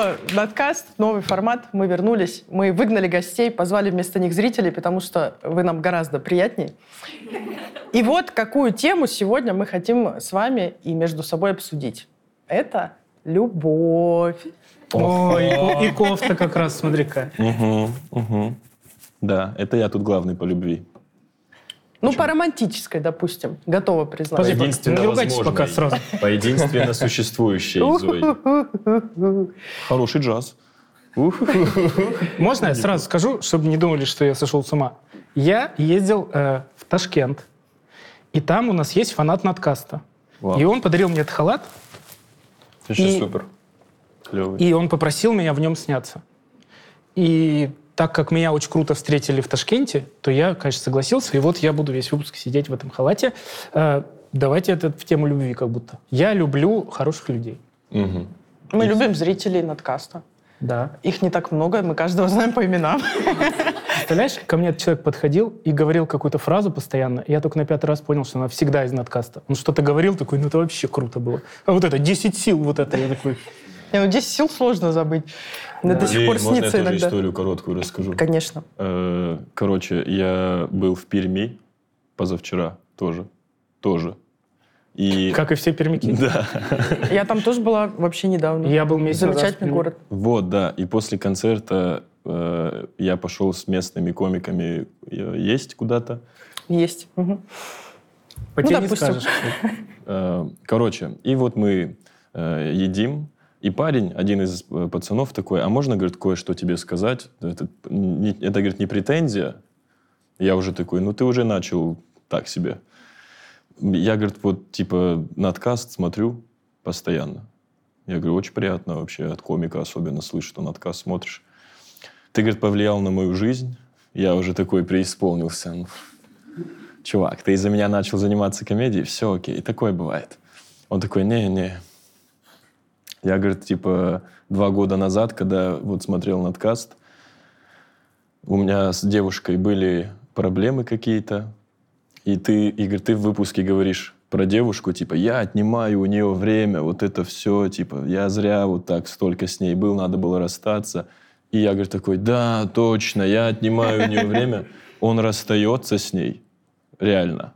Что, надкаст, новый формат, мы вернулись, мы выгнали гостей, позвали вместо них зрителей, потому что вы нам гораздо приятней. И вот какую тему сегодня мы хотим с вами и между собой обсудить. Это любовь. Ой, и кофта как раз, смотри-ка. Угу, угу. Да, это я тут главный по любви. Ну, по романтической, допустим, готова признать. Подожди, По единственно не ругайтесь пока сразу. По единственно существующей, Зои. Хороший джаз. Можно я сразу скажу, чтобы не думали, что я сошел с ума? Я ездил э, в Ташкент, и там у нас есть фанат надкаста. Вау. И он подарил мне этот халат, Вообще И- супер. Клевый. и он попросил меня в нем сняться. И так как меня очень круто встретили в Ташкенте, то я, конечно, согласился, и вот я буду весь выпуск сидеть в этом халате. Э, давайте это в тему любви как будто. Я люблю хороших людей. Мгм. Мы любим зрителей надкаста. Да. Их не так много, мы каждого знаем по именам. Представляешь, ко мне этот человек подходил и говорил какую-то фразу постоянно. и Я только на пятый раз понял, что она всегда из надкаста. Он что-то говорил, такой, ну это вообще круто было. А вот это, 10 сил, вот это. Я такой, Не, ну 10 сил сложно забыть. Мне до сих пор можно я снится тоже иногда. историю короткую расскажу? Конечно. Э, Короче, я был в Перми позавчера тоже. Тоже. И... как и все пермяки. Да. Я там тоже была вообще недавно. Я был месяц Замечательный город. Вот, да. И после концерта э, я пошел с местными комиками э, есть куда-то. Есть. Мгм. По Ну, тебе не допустим. скажешь. Э, Короче, и вот мы э, едим, и парень, один из э, пацанов такой, а можно, говорит, кое-что тебе сказать? Это, не- это, говорит, не претензия. Я уже такой, ну ты уже начал так себе. Я, говорит, вот типа надкаст смотрю постоянно. Я говорю, очень приятно вообще от комика особенно слышать, что надкаст смотришь. Ты, говорит, повлиял на мою жизнь. Я уже такой преисполнился. Ну, чувак, ты из-за меня начал заниматься комедией, все окей, такое бывает. Он такой, не-не. Я, говорит, типа, два года назад, когда вот смотрел надкаст, у меня с девушкой были проблемы какие-то, и ты, и, говорит, ты в выпуске говоришь про девушку, типа, я отнимаю у нее время, вот это все, типа, я зря вот так столько с ней был, надо было расстаться. И я, говорит, такой, да, точно, я отнимаю у нее время. Он расстается с ней, реально.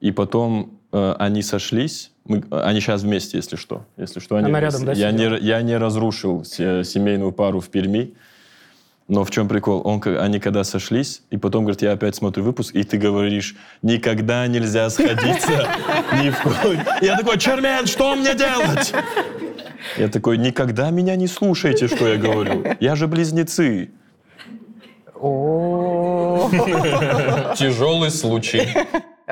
И потом э, они сошлись. Мы, они сейчас вместе, если что. Если что, они Она вместе. рядом, да, я, не, я не разрушил се- семейную пару в Перми. Но в чем прикол? Он, они когда сошлись, и потом, говорит, я опять смотрю выпуск, и ты говоришь, никогда нельзя сходиться. Ни в коем- Я такой, Чермен, что мне делать? Я такой, никогда меня не слушайте, что я говорю. Я же близнецы. Тяжелый случай.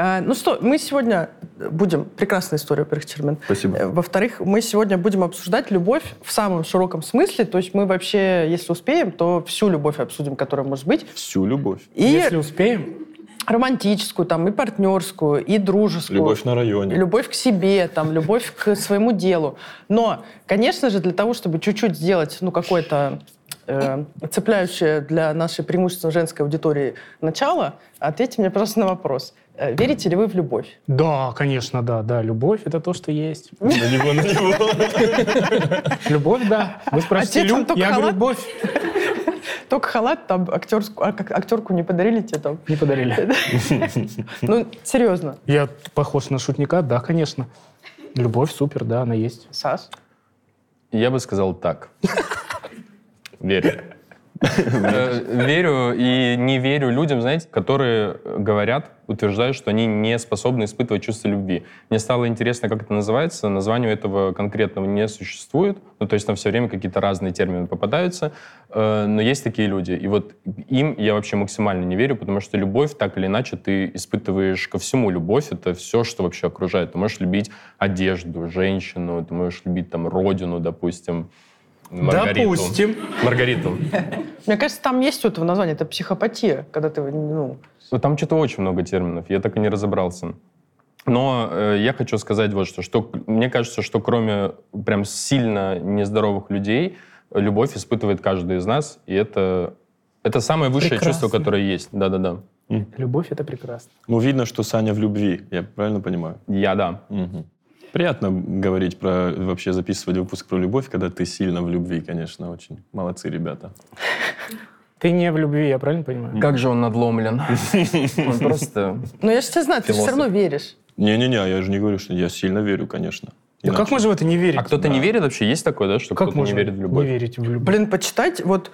А, Ну что, мы сегодня будем... Прекрасная история, во-первых, Чермен. Спасибо. Э, Во-вторых, мы сегодня будем обсуждать любовь в самом широком смысле. То есть мы вообще, если успеем, то всю любовь обсудим, которая может быть. Всю любовь. И Если успеем, романтическую, там, и партнерскую, и дружескую. Любовь на районе. Любовь к себе, там, любовь к своему делу. Но, конечно же, для того, чтобы чуть-чуть сделать, ну, какое-то э, цепляющее для нашей преимущественно женской аудитории начало, ответьте мне просто на вопрос. Э, Верите ли вы в любовь? да, конечно, да, да, любовь это то, что есть. На него, на него. Любовь, да. Вы Люб, только я говорю, любовь. Только халат, там актерскую, а, как- актерку не подарили тебе там? Не подарили. Ну, серьезно, Я похож на шутника, да, конечно. Любовь супер, да, она есть. Сас. Я бы сказал так. Верю. Э, Верю и не верю людям, знаете, которые говорят, утверждают, что они не способны испытывать чувство любви. Мне стало интересно, как это называется. Названия у этого конкретного не существует. Ну, то есть там все время какие-то разные термины попадаются. Э, Но есть такие люди. И вот им я вообще максимально не верю, потому что любовь, так или иначе, ты испытываешь ко всему. Любовь — это все, что вообще окружает. Ты можешь любить одежду, женщину, ты можешь любить там родину, допустим, Маргариту. Допустим. Маргариту. Мне кажется, там есть что-то в названии, это психопатия, когда ты, ну, Ну, Там что-то очень много терминов, я так и не разобрался. Но э, я хочу сказать вот что, что мне кажется, что кроме прям сильно нездоровых людей, любовь испытывает каждый из нас, и это, это самое высшее Прекрасно. чувство, которое есть. Да-да-да. Любовь это прекрасно. Ну, видно, что Саня в любви. Я правильно понимаю? Я да. Мгм. Приятно говорить про, вообще записывать выпуск про любовь, когда ты сильно в любви, конечно, очень. Молодцы, ребята. Ты не в любви, я правильно понимаю? Как же он надломлен. Он просто... Но я же тебя знаю, ты же все равно веришь. Не-не-не, я же не говорю, что я сильно верю, конечно. Ну как можно в это не верить? А кто-то не верит вообще? Есть такое, да, что Как кто-то не верит в любовь? не верить в любовь? Блин, почитать вот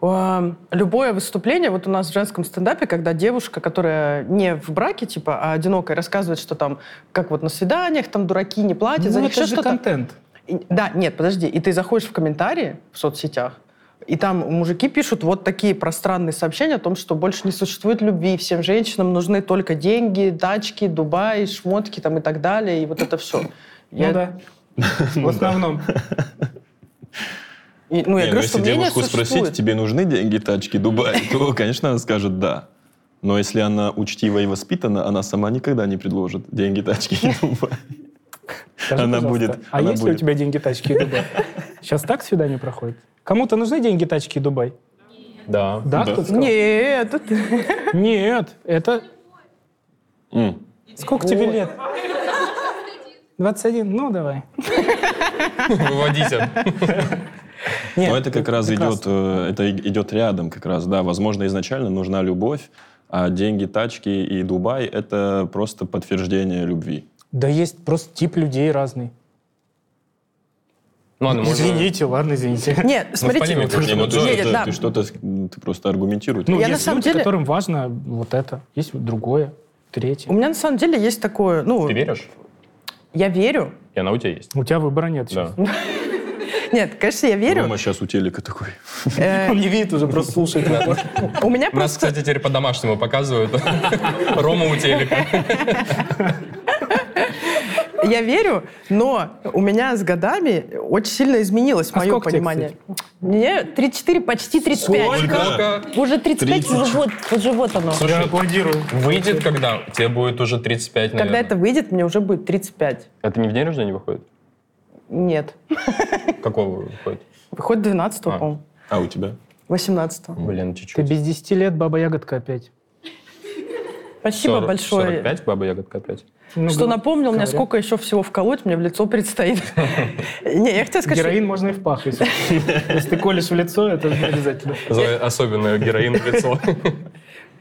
любое выступление, вот у нас в женском стендапе, когда девушка, которая не в браке, типа, а одинокая, рассказывает, что там, как вот на свиданиях, там дураки не платят, за Ну, них это же контент. И- Да, нет, подожди. И ты заходишь в комментарии в соцсетях, и там мужики пишут вот такие пространные сообщения о том, что больше не существует любви, всем женщинам нужны только деньги, дачки, Дубай, шмотки там и так далее, и вот это все. Ну да. В основном. И, ну, я Не, ну, говорю, если что мнение девушку существует. спросить, тебе нужны деньги, тачки, Дубай, то, конечно, она скажет «да». Но если она учтива и воспитана, она сама никогда не предложит деньги, тачки и Дубай. Скажи, Она будет- А она есть ли у тебя деньги, тачки и Дубай? Сейчас так свидание проходит? Кому-то нужны деньги, тачки и Дубай? Да. Да, Да. кто-то сказал? Нет, это- Нет, это... Сколько тебе лет? 21? Ну, давай. Выводите. Нет, Но это как раз прекрасно. идет, э, это идет рядом как раз, да. Возможно, изначально нужна любовь, а деньги, тачки и Дубай — это просто подтверждение любви. Да есть просто тип людей разный. Ну ладно, можно... Извините, ладно, извините. Нет, смотрите. полемику Не, ну ты Нет, что-то, да. ты что-то, ты просто аргументируй. Ну, Я на есть самом люди, деле- которым важно вот это. Есть вот другое, третье. У меня на самом деле есть такое, ну, Ты веришь? я верю. И она у тебя есть. У тебя выбора нет Да. Нет, конечно, я верю. Рома сейчас у телека такой. Э, Он не видит уже, просто слушает. У меня Нас, просто... кстати, теперь по-домашнему показывают. Рома у телека. Я верю, но у меня с годами очень сильно изменилось А мое сколько тебе, понимание. Мне 34, почти 35. Сколько? Уже 35, 30. уже вот, уже вот оно. Я Слушай, аплодирую. выйдет когда? Тебе будет уже 35, наверное. Когда это выйдет, мне уже будет 35. Это не в день рождения выходит? Нет. Какого выходит? Выходит 12 А. по-моему. А у тебя? 18 Блин, Ты чуть-чуть. без 10 лет баба ягодка опять. Спасибо 40, большое. 45, баба ягодка опять. Ну, Что напомнил мне, говорят. сколько еще всего вколоть мне в лицо предстоит. Не, я хотела сказать, Героин можно и в пах, если ты колешь в лицо, это не обязательно. За- Особенно героин в лицо.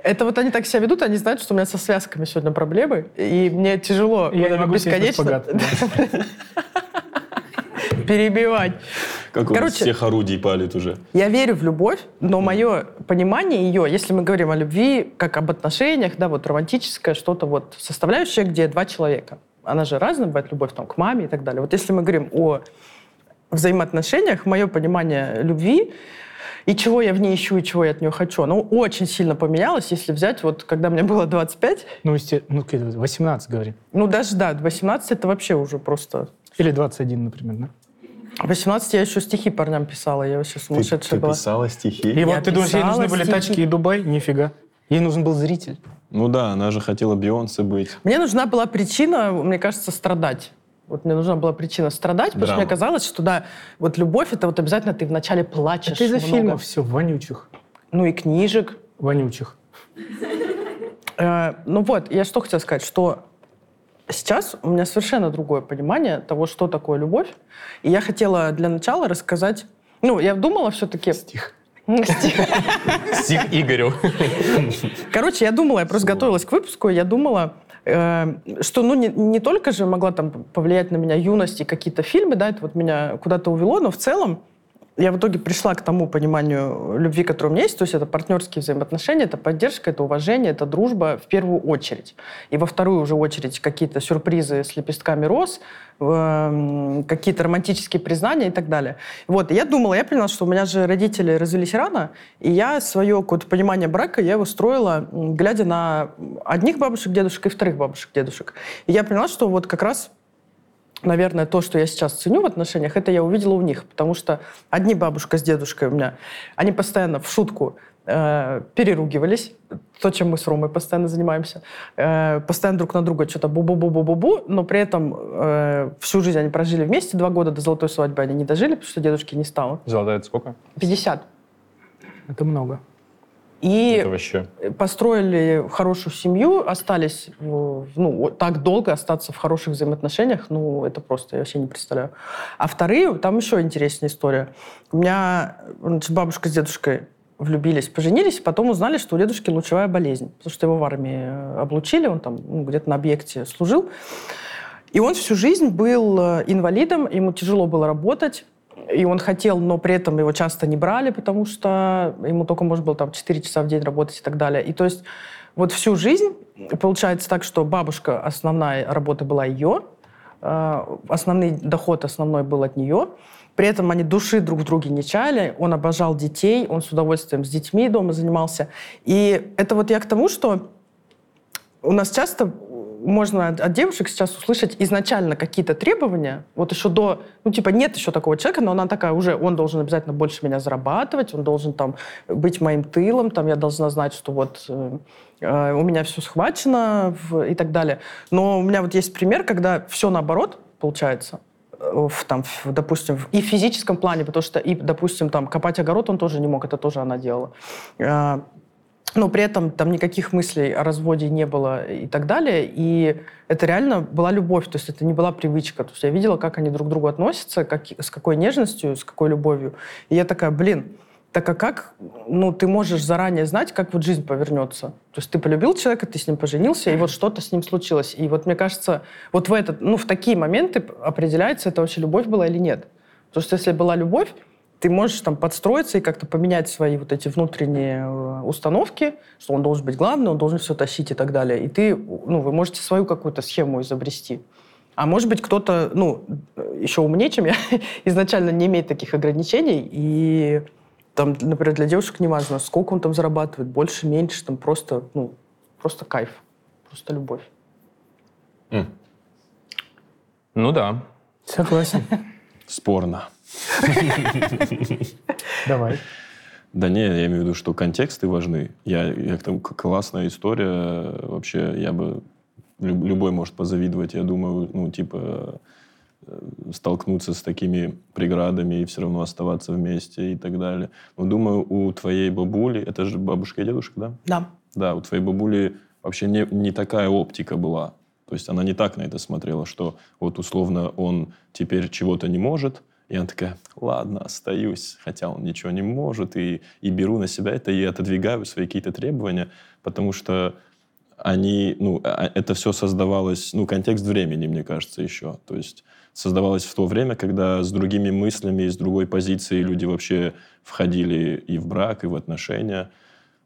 это вот они так себя ведут, они знают, что у меня со связками сегодня проблемы, и мне тяжело Я не могу бесконечно. перебивать. Как Короче- всех орудий палит уже. Я верю в любовь, но мое понимание ее, если мы говорим о любви как об отношениях, да, вот романтическое что-то вот составляющее, где два человека. Она же разная бывает, любовь там к маме и так далее. Вот если мы говорим о взаимоотношениях, мое понимание любви и чего я в ней ищу, и чего я от нее хочу, оно очень сильно поменялось, если взять вот, когда мне было 25, Ну, ну, какие-то 18, говори. ну даже, да, 18 это вообще уже просто... Или 21, например, да? В 18 я еще стихи парням писала, я вообще Ты, сумасшедшая ты была. писала стихи? И вот ты думаешь, ей нужны были стихи. тачки и Дубай? Нифига. Ей нужен был зритель. Ну да, она же хотела Бейонсе быть. Мне нужна была причина, мне кажется, страдать. Вот мне нужна была причина страдать, потому что Драма. мне казалось, что да, вот любовь это вот обязательно ты вначале плачешь. Это из-за много. фильмов все, вонючих. Ну и книжек. Вонючих. Э, ну вот, я что хотела сказать, что сейчас у меня совершенно другое понимание того, что такое любовь. И я хотела для начала рассказать... Ну, я думала все-таки... Стих. Стих Игорю. Короче, я думала, я просто готовилась к выпуску, я думала, э, что ну не, не только же могла там повлиять на меня юность и какие-то фильмы, да, это вот меня куда-то увело, но в целом я в итоге пришла к тому пониманию любви, которое у меня есть, то есть это партнерские взаимоотношения, это поддержка, это уважение, это дружба в первую очередь. И во вторую уже очередь какие-то сюрпризы с лепестками роз, какие-то романтические признания и так далее. Вот, и я думала, я поняла, что у меня же родители развелись рано, и я свое какое-то понимание брака я его строила, глядя на одних бабушек, дедушек и вторых бабушек, дедушек. И я поняла, что вот как раз наверное, то, что я сейчас ценю в отношениях, это я увидела у них. Потому что одни бабушка с дедушкой у меня, они постоянно в шутку э, переругивались, то, чем мы с Ромой постоянно занимаемся, э, постоянно друг на друга что-то бу-бу-бу-бу-бу-бу, но при этом э, всю жизнь они прожили вместе, два года до золотой свадьбы они не дожили, потому что дедушки не стало. Золотая это сколько? 50. Это много. И Это вообще. построили хорошую семью, остались, в- ну, так долго остаться в хороших взаимоотношениях, ну, это просто, я вообще не представляю. А вторые, там еще интересная история. У меня значит, бабушка с дедушкой влюбились, поженились, потом узнали, что у дедушки лучевая болезнь, потому что его в армии э, облучили, он там ну, где-то на объекте служил. И он всю жизнь был э, инвалидом, ему тяжело было работать, и он хотел, но при этом его часто не брали, потому что ему только можно было там 4 часа в день работать и так далее. И то есть вот всю жизнь получается так, что бабушка, основная работа была ее, э, основной доход основной был от нее, при этом они души друг в друге не чаяли, он обожал детей, он с удовольствием с детьми дома занимался. И это вот я к тому, что у нас часто можно от, девушек сейчас услышать изначально какие-то требования, вот еще до, ну, типа, нет еще такого человека, но она такая уже, он должен обязательно больше меня зарабатывать, он должен там быть моим тылом, там я должна знать, что вот э, э, у меня все схвачено в- и так далее. Но у меня вот есть пример, когда все наоборот получается, э, в, там, в, допустим, в- и в физическом плане, потому что, и, допустим, там, копать огород он тоже не мог, это тоже она делала. Но при этом там никаких мыслей о разводе не было и так далее. И это реально была любовь, то есть это не была привычка. То есть я видела, как они друг к другу относятся, как, с какой нежностью, с какой любовью. И я такая, блин, так а как ну, ты можешь заранее знать, как вот жизнь повернется? То есть ты полюбил человека, ты с ним поженился, и вот что-то с ним случилось. И вот мне кажется, вот в, этот, ну, в такие моменты определяется, это вообще любовь была или нет. Потому что если была любовь, ты можешь там подстроиться и как-то поменять свои вот эти внутренние э, установки, что он должен быть главный, он должен все тащить и так далее. И ты, ну, вы можете свою какую-то схему изобрести. А может быть, кто-то, ну, еще умнее, чем я, изначально не имеет таких ограничений, и там, например, для девушек не важно, сколько он там зарабатывает, больше, меньше, там просто, ну, просто кайф, просто любовь. Ну да. Согласен. Спорно. Давай. Да не, я имею в виду, что контексты важны. Я, я к- классная история. Вообще, я бы... люб- любой может позавидовать, я думаю, ну, типа, э, столкнуться с такими преградами и все равно оставаться вместе и так далее. Но думаю, у твоей бабули, это же бабушка и дедушка, да? Да. Да, у твоей бабули вообще не, не такая оптика была. То есть она не так на это смотрела, что вот условно он теперь чего-то не может, и она такая, ладно, остаюсь, хотя он ничего не может, и, и беру на себя это, и отодвигаю свои какие-то требования, потому что они, ну, а- это все создавалось, ну, контекст времени, мне кажется, еще. То есть создавалось в то время, когда с другими мыслями и с другой позиции люди вообще входили и в брак, и в отношения.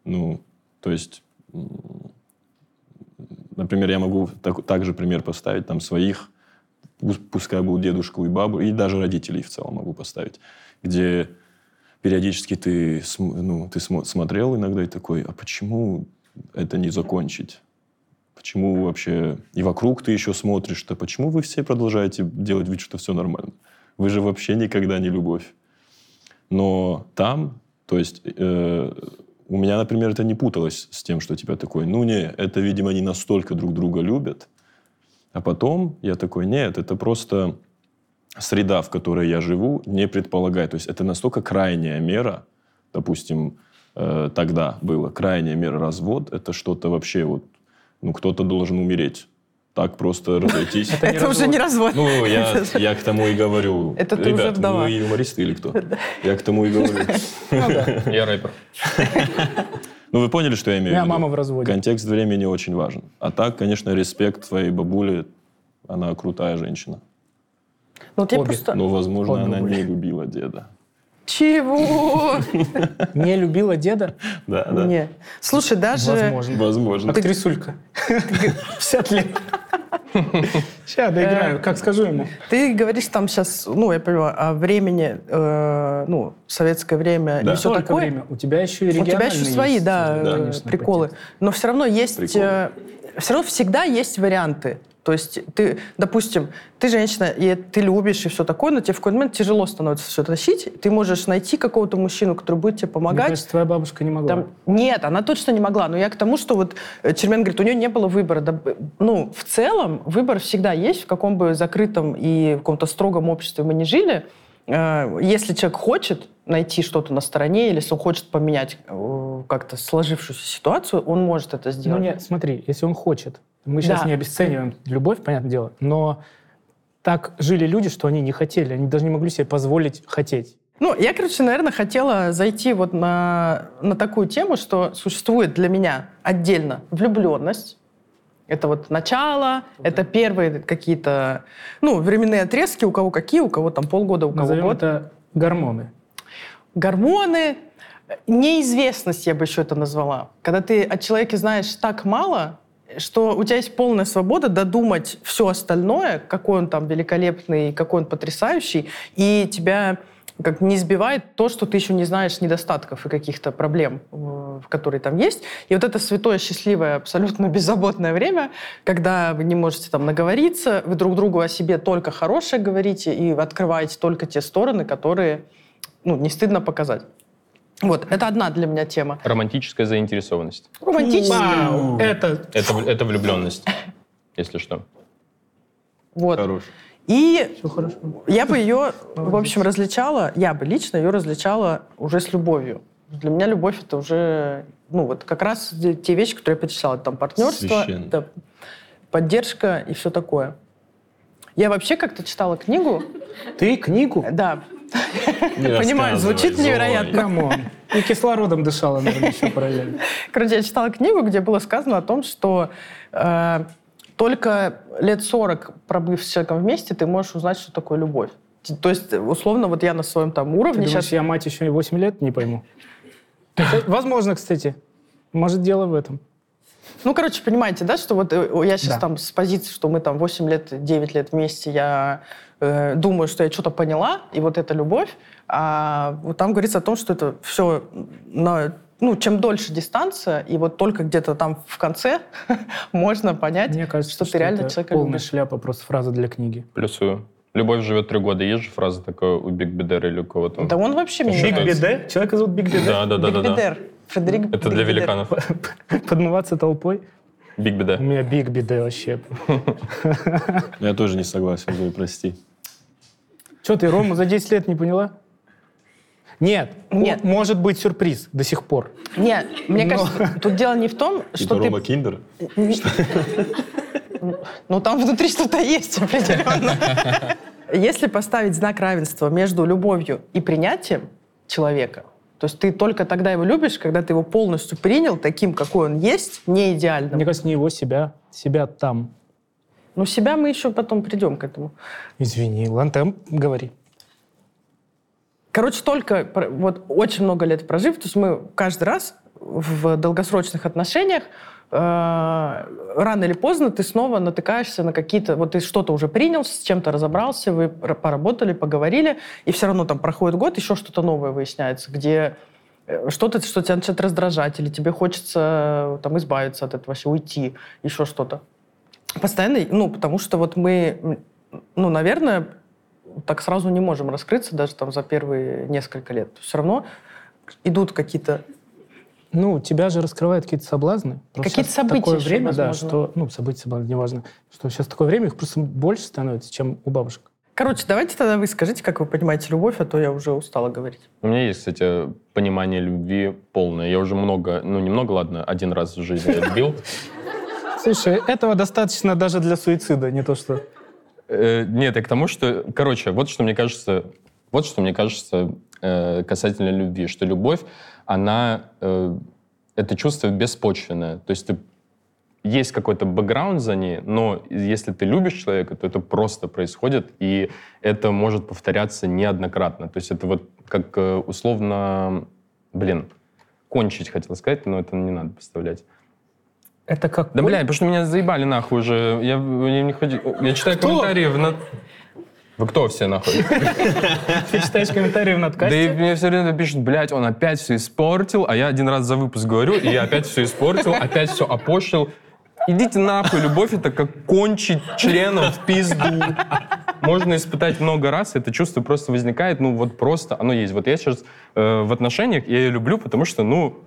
Ну, то есть, например, я могу так, также пример поставить там своих, пускай будут дедушку и бабу, и даже родителей в целом могу поставить, где периодически ты, ну, ты смо- смотрел иногда и такой, а почему это не закончить? Почему вообще... И вокруг ты еще смотришь, то почему вы все продолжаете делать вид, что все нормально? Вы же вообще никогда не любовь. Но там, то есть э, у меня, например, это не путалось с тем, что тебя такой, ну не, это, видимо, они настолько друг друга любят. А потом я такой, нет, это просто среда, в которой я живу, не предполагает. То есть это настолько крайняя мера, допустим, э, тогда было крайняя мера развод, это что-то вообще вот, ну кто-то должен умереть. Так просто разойтись. Это уже не развод. Ну, я, я к тому и говорю. Это ты уже Ребят, вдова. вы юмористы или кто? Я к тому и говорю. Я рэпер. Ну, вы поняли, что я имею У меня в виду? мама в разводе. Контекст времени очень важен. А так, конечно, респект твоей бабуле. Она крутая женщина. Ну, Обе. просто... Но, возможно, Обе она были. не любила деда. Чего? Не любила деда? Да, да. Не. Слушай, даже... Возможно. Возможно. Актрисулька. 50 лет. Сейчас доиграю. Как скажу ему? Ты говоришь там сейчас, ну, я понимаю, о времени, э, ну, советское время Да. и все Только такое. время. У тебя еще и У тебя еще свои, есть, да, э, э, конечно, приколы. Но все равно есть... Приколы. все равно всегда есть варианты. То есть ты, допустим, ты женщина, и ты любишь, и все такое, но тебе в какой-то момент тяжело становится все тащить. Ты можешь найти какого-то мужчину, который будет тебе Мне помогать. кажется, твоя бабушка не могла. Там- нет, она точно не могла. Но я к тому, что вот э, Чермен говорит, у нее не было выбора. Да, ну, в целом выбор всегда есть, в каком бы закрытом и в каком-то строгом обществе мы не жили. э, если человек хочет найти что-то на стороне, или если он хочет поменять э, как-то сложившуюся ситуацию, он может это Ну, сделать. нет, смотри, если он хочет. Мы сейчас Да. не обесцениваем любовь, понятное дело, но так жили люди, что они не хотели. Они даже не могли себе позволить хотеть. Ну, я, короче, наверное, хотела зайти вот на, на такую тему, что существует для меня отдельно влюбленность. Это вот начало, это первые какие-то, ну, временные отрезки, у кого какие, у кого там полгода, у кого Назовем год. это гормоны. Гормоны, неизвестность я бы еще это назвала. Когда ты о человеке знаешь так мало, что у тебя есть полная свобода додумать все остальное, какой он там великолепный, какой он потрясающий, и тебя как не сбивает то, что ты еще не знаешь недостатков и каких-то проблем, э, которые там есть. И вот это святое, счастливое, абсолютно беззаботное время, когда вы не можете там наговориться, вы друг другу о себе только хорошее говорите и открываете только те стороны, которые ну, не стыдно показать. Вот, это одна для меня тема. Романтическая заинтересованность. Романтическая. Вау, это Это, это влюбленность, если что. Вот. Хорош. И я бы ее, в общем, различала, я бы лично ее различала уже с любовью. Для меня любовь это уже, ну вот как раз те вещи, которые я перечисляла. Там партнерство, это поддержка и все такое. Я вообще как-то читала книгу, Ты книгу? да, понимаю, звучит невероятно. Come on. И кислородом дышала, наверное, еще параллельно. Короче, я читала книгу, где было сказано о том, что э, только лет 40, пробыв с человеком вместе, ты можешь узнать, что такое любовь. То есть, условно, вот я на своем там Ты уровне думаешь, сейчас... я мать еще и 8 лет? Не пойму. Возможно, кстати. Может, дело в этом. Ну, короче, понимаете, да, что вот э, я сейчас Да. там с позиции, что мы там 8 лет, 9 лет вместе, я э, думаю, что я что-то поняла, и вот это любовь. А вот там говорится о том, что это все на ну, чем дольше дистанция, и вот только где-то там в конце можно понять, Мне кажется, что, ты реально это человека полная любишь. шляпа, просто фраза для книги. Плюсую. Любовь живет три года. Есть же фраза такая у Биг Бедера или у кого-то? Да он вообще мне Биг. Биде? Человека зовут Биг Биде? Да, да, да, да, да. Бигбедер. Фредерик Это для Бигбедер. великанов. Подмываться толпой? Биг У Беда. меня Биг Биде вообще. Я тоже не согласен, Зоя, прости. Что ты, Рому за 10 лет не поняла? Нет. Нет. О, Может быть сюрприз до сих пор. Нет, мне Но- кажется, тут дело не в том, что ты... Рома Киндер? Ну, там внутри что-то есть определенно. Если поставить знак равенства между любовью и принятием человека, то есть ты только тогда его любишь, когда ты его полностью принял таким, какой он есть, не идеальным. Мне кажется, не его, себя. Себя там. Ну, себя мы еще потом придем к этому. Извини, Лантем, говори. Короче, только вот очень много лет прожив, то есть мы каждый раз в долгосрочных отношениях э, рано или поздно ты снова натыкаешься на какие-то... Вот ты что-то уже принял, с чем-то разобрался, вы поработали, поговорили, и все равно там проходит год, еще что-то новое выясняется, где э, что-то, что тебя начинает раздражать, или тебе хочется э, там избавиться от этого, вообще уйти, еще что-то. Постоянно, ну, потому что вот мы, ну, наверное, так сразу не можем раскрыться даже там за первые несколько лет. Все равно идут какие-то... Ну, тебя же раскрывают какие-то соблазны. Какие-то события Такое еще, время, да, возможно. что... Ну, события, соблазны, неважно. Что сейчас такое время, их просто больше становится, чем у бабушек. Короче, давайте тогда вы скажите, как вы понимаете любовь, а то я уже устала говорить. У меня есть, кстати, понимание любви полное. Я уже много, ну немного, ладно, один раз в жизни любил. Слушай, этого достаточно даже для суицида, не то что... Э, Нет, и к тому, что, короче, вот что мне кажется, вот что мне кажется э, касательно любви, что любовь, она, э, это чувство беспочвенное. То есть ты есть какой-то бэкграунд за ней, но если ты любишь человека, то это просто происходит, и это может повторяться неоднократно. То есть это вот как э, условно, блин, кончить хотел сказать, но это не надо представлять. Это как... Да, блядь, потому что меня заебали нахуй уже. Я, я не хочу... Я читаю Кто? комментарии в... на- Вы кто все нахуй? Ты читаешь комментарии в Да и надкасте? мне все время пишут, блядь, он опять все испортил, а я один раз за выпуск говорю, и я опять все испортил, опять все опошлил. Идите нахуй, любовь это как кончить членом в пизду. Можно испытать много раз, это чувство просто возникает, ну вот просто, оно есть. Вот я сейчас э, в отношениях, я ее люблю, потому что, ну,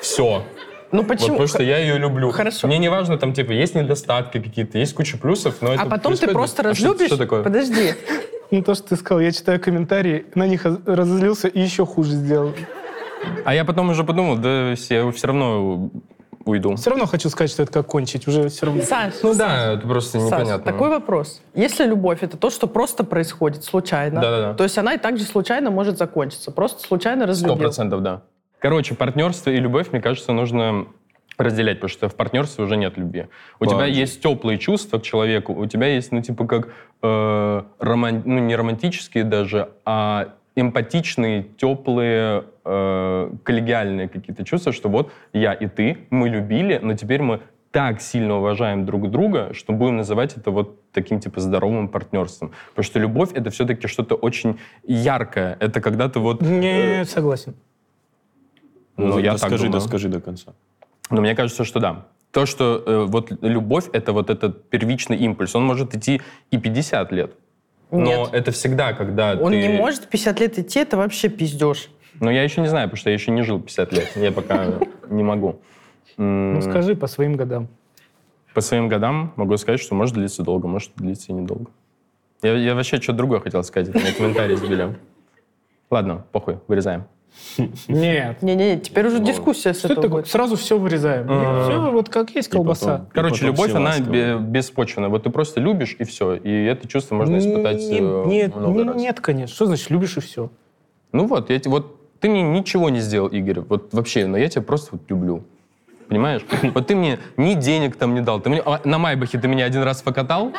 все. Ну Вот почему? потому что я ее люблю. Хорошо. Мне не важно, там, типа, есть недостатки какие-то, есть куча плюсов, но это а потом ты происходит. просто А что- разлюбишь... Что такое? Подожди. Ну, то, что ты сказал, я читаю комментарии, на них раз- разозлился и еще хуже сделал. А я потом уже подумал, да все, все равно уйду. Все равно хочу сказать, что это как кончить, уже все равно. Саш, Ну да, это просто Саш, непонятно. такой вопрос. Если любовь это то, что просто происходит случайно, Да-да-да. то есть она и так же случайно может закончиться. Просто случайно Сто разлюбил. процентов, да. Короче, партнерство и любовь, мне кажется, нужно разделять, потому что в партнерстве уже нет любви. У тебя Важно. есть теплые чувства к человеку, у тебя есть, ну, типа, как, э, роман- ну, не романтические даже, а эмпатичные, теплые, э, коллегиальные какие-то чувства, что вот я и ты, мы любили, но теперь мы так сильно уважаем друг друга, что будем называть это вот таким типа здоровым партнерством. Потому что любовь — это все-таки что-то очень яркое. Это когда ты вот... Не согласен. Ну, я так скажи, думаю. да скажи до конца. Но мне кажется, что да. То, что э, вот любовь — это вот этот первичный импульс. Он может идти и 50 лет. Но Нет. это всегда, когда Он ты... не может 50 лет идти, это вообще пиздеж. Но я еще не знаю, потому что я еще не жил 50 лет. Я пока не могу. Ну, скажи по своим годам. По своим годам могу сказать, что может длиться долго, может длиться и недолго. Я, я вообще что-то другое хотел сказать, это мне комментарий сбили. Ладно, похуй, вырезаем. Нет. Не-не, теперь уже дискуссия с этого будет. Сразу все вырезаем. Все вот как есть колбаса. Короче, любовь, она беспочвенная. Вот ты просто любишь, и все. И это чувство можно испытать Не- э, нет, много не- раз. нет, конечно. Что значит любишь и все? Ну вот, я, вот ты мне ничего не сделал, Игорь, вот вообще, но я тебя просто вот люблю. Понимаешь? Вот ты мне ни денег там не дал. Ты мне, а, на Майбахе ты меня один раз покатал?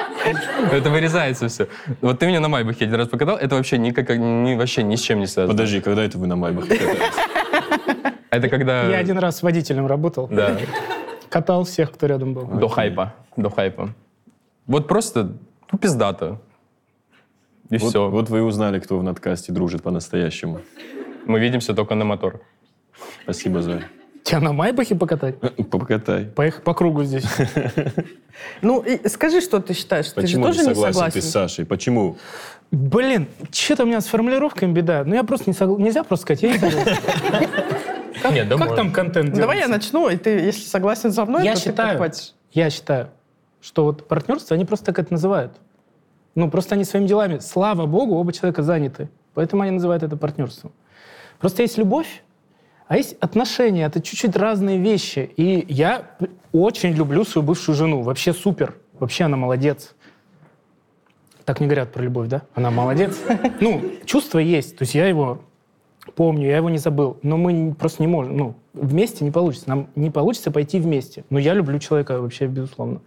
Это вырезается все. Вот ты меня на Майбахе один раз покатал, это вообще никак, ни, вообще ни с чем не связано. Подожди, когда это вы на Майбахе катались? Это когда... Я один раз с водителем работал. Да, Катал всех, кто рядом был. до хайпа. До хайпа. Вот просто, ну, пиздато. И Вот, все. вот вы и узнали, кто в надкасте дружит по-настоящему. Мы видимся только на мотор. Спасибо, Зоя. Тебя на Майбахе покатать? Покатай. Поехать по кругу здесь. Ну, скажи, что ты считаешь. ты же Почему тоже не не согласен согласен? ты с Сашей? Почему? Блин, что-то у меня с формулировками беда. Ну, я просто не согласен. Нельзя просто сказать, я не согласен. Как, Нет, да как можно. там контент Ну, Давай я начну, и ты, если согласен со мной, Я то ты считаю, подхватишь. я считаю, что вот партнерство, они просто так это называют. Ну, просто они своими делами, слава богу, оба человека заняты. Поэтому они называют это партнерством. Просто есть любовь, а есть отношения. Это чуть-чуть разные вещи. И я очень люблю свою бывшую жену. Вообще супер. Вообще она молодец. Так не говорят про любовь, да? Она молодец. Ну, чувство есть. То есть я его помню, я его не забыл. Но мы просто не можем. Ну, вместе не получится. Нам не получится пойти вместе. Но я люблю человека вообще, безусловно.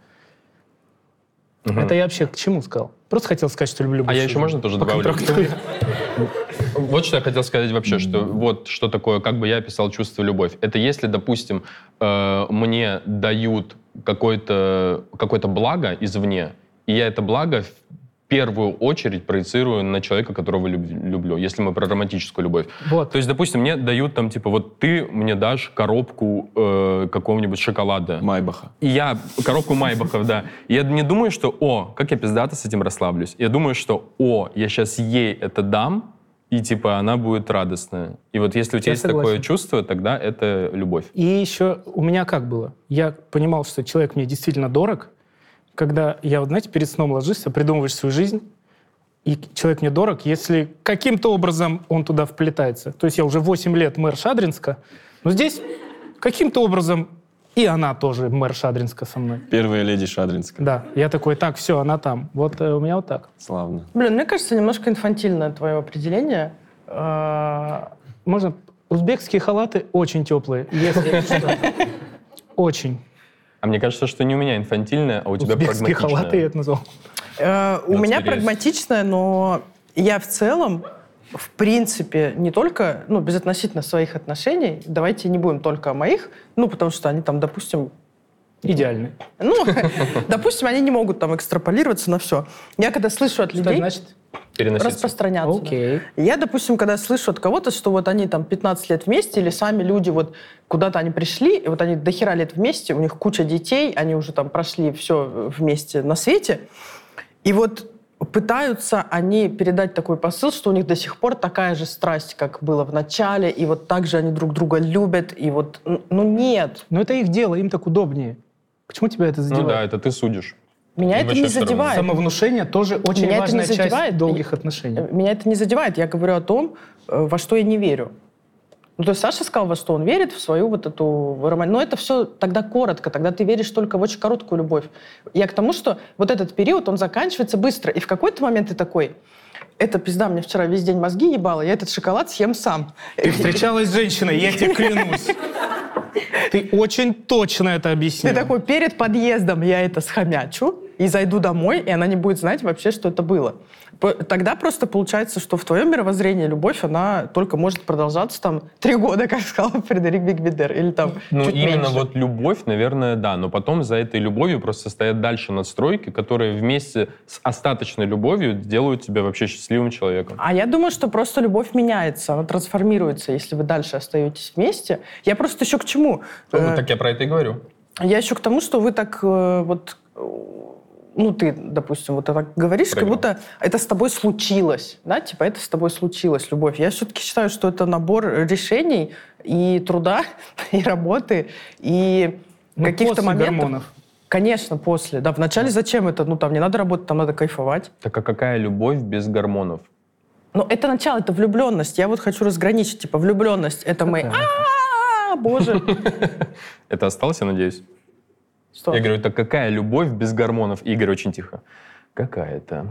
Это я вообще к чему сказал? Просто хотел сказать, что люблю А я еще можно тоже добавлю? Вот что я хотел сказать вообще, что вот что такое, как бы я описал чувство любовь. Это если, допустим, э, мне дают какое-то какое благо извне, и я это благо в первую очередь проецирую на человека, которого люб- люблю, если мы про романтическую любовь. Вот. То есть, допустим, мне дают там, типа, вот ты мне дашь коробку э, какого-нибудь шоколада. Майбаха. И я коробку Майбахов, да. И я не думаю, что, о, как я пиздато с этим расслаблюсь. Я думаю, что, о, я сейчас ей это дам, и типа она будет радостная. И вот если у тебя Я есть согласен. такое чувство, тогда это любовь. И еще у меня как было? Я понимал, что человек мне действительно дорог, когда я, вот знаете, перед сном ложишься, придумываешь свою жизнь, и человек мне дорог, если каким-то образом он туда вплетается. То есть я уже 8 лет мэр Шадринска, но здесь каким-то образом и она тоже мэр Шадринска со мной. Первая леди Шадринская. Да, я такой, так, все, она там. Вот э, у меня вот так. Славно. Блин, мне кажется, немножко инфантильное твое определение. А, Можно... Узбекские халаты очень теплые. Если что. Очень. А мне кажется, что не у меня инфантильное, а у тебя Узбекские прагматичное. халаты я это назвал. э, У меня прагматичное, но я в целом, в принципе, не только, ну, безотносительно своих отношений, давайте не будем только о моих, ну, потому что они там, допустим, Идеальный. ну, допустим, они не могут там экстраполироваться на все. Я когда слышу от Что людей... это значит? Переноситься. распространяться. да. Окей. Я, допустим, когда слышу от кого-то, что вот они там 15 лет вместе, или сами люди вот куда-то они пришли, и вот они до хера лет вместе, у них куча детей, они уже там прошли все вместе на свете, и вот пытаются они передать такой посыл, что у них до сих пор такая же страсть, как было в начале, и вот так же они друг друга любят, и вот, ну нет. Но это их дело, им так удобнее. Почему тебя это Ну задевает? да, это ты судишь. Меня это не задевает. Самовнушение тоже очень Меня это не важная часть задевает. долгих отношений. Меня это не задевает. Я говорю о том, э, во что я не верю. Ну, то есть Саша сказал, во что он верит, в свою вот эту роман. Но это все тогда коротко, тогда ты веришь только в очень короткую любовь. Я к тому, что вот этот период, он заканчивается быстро. И в какой-то момент ты такой, это пизда, мне вчера весь день мозги ебало, я этот шоколад съем сам. Ты встречалась с женщиной, я тебе клянусь. Ты очень точно это Ты объяснил. такой, перед подъездом я это схомячу и зайду домой, и она не будет знать вообще, что это было. Тогда просто получается, что в твоем мировоззрении любовь, она только может продолжаться там три года, как сказал Фредерик Бигбедер, или там Ну, чуть именно меньше. вот любовь, наверное, да. Но потом за этой любовью просто стоят дальше настройки, которые вместе с остаточной любовью делают тебя вообще счастливым человеком. А я думаю, что просто любовь меняется, она трансформируется, если вы дальше остаетесь вместе. Я просто еще к чему? Ну, Так я про это и говорю. Я еще к тому, что вы так э, вот, ну ты, допустим, вот так говоришь, как Проиграл. будто это с тобой случилось, да, типа это с тобой случилось, любовь. Я все-таки считаю, что это набор решений и труда, и работы, и Ну, каких-то моментов. гормонов. Конечно, после. Да, вначале зачем это? Ну там не надо работать, там надо кайфовать. Так а какая любовь без гормонов? Но это начало, это влюбленность. Я вот хочу разграничить, типа влюбленность, это мы, а боже, Это осталось, я надеюсь? Что? Я говорю, так какая любовь без гормонов? Игорь очень тихо. Какая-то.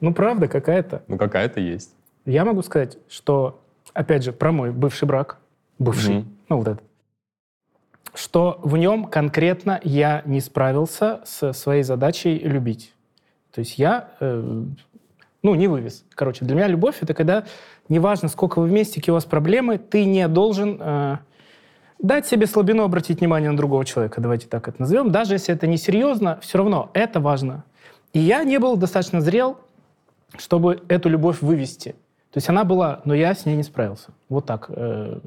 Ну, правда, какая-то. Ну, какая-то есть. Я могу сказать, что, опять же, про мой бывший брак, бывший, ну вот этот, что в нем конкретно я не справился со своей задачей любить. То есть я, э, ну, не вывез. Короче, для меня любовь — это когда, неважно, сколько вы вместе, какие у вас проблемы, ты не должен э, дать себе слабину обратить внимание на другого человека, давайте так это назовем. Даже если это не серьезно, все равно это важно. И я не был достаточно зрел, чтобы эту любовь вывести. То есть она была, но я с ней не справился. Вот так, э,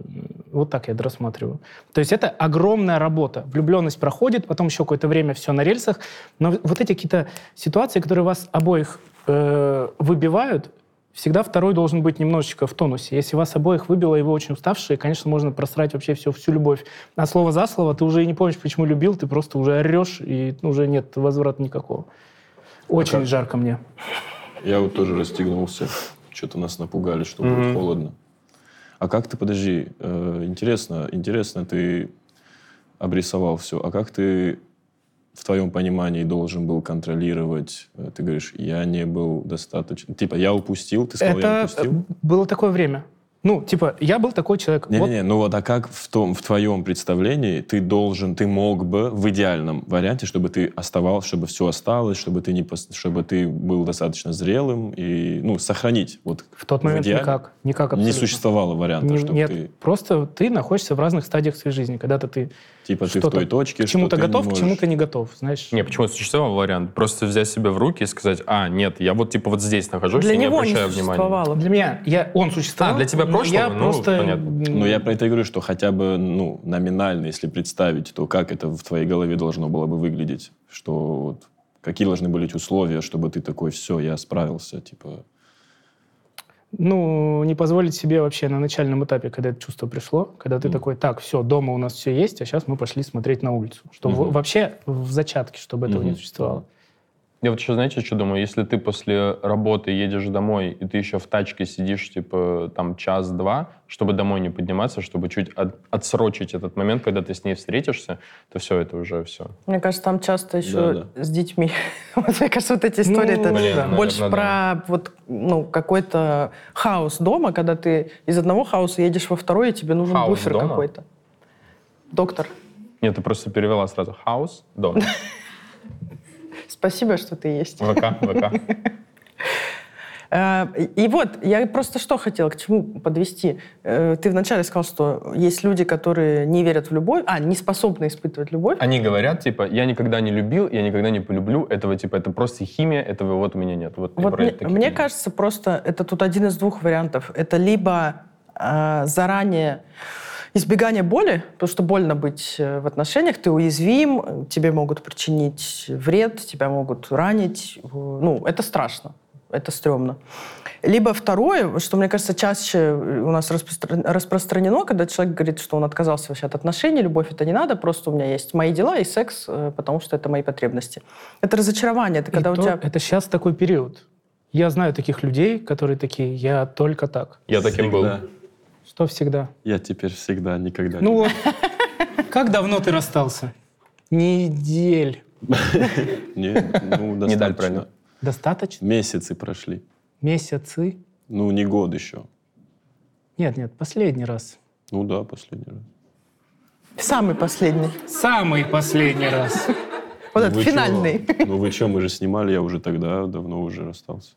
вот так я это рассматриваю. То есть это огромная работа. Влюбленность проходит, потом еще какое-то время все на рельсах. Но вот эти какие-то ситуации, которые вас обоих э, выбивают, всегда второй должен быть немножечко в тонусе. Если вас обоих выбило, и вы очень уставшие, конечно, можно просрать вообще всю, всю любовь. А слово за слово ты уже и не помнишь, почему любил, ты просто уже орешь, и уже нет возврата никакого. Очень как? жарко мне. Я вот тоже расстегнулся. Что-то нас напугали, что Мгм. будет холодно. А как ты, подожди, э, интересно, интересно, ты обрисовал все. А как ты в твоем понимании должен был контролировать? э, Ты говоришь, я не был достаточно... Типа, я упустил, ты сказал, я Это упустил? э, было такое время. Ну, типа, я был такой человек. Вот Не-не-не, ну вот а как в, том, в твоем представлении ты должен, ты мог бы в идеальном варианте, чтобы ты оставался, чтобы все осталось, чтобы ты, не, чтобы ты был достаточно зрелым и, ну, сохранить. Вот в тот момент идеале никак. Никак не абсолютно. существовало варианта, Не- чтобы нет, ты, просто ты находишься в разных стадиях своей жизни. Когда-то ты типа, ты в той точке, к чему-то что ты не готов, к можешь. чему-то не готов, знаешь. Не, почему существовал вариант? Просто взять себя в руки и сказать, а, нет, я вот типа вот здесь нахожусь Для и не него не обращаю внимания. существовало. Для меня, я, он существовал. А, для тебя прошлого? Я Ну, просто... понятно. Ну, я про это и говорю, что хотя бы, ну, номинально, если представить, то как это в твоей голове должно было бы выглядеть? Что вот, какие должны были быть условия, чтобы ты такой, все, я справился, типа... Ну, не позволить себе вообще на начальном этапе, когда это чувство пришло, когда ты Мгм. такой, так, все, дома у нас все есть, а сейчас мы пошли смотреть на улицу. Что в- Мгм. вообще в зачатке, чтобы этого не Мгм. существовало. Я вот еще, знаете, что думаю? Если ты после работы едешь домой, и ты еще в тачке сидишь, типа, там, час-два, чтобы домой не подниматься, чтобы чуть от- отсрочить этот момент, когда ты с ней встретишься, то все, это уже все. Мне кажется, там часто еще Да, с детьми. Вот, Мне кажется, вот эти истории, Ну, это блин, наверное, больше про вот, ну, какой-то хаос дома, когда ты из одного хаоса едешь во второй, и тебе нужен Хаос буфер какой-то. Доктор, Нет, ты просто перевела сразу хаус, дом, спасибо, что ты есть. ВК, ВК. Э, И вот, я просто что хотела, к чему подвести. Э, Ты вначале сказал, что есть люди, которые не верят в любовь, а, не способны испытывать любовь. Они говорят, типа, я никогда не любил, я никогда не полюблю, этого, типа, это просто химия, этого вот у меня нет. Вот, Вот мне, мне кажется, просто это тут один из двух вариантов. Это либо э, заранее избегание боли, потому что больно быть э, в отношениях, ты уязвим, э, тебе могут причинить вред, тебя могут ранить. э, Ну, это страшно. это стрёмно. Либо второе, что, мне кажется, чаще у нас распростра- распространено, когда человек говорит, что он отказался вообще от отношений, любовь это не надо, просто у меня есть мои дела и секс, э, потому что это мои потребности. Это разочарование, это И когда у то- тебя... Это сейчас такой период. Я знаю таких людей, которые такие, я только так. Я таким был. Что всегда? Я теперь всегда, никогда. Ну вот, как давно ты расстался? Недель. не, ну, Не достаточно. правильно. Достаточно? Месяцы прошли. Месяцы? Ну, не год еще. Нет, нет, последний раз. Ну да, последний раз. Самый последний. Самый последний раз. Вот этот финальный. Ну вы что, мы же снимали, я уже тогда давно уже расстался.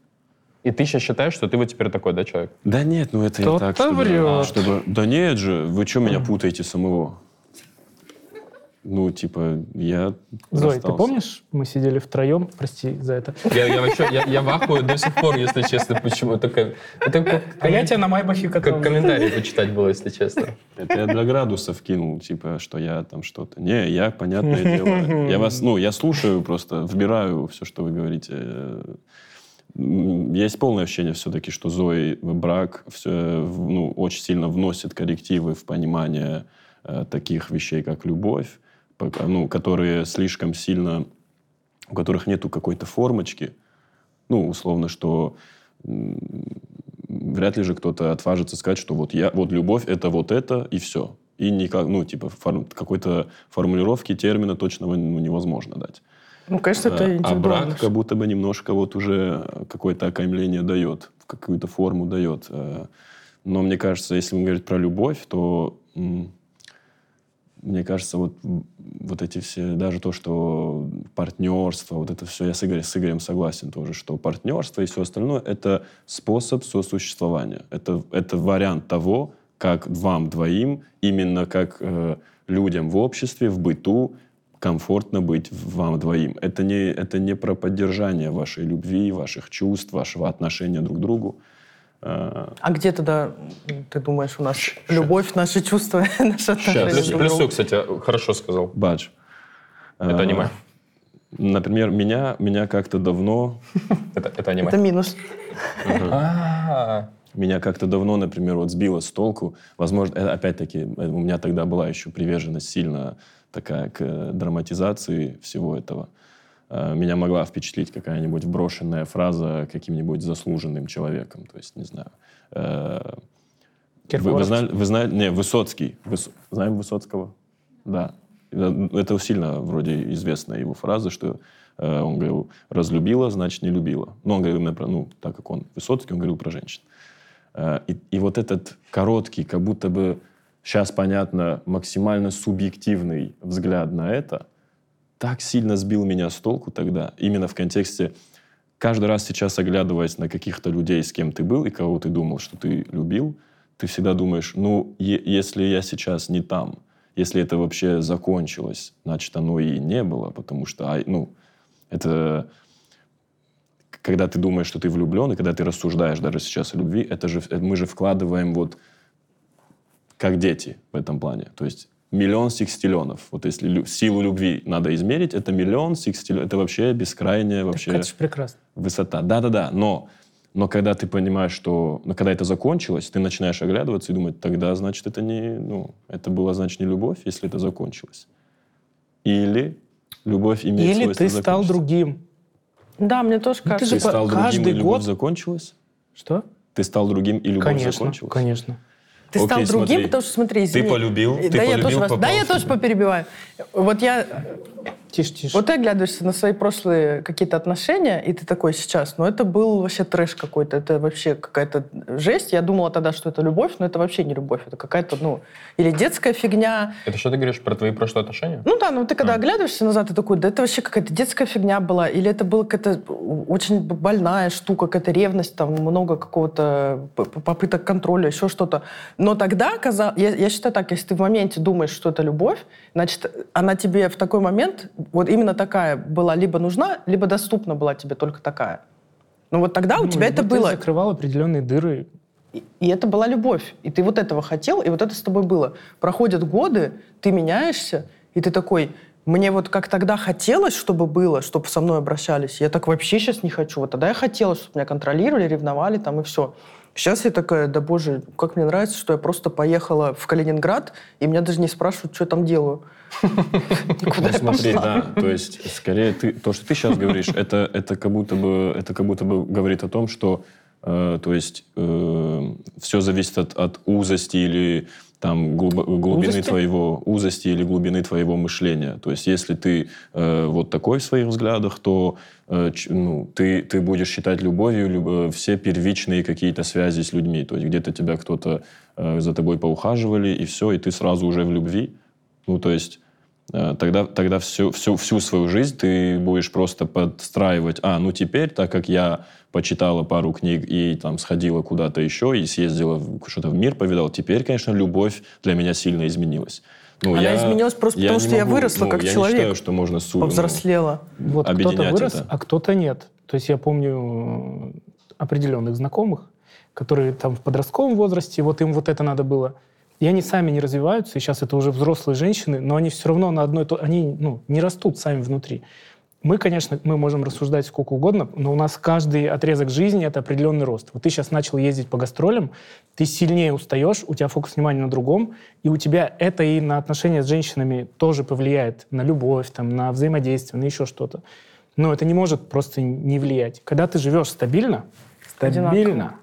И ты сейчас считаешь, что ты вот теперь такой, да, человек? Да нет, ну это Кто-то я так, чтобы, врет. чтобы- Да нет же, вы что меня путаете самого? Ну, типа, я Зой, ты расстался. помнишь, мы сидели втроем, прости за это. Я, я вообще, я, я в ахуе до сих пор, если честно, почему. Это как, это как, А я тебя на Майбахе как катал. комментарий почитать было, если честно. Это я для градусов кинул, типа, что я там что-то. Не, я, понятное дело, я вас, ну, я слушаю просто, вбираю все, что вы говорите. Есть полное ощущение все-таки, что Зои брак все, ну, очень сильно вносит коррективы в понимание э, таких вещей, как любовь, ну, которые слишком сильно, у которых нету какой-то формочки, ну, условно, что вряд ли же кто-то отважится сказать, что вот я, вот любовь это вот это и все. И никак, ну, типа, форм- какой-то формулировки термина точного ну, невозможно дать. Ну, конечно, это А- а индивидуально. брак как будто бы немножко вот уже какое-то окаймление дает, какую-то форму дает. Э, Но мне кажется, если мы говорить про любовь, то мне кажется, вот, вот эти все, даже то, что партнерство, вот это все, я с Игорем, с Игорем согласен тоже, что партнерство и все остальное — это способ сосуществования. Это, это вариант того, как вам двоим, именно как э, людям в обществе, в быту, комфортно быть вам двоим. Это не, это не про поддержание вашей любви, ваших чувств, вашего отношения друг к другу. Э, А где тогда, ты думаешь, у нас любовь, наши чувства, наши отношения? Плюс, плюсу, кстати, хорошо сказал. Бадж. Это Э, аниме. Например, меня, меня как-то давно, Это, это аниме. Это минус. А, меня как-то давно, например, вот сбило с толку. Возможно, э, опять-таки, э, у меня тогда была еще приверженность сильно такая к э, драматизации всего этого. Э, Меня могла впечатлить какая-нибудь вброшенная фраза каким-нибудь заслуженным человеком. То есть, не знаю. э, Вы, вы знали, вы знали, не, Высоцкий. Выс- знаем Высоцкого? Да. Это сильно вроде известная его фраза, что э, он говорил, разлюбила, значит, не любила. Но он говорил, ну, так как он Высоцкий, он говорил про женщин. Э, и, и вот этот короткий, как будто бы сейчас понятно, максимально субъективный взгляд на это, так сильно сбил меня с толку тогда, именно в контексте каждый раз сейчас оглядываясь на каких-то людей, с кем ты был и кого ты думал, что ты любил, ты всегда думаешь, ну, если я сейчас не там, если это вообще закончилось, значит, оно и не было, потому что, ну, это когда ты думаешь, что ты влюблен, и когда ты рассуждаешь даже сейчас о любви, это же э, мы же вкладываем вот как дети в этом плане. То есть миллион секстиллионов. Вот если лю- силу любви надо измерить, это миллион секстиллионов. Это вообще бескрайняя вообще Это же прекрасно. высота. Да-да-да, но, но когда ты понимаешь, что... Но когда это закончилось, ты начинаешь оглядываться и думать, тогда, значит, это не... Ну, это была, значит, не любовь, если это закончилось. Или любовь имеет Или ты стал другим. Да, мне тоже Ну, ты кажется. Ты же стал другим, каждый и любовь год- закончилась? Что? Ты стал другим, и любовь Конечно, закончилась? конечно. Ты стал Окей, другим, смотри. потому что, смотри, извини. полюбил, ты да, я полюбил, тоже вас- да, я тоже поперебиваю. Вот я... Тише, тише. Вот ты оглядываешься на свои прошлые какие-то отношения, и ты такой сейчас, ну это был вообще трэш какой-то, это вообще какая-то жесть. Я думала тогда, что это любовь, но это вообще не любовь, это какая-то, ну, или детская фигня. это что ты говоришь про твои прошлые отношения? Ну да, ну ты А. когда оглядываешься назад, ты такой, да это вообще какая-то детская фигня была, или это была какая-то очень больная штука, какая-то ревность, там много какого-то попыток контроля, еще что-то. Но тогда, казалось, я, я считаю так, если ты в моменте думаешь, что это любовь, значит, она тебе в такой момент, вот именно такая была либо нужна, либо доступна была тебе только такая. Ну вот тогда у Ну, тебя это ты было. закрывал определенные дыры. И, и это была любовь. И ты вот этого хотел, и вот это с тобой было. Проходят годы, ты меняешься, и ты такой, мне вот как тогда хотелось, чтобы было, чтобы со мной обращались. Я так вообще сейчас не хочу. Вот тогда я хотела, чтобы меня контролировали, ревновали там и все. Сейчас я такая, да боже, как мне нравится, что я просто поехала в Калининград, и меня даже не спрашивают, что я там делаю. Куда ну, смотри, да, то есть скорее ты, то, что ты сейчас говоришь, это, это, как будто бы, это как будто бы говорит о том, что э, то есть э, все зависит от, от узости или там глуб, глубины узости? твоего узости или глубины твоего мышления. То есть, если ты э, вот такой в своих взглядах, то э, ч, ну, ты, ты будешь считать любовью люб, э, все первичные какие-то связи с людьми. То есть, где-то тебя кто-то э, за тобой поухаживали, и все, и ты сразу уже в любви. Ну, то есть, тогда, тогда всю, всю, всю свою жизнь ты будешь просто подстраивать, а, ну, теперь, так как я почитала пару книг и там сходила куда-то еще и съездила что-то в мир повидал, теперь, конечно, любовь для меня сильно изменилась. Ну, Она я, изменилась просто я потому, что могу, я выросла ну, как я человек. Я считаю, что можно с, повзрослела. Ну, вот кто-то вырос, это. а кто-то нет. То есть я помню определенных знакомых, которые там в подростковом возрасте, вот им вот это надо было. И они сами не развиваются, и сейчас это уже взрослые женщины, но они все равно на одной... Они ну, не растут сами внутри. Мы, конечно, мы можем рассуждать сколько угодно, но у нас каждый отрезок жизни — это определенный рост. Вот ты сейчас начал ездить по гастролям, ты сильнее устаешь, у тебя фокус внимания на другом, и у тебя это и на отношения с женщинами тоже повлияет, на любовь, там, на взаимодействие, на еще что-то. Но это не может просто не влиять. Когда ты живешь стабильно, стабильно, Одинаково.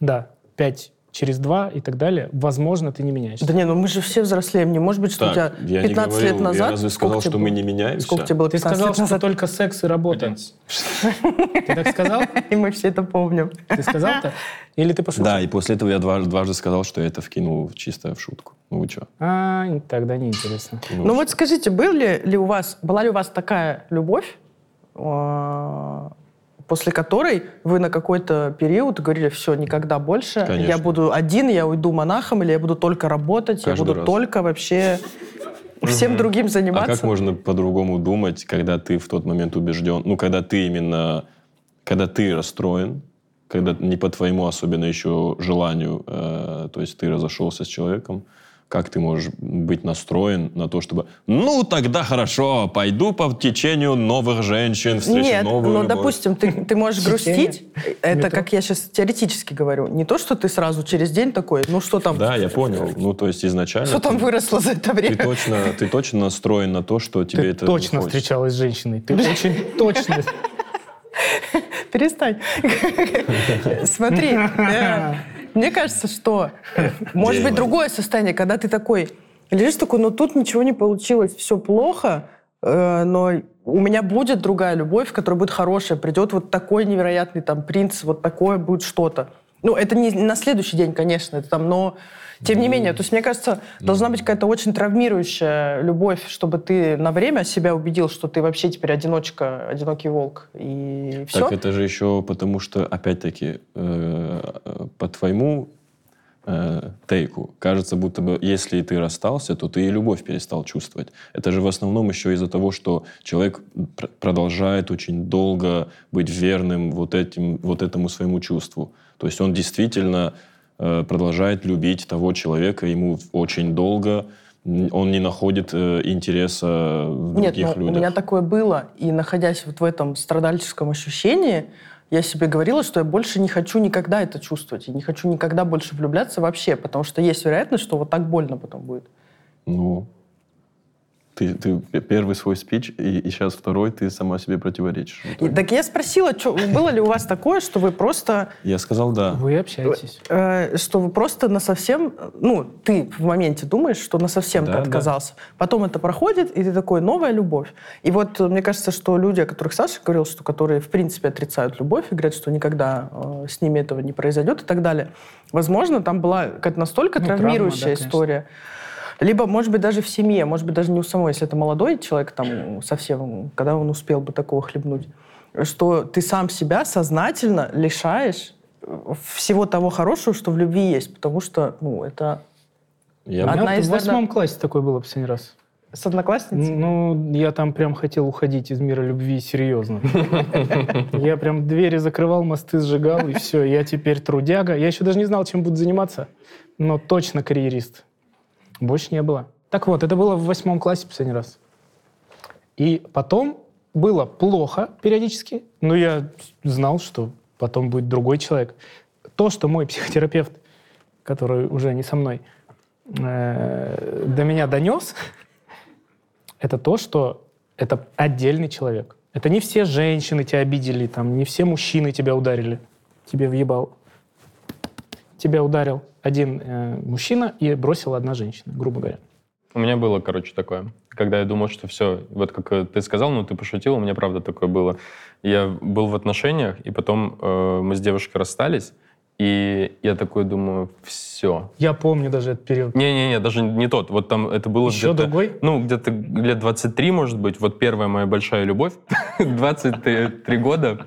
да, 5 через два и так далее, возможно, ты не меняешься. Да не, ну мы же все взрослеем. Не может быть, что так, у тебя 15 говорил, лет назад... Я разве сказал, что мы не меняемся? Сколько тебе было Ты сказал, что только секс и работа. Ты так сказал? И мы все это помним. Ты сказал так? Или ты пошутил? Да, и после этого я дважды, дважды сказал, что я это вкинул чисто в шутку. Ну вы что? А, тогда неинтересно. Ну, ну вот скажите, были ли у вас, была ли у вас такая любовь, а, после которой вы на какой-то период говорили, все, никогда больше, Конечно. я буду один, я уйду монахом, или я буду только работать, Каждый я буду раз. только вообще всем угу. другим заниматься. А как можно по-другому думать, когда ты в тот момент убежден, ну, когда ты именно, когда ты расстроен, когда не по твоему особенно еще желанию, э, то есть ты разошелся с человеком, как ты можешь быть настроен на то, чтобы, ну, тогда хорошо, пойду по течению новых женщин, встречу Нет, новую ну, любовь. допустим, ты, ты можешь грустить, это как я сейчас теоретически говорю, не то, что ты сразу через день такой, ну, что там... Да, я понял, ну, то есть изначально... Что там выросло за это время? Ты точно, ты точно настроен на то, что тебе ты это точно встречалась с женщиной, ты очень точно... Перестань. Смотри, э, мне кажется, что э, может быть другое состояние, когда ты такой лежишь такой, ну тут ничего не получилось, все плохо, э, но у меня будет другая любовь, которая будет хорошая, придет вот такой невероятный там принц, вот такое будет что-то. Ну, это не на следующий день, конечно, это там, но тем не менее, то есть, мне кажется, должна быть какая-то очень травмирующая любовь, чтобы ты на время себя убедил, что ты вообще теперь одиночка, одинокий волк, и все. Так это же еще потому, что, опять-таки, э, по твоему э, тейку, кажется, будто бы, если ты расстался, то ты и любовь перестал чувствовать. Это же в основном еще из-за того, что человек пр продолжает очень долго быть верным вот, этим, вот этому своему чувству. То есть он действительно продолжает любить того человека, ему очень долго, он не находит э, интереса в других Нет, ну, у меня такое было, и находясь вот в этом страдальческом ощущении, я себе говорила, что я больше не хочу никогда это чувствовать, и не хочу никогда больше влюбляться вообще, потому что есть вероятность, что вот так больно потом будет. Ну, ты, ты первый свой спич, и, и сейчас второй, ты сама себе противоречишь. И, так я спросила, что, было ли у вас такое, что вы просто... Я сказал да. Вы общаетесь. Э, что вы просто на совсем... Ну, ты в моменте думаешь, что на совсем да, ты отказался. Да. Потом это проходит, и ты такой, новая любовь. И вот мне кажется, что люди, о которых Саша говорил, что которые в принципе отрицают любовь и говорят, что никогда э, с ними этого не произойдет и так далее, возможно, там была какая-то настолько ну, травмирующая травма, да, история, либо, может быть, даже в семье, может быть, даже не у самого, если это молодой человек, там, совсем, когда он успел бы такого хлебнуть, что ты сам себя сознательно лишаешь всего того хорошего, что в любви есть, потому что, ну, это я одна из... В восьмом классе такой было последний раз. С одноклассницей? Ну, я там прям хотел уходить из мира любви серьезно. Я прям двери закрывал, мосты сжигал, и все. Я теперь трудяга. Я еще даже не знал, чем буду заниматься, но точно карьерист. Больше не было. Так вот, это было в восьмом классе последний раз. И потом было плохо периодически, но я знал, что потом будет другой человек. То, что мой психотерапевт, который уже не со мной, э, до меня донес, это то, что это отдельный человек. Это не все женщины тебя обидели, там, не все мужчины тебя ударили, тебе въебал. Тебя ударил один э, мужчина и бросила одна женщина, грубо говоря. У меня было, короче, такое. Когда я думал, что все, вот как э, ты сказал, ну ты пошутил, у меня правда такое было. Я был в отношениях, и потом э, мы с девушкой расстались, и я такой думаю, все. Я помню даже этот период. Не-не-не, даже не тот. Вот там это было Еще где-то... другой? Ну, где-то лет 23, может быть. Вот первая моя большая любовь. 23 года.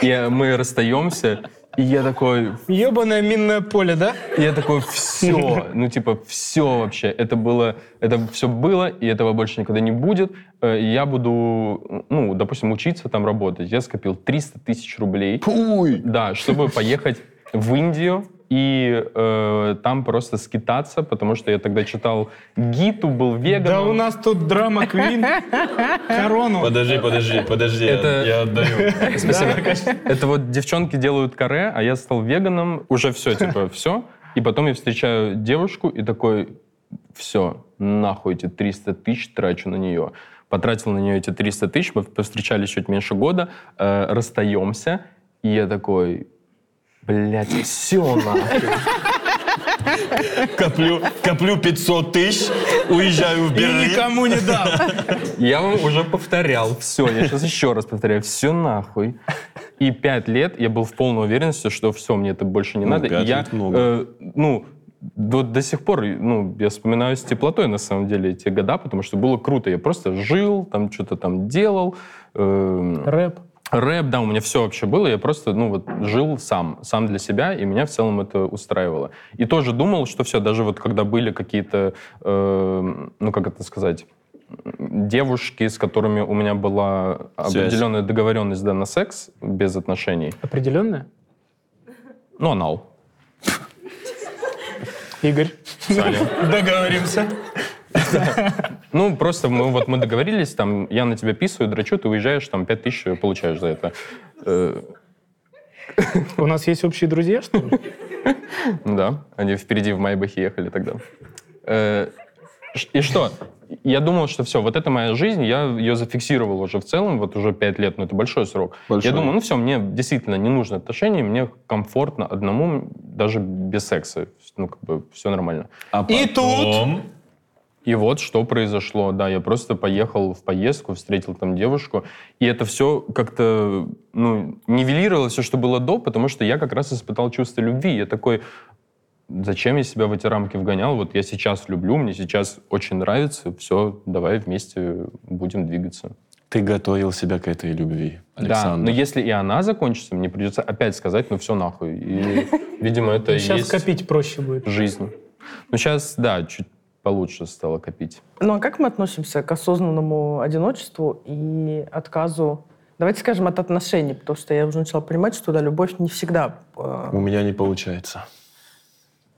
И мы расстаемся. И я такой, Ебаное минное поле, да? и я такой, все, ну типа все вообще, это было, это все было, и этого больше никогда не будет. Э, Я буду, ну, допустим, учиться там работать. Я скопил 300 тысяч рублей. Пуй! Да, чтобы поехать в Индию и э, там просто скитаться, потому что я тогда читал Гиту, был веганом. Да у нас тут драма Квин. Корону. Подожди, подожди, подожди, Это- я отдаю. Спасибо. Это вот девчонки делают каре, а я стал веганом, уже все, типа, все. И потом я встречаю девушку и такой, все, нахуй эти 300 тысяч трачу на нее. Потратил на нее эти 300 тысяч, мы повстречались чуть меньше года, э, расстаемся, и я такой, блядь, все нахуй. Коплю, коплю 500 тысяч, уезжаю в И никому не дал. Я вам уже повторял, все, я сейчас еще раз повторяю, все нахуй. И пять лет я был в полной уверенности, что все, мне это больше не Ну, надо. И я, э, ну, до, до сих пор, ну, я вспоминаю с теплотой, на самом деле, эти года, потому что было круто. Я просто жил, там что-то там делал. э, Рэп. Рэп, да, у меня все вообще было, я просто, ну, вот, жил сам, сам для себя, и меня в целом это устраивало. И тоже думал, что все, даже вот когда были какие-то, э, ну, как это сказать, девушки, с которыми у меня была Связь. определенная договоренность, да, на секс, без отношений, Определенное? ну, анал. Игорь. Саня. Договоримся. Ну, просто мы, вот мы договорились, там, я на тебя писаю, драчу, ты уезжаешь, там, 5 тысяч получаешь за это. Э, У нас есть общие друзья, что ли? Да, они впереди в Майбахе ехали тогда. Э, И что? Я думал, что все, вот это моя жизнь, я ее зафиксировал уже в целом, вот уже пять лет, но это большой срок. Большой. Я думаю, ну все, мне действительно не нужно отношений, мне комфортно одному, даже без секса. Ну, как бы все нормально. А И потом- И вот что произошло. Да, я просто поехал в поездку, встретил там девушку, и это все как-то ну, нивелировало все, что было до, потому что я как раз испытал чувство любви. Я такой, зачем я себя в эти рамки вгонял? Вот я сейчас люблю, мне сейчас очень нравится, все, давай вместе будем двигаться. Ты готовил себя к этой любви, Да, Александр. но если и она закончится, мне придется опять сказать, ну все нахуй. И, видимо, это и Сейчас есть копить проще будет. жизнь. Ну сейчас, да, чуть получше стало копить. Ну а как мы относимся к осознанному одиночеству и отказу, давайте скажем, от отношений? Потому что я уже начала понимать, что да, любовь не всегда... э, У меня не получается.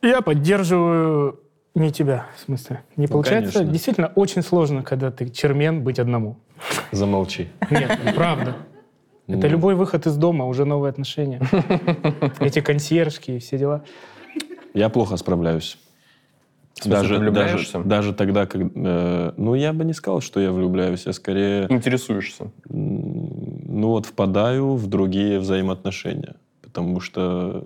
Я поддерживаю не тебя, в смысле. Не получается. конечно. Действительно, очень сложно, когда ты чермен, быть одному. Замолчи. Нет, ну, правда. Это Ну. любой выход из дома, уже новые отношения. Эти консьержки и все дела. Я плохо справляюсь. Смысле, ты даже, влюбляешься? даже тогда, как... э, ну, я бы не сказал, что я влюбляюсь. Я скорее, Интересуешься. ну, вот впадаю в другие взаимоотношения. Потому что,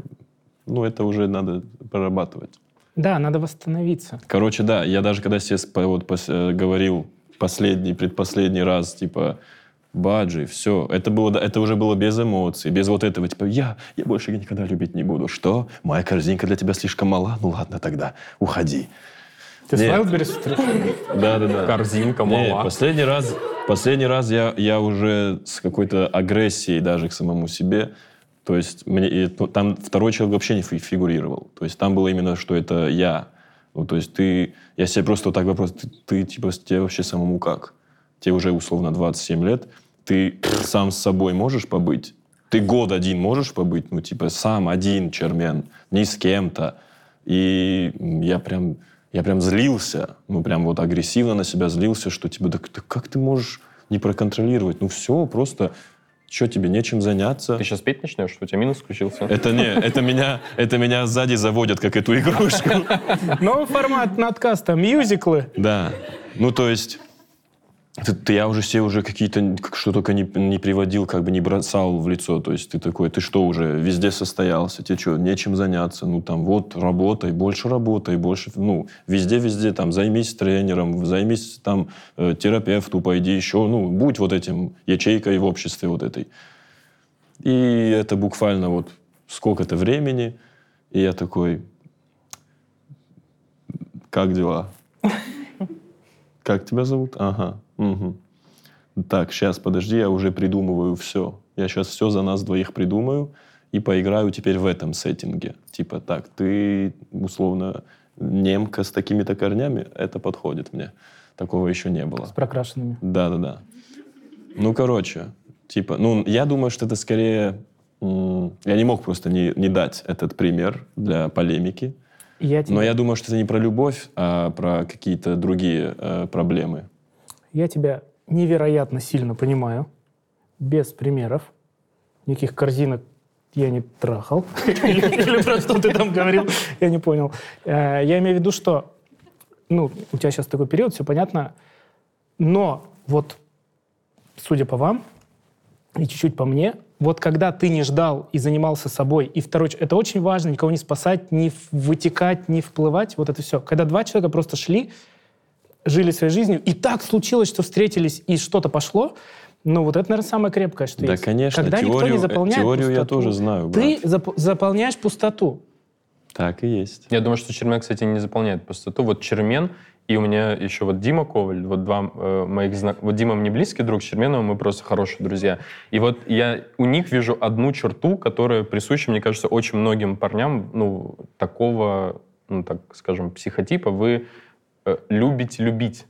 ну, это уже надо прорабатывать. Да, надо восстановиться. Короче, да, я даже когда себе вот, пос- э, говорил последний, предпоследний раз, типа, Баджи, все, это, было, да, это уже было без эмоций, без вот этого, типа, я, я больше никогда любить не буду. Что? Моя корзинка для тебя слишком мала? Ну ладно тогда, уходи. Ты с Нет. Wildberries встречаешься? Да-да-да. Корзинка мала. последний раз, последний раз я, я уже с какой-то агрессией даже к самому себе. То есть мне, и, там второй человек вообще не фи- фигурировал. То есть там было именно, что это я. Ну, то есть ты... Я себе просто вот так вопрос... Ты, ты, типа, тебе вообще самому как? Тебе уже условно 27 лет. Ты сам с собой можешь побыть? Ты год один можешь побыть? Ну, типа, сам один чермен, не с кем-то. И я прям, я прям злился, ну, прям вот агрессивно на себя злился, что, типа, да, да как ты можешь, не проконтролировать. Ну все, просто что тебе, нечем заняться? Ты сейчас петь начнешь? У тебя минус включился? Это не, это меня, это меня сзади заводят, как эту игрушку. Новый формат надкаста, мюзиклы. Да. Ну, то есть, ты, я уже все уже какие-то, как- что только не, не приводил, как бы не бросал в лицо. То есть ты такой, ты что уже, везде состоялся, тебе что, нечем заняться? Ну, там, вот, работай, больше работай, больше, ну, везде-везде, там, займись тренером, займись, там, э, терапевту, пойди еще, ну, будь вот этим ячейкой в обществе вот этой. И это буквально вот сколько-то времени, и я такой, как дела? Как тебя зовут? Ага. Мгм. Так, сейчас, подожди, я уже придумываю все. Я сейчас все за нас двоих придумаю и поиграю теперь в этом сеттинге. Типа, так, ты, условно, немка с такими-то корнями, это подходит мне. Такого еще не было. С прокрашенными. Да-да-да. Ну, короче, типа, ну, я думаю, что это скорее... Я не мог просто не, не дать этот пример для полемики. Я тебя, Но я думаю, что это не про любовь, а про какие-то другие э, проблемы. Я тебя невероятно сильно понимаю. Без примеров. Никаких корзинок я не трахал. Или про что ты там говорил, я не понял. Э, Я имею в виду, что ну, у тебя сейчас такой период, все понятно. Но вот, судя по вам и чуть-чуть по мне, вот когда ты не ждал и занимался собой, и второй, это очень важно, никого не спасать, не вытекать, не вплывать, вот это все. Когда два человека просто шли, жили своей жизнью, и так случилось, что встретились, и что-то пошло, ну вот это, наверное, самое крепкое, что Да, есть. конечно, Когда никто теорию- не заполняет теорию я пустоту, тоже знаю, Ты зап- заполняешь пустоту. Так и есть. Я думаю, что Чермен, кстати, не заполняет пустоту. Вот Чермен и у меня еще вот Дима Коваль, вот два э, моих знакомых. Вот Дима мне близкий друг, с Черменовым мы просто хорошие друзья. И вот я у них вижу одну черту, которая присуща, мне кажется, очень многим парням, ну, такого, ну, так скажем, психотипа. Вы э, любите любить.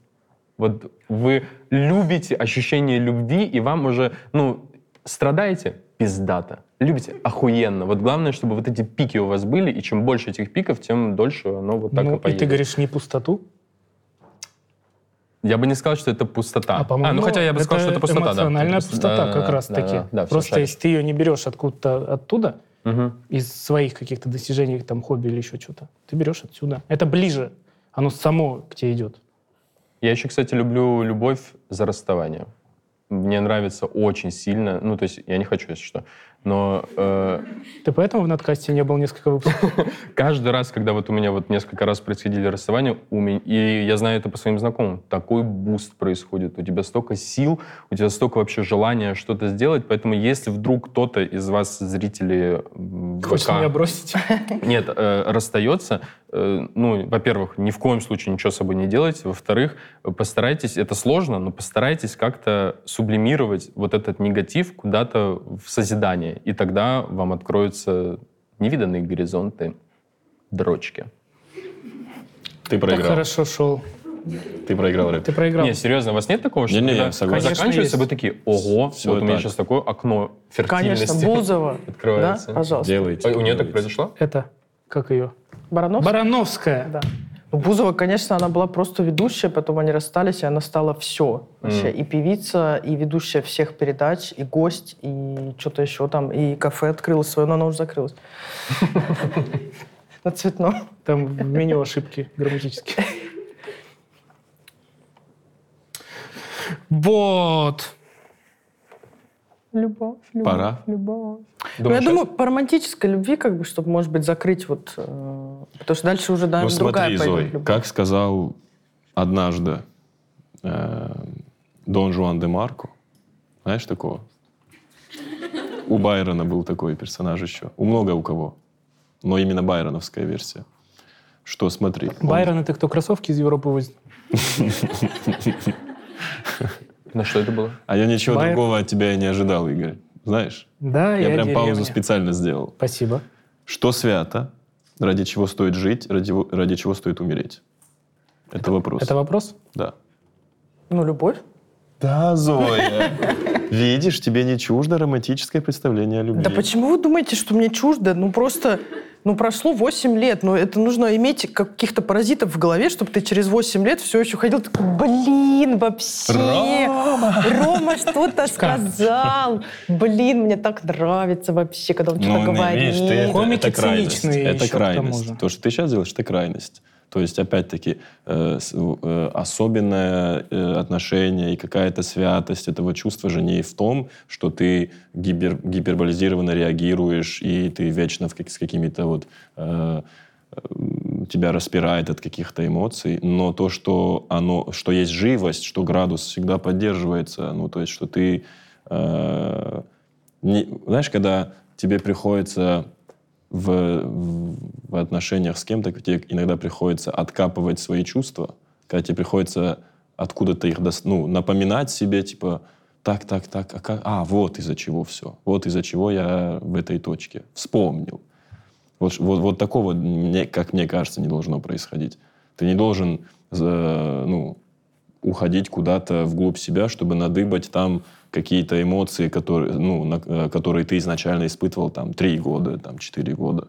Вот вы любите ощущение любви, и вам уже, ну, страдаете пиздато. Любите охуенно. Вот главное, чтобы вот эти пики у вас были, и чем больше этих пиков, тем дольше оно вот так ну, и и поедет. ты говоришь не пустоту, Я бы не сказал, что это пустота. а, по-моему, ну хотя я бы сказал, что это пустота, да. эмоциональная пустота Да, как да, раз да, таки. да, да, Просто если ты ее не берешь откуда-то оттуда, Мгм. из своих каких-то достижений, там, хобби или еще что-то, ты берешь отсюда. Это ближе. Оно само к тебе идет. Я еще, кстати, люблю любовь за расставание. Мне нравится очень сильно, ну, то есть я не хочу, если что, но э, Ты поэтому в надкасте не был несколько выпусков? каждый раз, когда вот у меня вот несколько раз происходили расставания, у меня, и я знаю это по своим знакомым, такой boost происходит. У тебя столько сил, у тебя столько вообще желания что-то сделать, поэтому если вдруг кто-то из вас, зрители ВК, меня бросить? нет, э, расстается, э, ну, во-первых, ни в коем случае ничего с собой не делайте, во-вторых, постарайтесь, это сложно, но постарайтесь как-то сублимировать вот этот негатив куда-то в созидание, и тогда вам откроются невиданные горизонты дрочки. Ты Так проиграл. хорошо шел. Ты проиграл рэп. Ты проиграл. Не, серьезно, у вас нет такого, что Не-не, когда я согласен. Заканчивается, есть. вы такие, ого, Всё вот у меня так. сейчас такое окно фертильности. Конечно, Бузова. Открывается. Да, пожалуйста. Делайте. Ой, у нее так произошло? Это, как ее? Баранов? Барановская. Да. Ну, Бузова, конечно, она была просто ведущая, потом они расстались, и она стала все. Вообще. Мгм. И певица, и ведущая всех передач, и гость, и что-то еще там, и кафе открылось свое, но оно уже закрылось. На цветном. Там в меню ошибки грамматические. Вот. Любовь, любовь, Пора. любовь. Ну, Думаешь, я думаю, по романтической любви, как бы, чтобы, может быть, закрыть вот... э, потому что дальше уже, Ну наверное, другая смотри, пойдет Зой, любовь. как сказал однажды э, Дон Жуан де Марко, знаешь такого? У Байрона был такой персонаж еще. У много у кого. Но именно байроновская версия. Что смотри. он- Байрон это кто кроссовки из Европы возит? На что это было? А я ничего другого от тебя и не ожидал, Игорь. Знаешь? Да, я я прям паузу специально сделал. Спасибо. Что свято? Ради чего стоит жить? Ради, ради чего стоит умереть? Это вопрос. Это вопрос? Да. Ну, любовь. Да, Зоя. Видишь, тебе не чуждо романтическое представление о любви. Да почему вы думаете, что мне чуждо? Ну, просто ну, прошло 8 лет, но это нужно иметь каких-то паразитов в голове, чтобы ты через 8 лет все еще ходил такой, блин, вообще, Рома! Рома что-то сказал, блин, мне так нравится вообще, когда он что-то Ну, говорит. видишь, ты это, Комики это крайность. циничные Это крайность. То, что ты сейчас делаешь, это крайность. То есть, опять-таки, э, э, особенное э, отношение и какая-то святость этого чувства же не в том, что ты гипер- гиперболизированно реагируешь, и ты вечно в с какими-то вот... тебя распирает от каких-то эмоций, но то, что оно, что есть живость, что градус всегда поддерживается, ну, то есть, что ты э, не- знаешь, когда тебе приходится в, в- отношениях с кем-то, тебе иногда приходится откапывать свои чувства, когда тебе приходится откуда-то их дос- ну, напоминать себе, типа, так, так, так, а, как- а, вот из-за чего все, вот из-за чего я в этой точке, вспомнил. Вот, вот, вот такого, мне, как мне кажется, не должно происходить. Ты не должен за- ну, уходить куда-то вглубь себя, чтобы надыбать там какие-то эмоции, которые, ну, на- э, которые ты изначально испытывал там три года, там четыре года.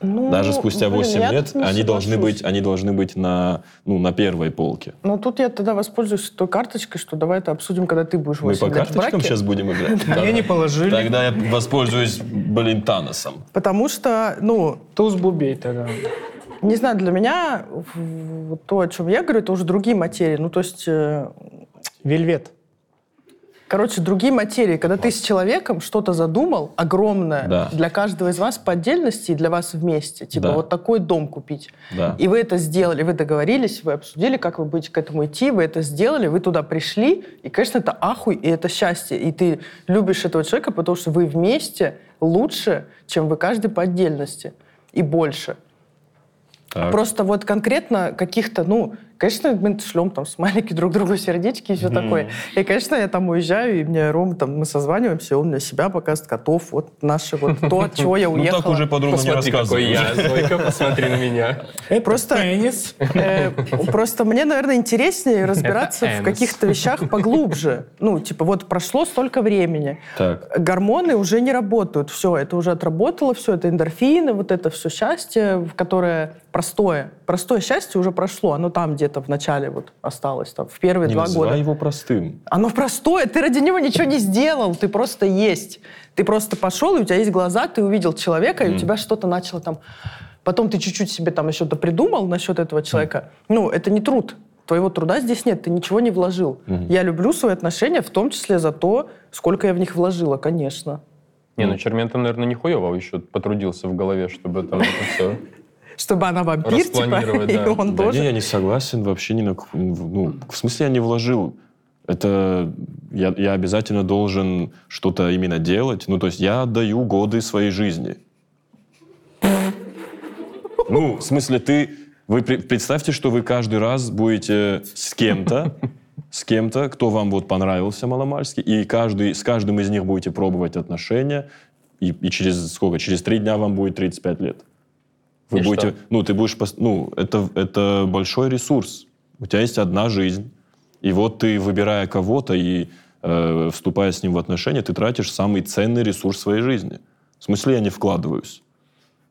Ну, Даже спустя блин, 8 я лет они должны соглашусь. быть, они должны быть на, ну, на первой полке. Ну, тут я тогда воспользуюсь той карточкой, что давай это обсудим, когда ты будешь Мы 8 по лет в карточкам браке. сейчас будем играть? Мне не положили. Тогда я воспользуюсь, блин, Таносом. Потому что, ну, Туз бубей тогда. Не знаю, для меня то, о чем я говорю, это уже другие материи. Ну, то есть, э, Вельвет. короче, другие материи. Когда ты с человеком что-то задумал огромное Да. для каждого из вас по отдельности и для вас вместе. Типа Да. вот такой дом купить. Да. И вы это сделали, вы договорились, вы обсудили, как вы будете к этому идти, вы это сделали, вы туда пришли, и, конечно, это ахуй, и это счастье. И ты любишь этого человека, потому что вы вместе лучше, чем вы каждый по отдельности. И больше. Так. Просто вот конкретно каких-то, ну, конечно, мы шлем там смайлики друг другу, сердечки и все такое. И, конечно, я там уезжаю, и мне Ром, там, мы созваниваемся, он мне себя показывает, котов, вот наши, вот то, от чего я Ну уехала. так уже подруга не рассказывает. я. Зойка, посмотри на меня. Это Просто- пенис. Э, Просто мне, наверное, интереснее разбираться в каких-то вещах поглубже. Ну, типа, вот прошло столько времени. Гормоны уже не работают. Все, это уже отработало, все, это эндорфины, вот это все счастье, в которое простое. Простое счастье уже прошло. Оно там где-то в начале вот осталось, там, в первые Не два года. его простым. Оно простое, ты ради него ничего не сделал, ты просто есть. Ты просто пошел, и у тебя есть глаза, ты увидел человека, и у тебя что-то начало там... Потом ты чуть-чуть себе там еще придумал насчет этого человека. Ну, это не труд. Твоего труда здесь нет, ты ничего не вложил. Я люблю свои отношения, в том числе за то, сколько я в них вложила, конечно. Не, ну Чермен-то, наверное, нихуево еще потрудился в голове, чтобы там это все... Чтобы она вампир, типа, Распланировать, и да. он Да тоже. не, я не согласен вообще ни на... Ну, в смысле я не вложил. Это я, я обязательно должен что-то именно делать. Ну, то есть я отдаю годы своей жизни. Ну, в смысле, ты... Вы пре- представьте, что вы каждый раз будете с кем-то, с кем-то, кто вам вот понравился маломальски, и каждый, с каждым из них будете пробовать отношения, и, и через сколько? Через три дня вам будет 35 лет. Вы И будете, что? ну, ты будешь, ну, это, это большой ресурс. У тебя есть одна жизнь, и вот ты, выбирая кого-то и э, вступая с ним в отношения, ты тратишь самый ценный ресурс своей жизни. В смысле я не вкладываюсь?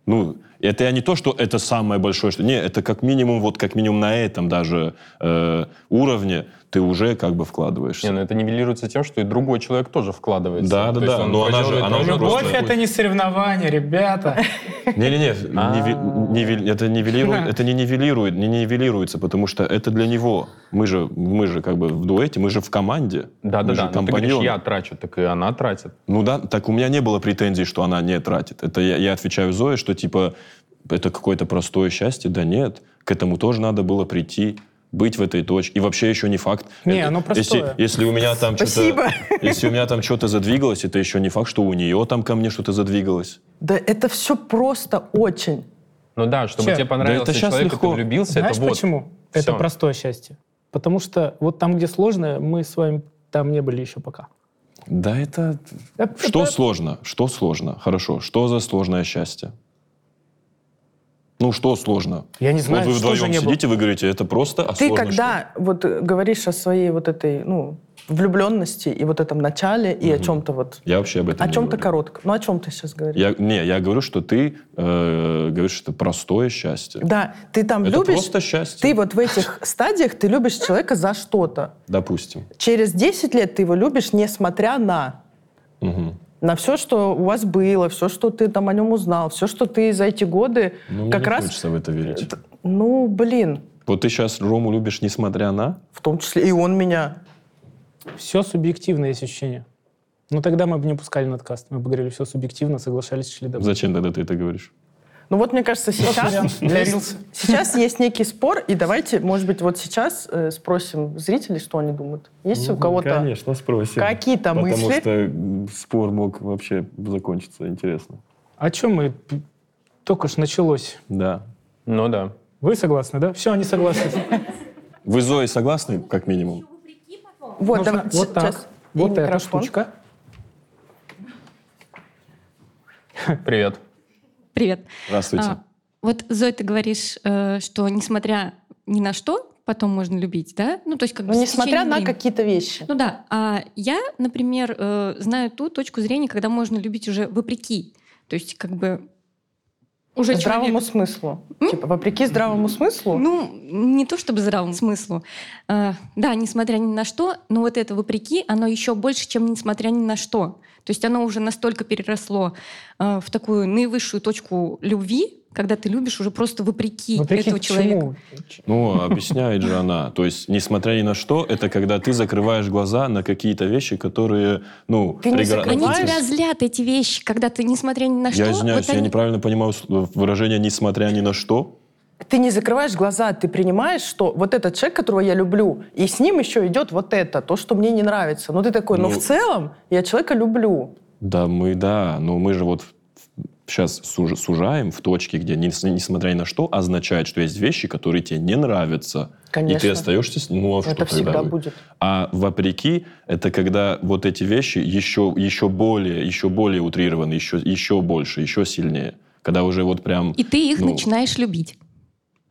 Ну, это я не то, что это самое большое, что... Не, это как минимум, вот как минимум на этом даже э, уровне ты уже как бы вкладываешься. Не, ну это нивелируется тем, что и другой человек тоже вкладывается. Да, да, То да, но она же- она же Любовь просто- это не соревнование, ребята. Не-не-не, А. это, нивелирует, это не нивелирует, не нивелируется, потому что это для него. Мы же, мы же как бы в дуэте, мы же в команде. Да, да, да. Но ты говоришь, я трачу, так и она тратит. Ну да, так у меня не было претензий, что она не тратит. Это я, я отвечаю Зое, что типа это какое-то простое счастье. Да нет, к этому тоже надо было прийти, быть в этой точке. И вообще еще не факт. Не, Это- оно простое. Если, если у меня там Спасибо. что-то... Если у меня там что-то задвигалось, это еще не факт, что у нее там ко мне что-то задвигалось. Да это все просто очень. Ну да, чтобы Чё? тебе понравился Да это человек, легко. ты влюбился, Знаешь это вот. почему? Всё. Это простое счастье. Потому что вот там, где сложно, мы с вами там не были еще пока. Да это... Это- Что это- сложно? Что сложно? Хорошо. Что за сложное счастье? Ну, что сложно? Я не знаю, вот вы что же вдвоем не было? сидите, вы говорите, это просто, а Ты сложно когда вот э, говоришь о своей вот этой, ну, влюбленности и вот этом начале, и о чем-то вот... что? Я вообще об этом О чем-то говорю. коротком. Ну, о чем ты сейчас говоришь? Я, не, я говорю, что ты э, говоришь, что это простое счастье. Да, ты там Это любишь... просто счастье. Ты вот в этих стадиях, ты любишь человека за что-то. Допустим. Через 10 лет ты его любишь, несмотря на... На все, что у вас было, все, что ты там о нем узнал, все, что ты за эти годы Ну, как не раз... хочется в это верить. Ну, блин, Вот ты сейчас Рому любишь, несмотря на... в том числе и он меня. Все субъективно, есть ощущение. Ну, тогда мы бы не пускали надкаст. Мы бы говорили, все субъективно, соглашались, шли домой. Зачем тогда ты это говоришь? Ну вот, мне кажется, сейчас, Для есть- рилса. сейчас есть некий спор, и давайте, может быть, вот сейчас э, спросим зрителей, что они думают. Есть у кого-то Ну, Конечно, спросим. какие-то Потому мысли? что м, спор мог вообще закончиться интересно. О чем мы? Только ж началось. Да. Ну да. Вы согласны, да? Все, они согласны. Вы, Зои, согласны, как минимум? Вот, Нужно давай, вот так. Вот эта микрофон. штучка. Привет. Привет. Здравствуйте. А, вот, Зой, ты говоришь, э, что несмотря ни на что, потом можно любить, да? Ну, то есть как бы Ну, несмотря на времени. какие-то вещи. Ну да, а я, например, э, знаю ту точку зрения, когда можно любить уже вопреки. То есть как бы уже здравому человек- смыслу. Типа, вопреки здравому смыслу. Ну, не то чтобы здравому смыслу. Э, да, несмотря ни на что, но вот это вопреки, оно еще больше, чем несмотря ни на что. То есть оно уже настолько переросло э, в такую наивысшую точку любви, когда ты любишь уже просто вопреки, Вопреки этого человека. чему? Ну, объясняет же она. То есть, несмотря ни на что, это когда ты закрываешь глаза на какие-то вещи, которые, ну, Ты не закрываешь. Они тебя злят, эти вещи, когда ты, несмотря ни на что... Я извиняюсь, вот я они- неправильно понимаю с- выражение «несмотря ни на что». Ты не закрываешь глаза, ты принимаешь, что вот этот человек, которого я люблю, и с ним еще идет вот это, то, что мне не нравится. Но ты такой, но Ну. в целом я человека люблю. Да, мы, да, но мы же вот сейчас сужаем в точке, где нес- несмотря ни на что означает, что есть вещи, которые тебе не нравятся. И Конечно. ты остаешься с ну, а что Это тогда всегда вы? будет. А вопреки, это когда вот эти вещи еще, еще более, еще более утрированы, еще, еще больше, еще сильнее. Когда уже вот прям... И ты их ну, начинаешь любить.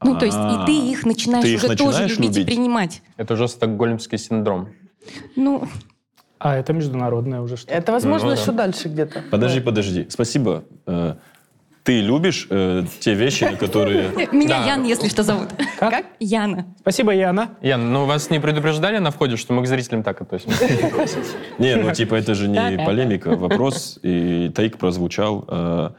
Ну, то есть и А, ты их начинаешь ты их уже тоже любить, и принимать. Это уже стокгольмский синдром. Ну, А, это международное уже что Это, возможно, Ну, да. еще дальше где-то. Подожди, подожди. Спасибо. Э, Ты любишь э, те вещи, на которые... меня Да. Ян, если что, зовут. Как? Яна. Спасибо, Яна. Ян, ну вас не предупреждали на входе, что мы к зрителям так относимся? Не, ну типа это же не полемика. Вопрос, и тейк прозвучал.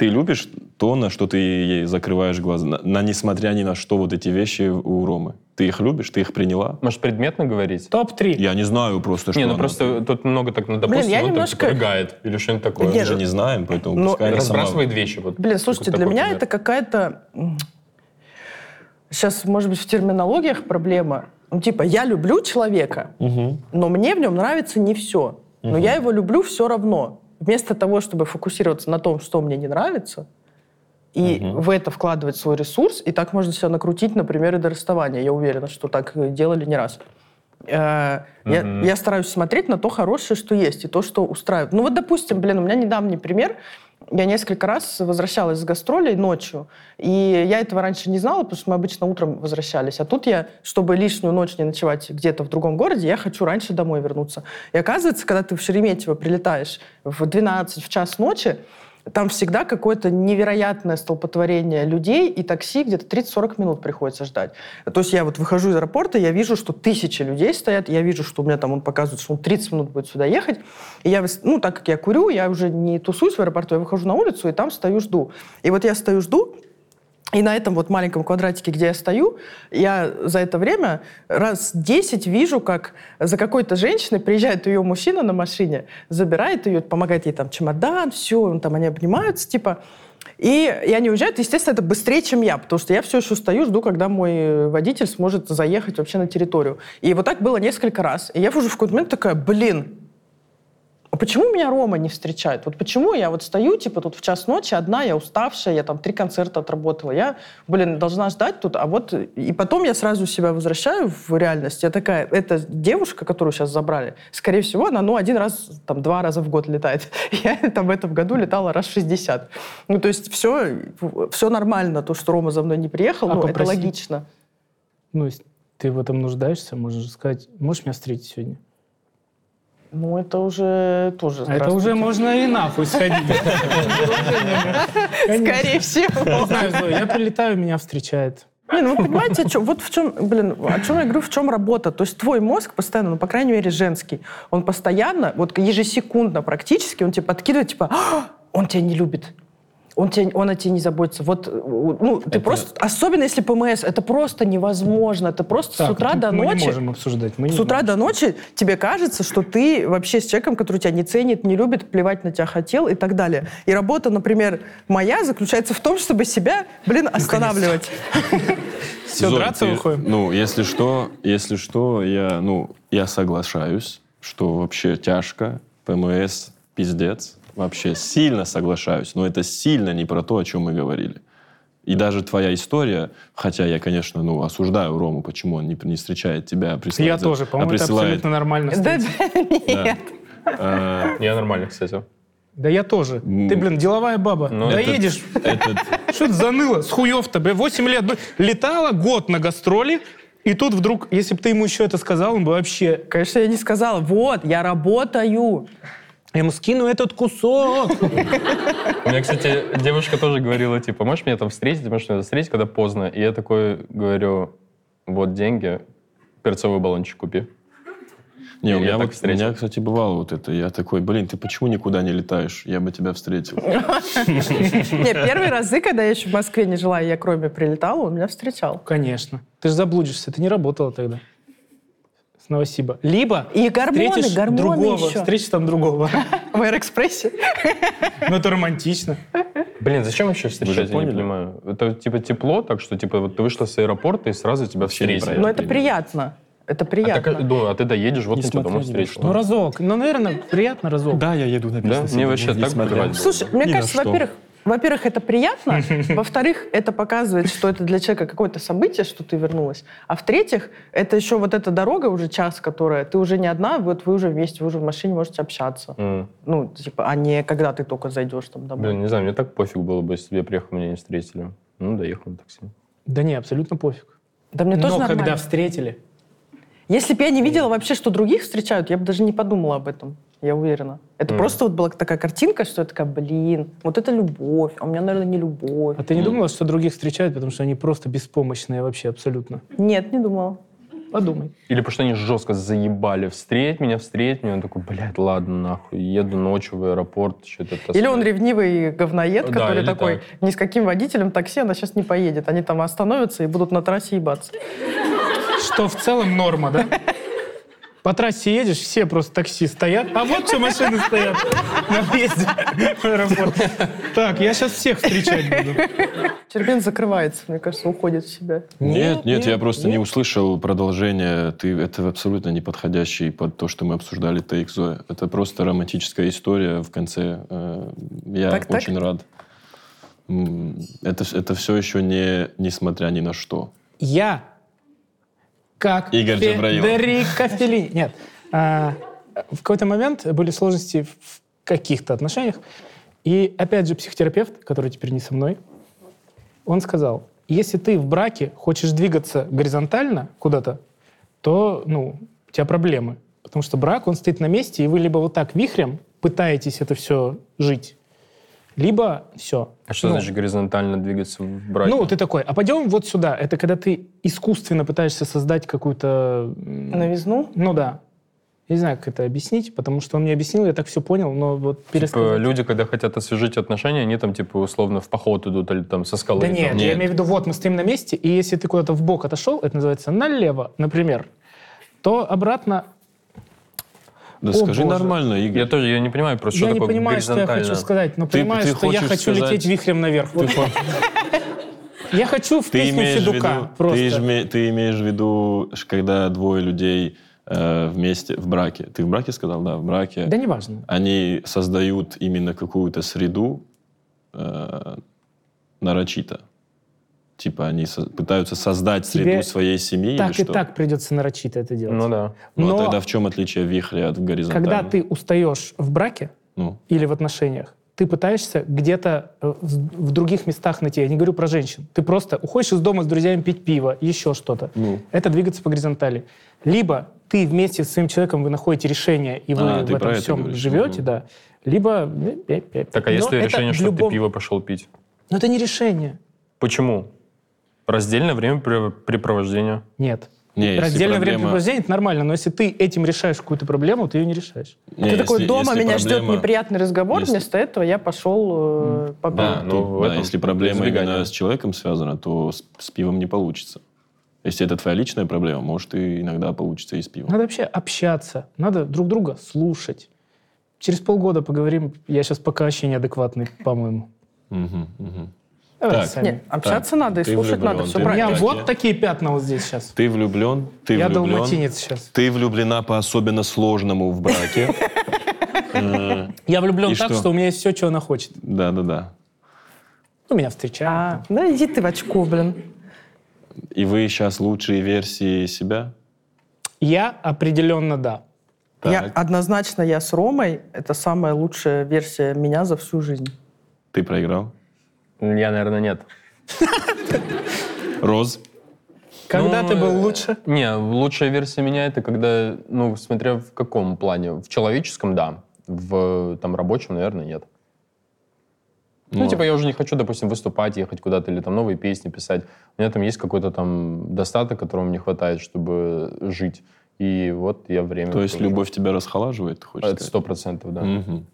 Ты любишь то, на что ты ей закрываешь глаза? На, на несмотря ни на что вот эти вещи у Ромы. Ты их любишь? Ты их приняла? Может, предметно говорить? Топ-3. Я не знаю просто, что Не, ну она- просто тут много так, ну, допустим, я он там немножко- рыгает или что-нибудь такое. Мы Нет, же не знаем, поэтому Ну, пускай она сама- Разбрасывает вещи. Вот. Блин, слушайте, для меня пример. это какая-то... Сейчас, может быть, в терминологиях проблема. Ну, типа, я люблю человека, Мгм. но мне в нем нравится не все. Но я его люблю все равно. Вместо того, чтобы фокусироваться на том, что мне не нравится, и Мгм. в это вкладывать свой ресурс, и так можно себя накрутить, например, и до расставания. Я уверена, что так делали не раз. Э, Я, Мгм. я стараюсь смотреть на то хорошее, что есть, и то, что устраивает. Ну вот, допустим, блин, у меня недавний пример. Я несколько раз возвращалась с гастролей ночью, и я этого раньше не знала, потому что мы обычно утром возвращались. А тут я, чтобы лишнюю ночь не ночевать где-то в другом городе, я хочу раньше домой вернуться. И оказывается, когда ты в Шереметьево прилетаешь в 12, в час ночи, там всегда какое-то невероятное столпотворение людей и такси где-то 30-40 минут приходится ждать. То есть я вот выхожу из аэропорта, я вижу, что тысячи людей стоят, я вижу, что у меня там он показывает, что он 30 минут будет сюда ехать. И я, ну, так как я курю, я уже не тусуюсь в аэропорту, я выхожу на улицу и там стою, жду. И вот я стою, жду, и на этом вот маленьком квадратике, где я стою, я за это время раз 10 вижу, как за какой-то женщиной приезжает ее мужчина на машине, забирает ее, помогает ей там чемодан, все, там они обнимаются, типа. И, и они уезжают, естественно, это быстрее, чем я, потому что я все еще стою, жду, когда мой водитель сможет заехать вообще на территорию. И вот так было несколько раз. И я уже в какой-то момент такая, блин, почему меня Рома не встречает? Вот почему я вот стою, типа, тут в час ночи одна, я уставшая, я там три концерта отработала, я, блин, должна ждать тут, а вот... И потом я сразу себя возвращаю в реальность. Я такая, эта девушка, которую сейчас забрали, скорее всего, она, ну, один раз, там, два раза в год летает. Я там в этом году летала раз 60. Ну, то есть все, все нормально, то, что Рома за мной не приехал, А ну, это логично. Ну, если ты в этом нуждаешься, можешь сказать, можешь меня встретить сегодня? Ну, это уже тоже... А это уже можно и нахуй сходить. Скорее всего. Не знаю, Зоя, я прилетаю, меня встречает. Не, ну вы понимаете, чё- вот в чем, блин, о чем я говорю, в чем работа. То есть твой мозг постоянно, ну, по крайней мере, женский, он постоянно, вот ежесекундно практически, он тебе подкидывает, типа, «А, он тебя не любит. Он, тебя, он о тебе не заботится. Вот, э, ну, ты Это- просто, особенно если ПМС, это просто невозможно. Это просто с Так, утра до мы ночи. не можем обсуждать. Мы не С утра можем. до ночи тебе кажется, что ты вообще с человеком, который тебя не ценит, не любит, плевать на тебя хотел и так далее. И работа, например, моя заключается в том, чтобы себя, блин, останавливать. Все, драться выходим? Ну, если что, если что, я, ну, я соглашаюсь, что вообще тяжко, ПМС, пиздец. Вообще сильно соглашаюсь, но это сильно не про то, о чем мы говорили. И даже твоя история, хотя я, конечно, ну, осуждаю Рому, почему он не, не встречает тебя, а присылает... Я за- тоже, а по-моему, это присылает, абсолютно нормально. Да, встретить. да, нет. э, Я нормально, кстати. Да я тоже. Ты, блин, деловая баба. Ну, Доедешь. этот, Что ты заныло? С хуев-то, бля, 8 лет. бы Летала год на гастроли, и тут вдруг, если бы ты ему еще это сказал, он бы вообще... Конечно, я не сказала. Вот, я работаю. Я ему скину этот кусок. У меня, кстати, девушка тоже говорила, типа, можешь меня там встретить, можешь меня встретить, когда поздно. И я такой говорю, вот деньги, перцовый баллончик купи. не, у меня, так вот, у меня, кстати, бывало вот это. Я такой, блин, ты почему никуда не летаешь? Я бы тебя встретил. Не, первые разы, когда я еще в Москве не жила, и я к Роме прилетала, он меня встречал. Конечно. Ты же заблудишься, ты не работала тогда. Новосиба. Либо И гормоны, встретишь гормоны другого, еще. встретишь там другого. В Аэроэкспрессе. Ну, это романтично. Блин, зачем вообще встречать, я не понимаю. Это типа тепло, так что типа вот ты вышла с аэропорта и сразу тебя не встретили. Но это это приятно. Это А, так, приятно. ну, а ты доедешь, вот мы тебя Несмотря дома встретишь. что. Ну, разок. Ну, наверное, приятно разок. Да, я еду на Да? Мне вообще так плевать. Слушай, мне кажется, во-первых, во-первых, это приятно. Во-вторых, это показывает, что это для человека какое-то событие, что ты вернулась. А в-третьих, это еще вот эта дорога уже час, которая... Ты уже не одна, вот вы уже вместе, вы уже в машине можете общаться. М. Ну, типа, а не когда ты только зайдешь там домой. Блин, не знаю, мне так пофиг было бы, если бы я приехал, меня не встретили. Ну, доехал на такси. Да не, абсолютно пофиг. Да мне тоже Но нормально. когда встретили, Если бы я не видела вообще, что других встречают, я бы даже не подумала об этом. Я уверена. Это Мгм. просто вот была такая картинка, что я такая, блин, вот это любовь, а у меня, наверное, не любовь. а ты не думала, что других встречают, потому что они просто беспомощные вообще абсолютно? Нет, не думала. Подумай. Или потому что они жестко заебали. Встреть меня, встреть меня. Он такой, блядь, ладно, нахуй. Еду ночью в аэропорт. Что-то Или он ревнивый говноед, Да, который такой, так. ни с каким водителем такси она сейчас не поедет. Они там остановятся и будут на трассе ебаться. Что в целом норма, да? По трассе едешь, все просто такси стоят, а вот что машины стоят на въезде в аэропорт. Так, я сейчас всех встречать буду. Чербин закрывается, мне кажется, уходит в себя. Нет, нет, я просто не услышал продолжение. Ты, это абсолютно не подходящий под то, что мы обсуждали Тейк Зоя. Это просто романтическая история в конце. Э, Я Так, так? очень рад. М, Это, это все еще не несмотря ни на что. Я, как Игорь. Федерико Феллини. Нет. а, в какой-то момент были сложности в каких-то отношениях. И опять же психотерапевт, который теперь не со мной, он сказал, если ты в браке хочешь двигаться горизонтально куда-то, то ну, у тебя проблемы. Потому что брак, он стоит на месте, и вы либо вот так вихрем пытаетесь это все жить, либо все. А что значит горизонтально двигаться в браке? Ну, ты такой, а пойдем вот сюда. Это когда ты искусственно пытаешься создать какую-то... Новизну? Ну да. Я не знаю, как это объяснить, потому что он мне объяснил, я так все понял, но вот Типа, пересказать. люди, когда хотят освежить отношения, они там, типа, условно в поход идут или там со скалы. Да там. нет, я Нет. имею в виду, вот мы стоим на месте, и если ты куда-то в бок отошел, это называется налево, например, то обратно Да О, скажи боже. нормально, Игорь. Я тоже, я не понимаю просто, что я не такое понимаю, что я хочу сказать, но Ты- понимаю, ты что я хочу сказать- лететь вихрем наверх. Вот. Я хочу в Ты песню Федука виду, просто. ты, имеешь в виду, когда двое людей э, вместе в браке. Ты в браке сказал? Да, в браке. Да неважно. Они создают именно какую-то среду э, нарочито. Типа они со- пытаются создать Тебе среду своей семьи Так или и что? так придется нарочито это делать. Ну да. Ну, а Но тогда в чем отличие вихря от горизонтали? когда ты устаешь в браке Ну, или в отношениях, ты пытаешься где-то э, в других местах найти. Я не говорю про женщин. Ты просто уходишь из дома с друзьями пить пиво, еще что-то. ну. Это двигаться по горизонтали. Либо ты вместе с своим человеком вы находите решение, и вы А, в этом это всем говоришь. живете, Мгм. да. Либо... Так а Но если это решение, что любом- ты пиво пошел пить? Но это не решение. Почему? Раздельное времяпрепровождение. Нет. Не, Раздельное проблема- времяпрепровождение — это нормально, но если ты этим решаешь какую-то проблему, ты ее не решаешь. Не, Ты такой, если- дома если меня ждет проблема- неприятный разговор, если- вместо этого я пошел э, попил. Да, ну, в да, этом если проблема именно с человеком связана, то с, с пивом не получится. Если это твоя личная проблема, может, и иногда получится и с пивом. Надо вообще общаться, надо друг друга слушать. Через полгода поговорим. Я сейчас пока вообще неадекватный, по-моему. Мгм, мгм. Так. сами. Не, общаться Так, надо и ты слушать влюблен, надо, все ты У меня правильно. вот такие пятна вот здесь сейчас. Ты влюблен, ты Я влюблен. далматинец сейчас. Ты влюблена по особенно сложному в браке. Я влюблен так, что? у меня есть все, что она хочет. Да-да-да. Ну, меня встречают. Да иди ты в очко, блин. И вы сейчас лучшие версии себя? Я определенно да. Я, однозначно я с Ромой. Это самая лучшая версия меня за всю жизнь. Ты проиграл? Я, наверное, нет. Роз? Когда Ну, ты был э, лучше? Не, лучшая версия меня это когда, ну, смотря в каком плане. В человеческом, да. В там рабочем, наверное, нет. Ну, Ну, типа, я уже не хочу, допустим, выступать, ехать куда-то или там новые песни писать. У меня там есть какой-то там достаток, которого мне хватает, чтобы жить. И вот я время... То есть любовь тебя расхолаживает, ты хочешь Это сто процентов, да. Мгм.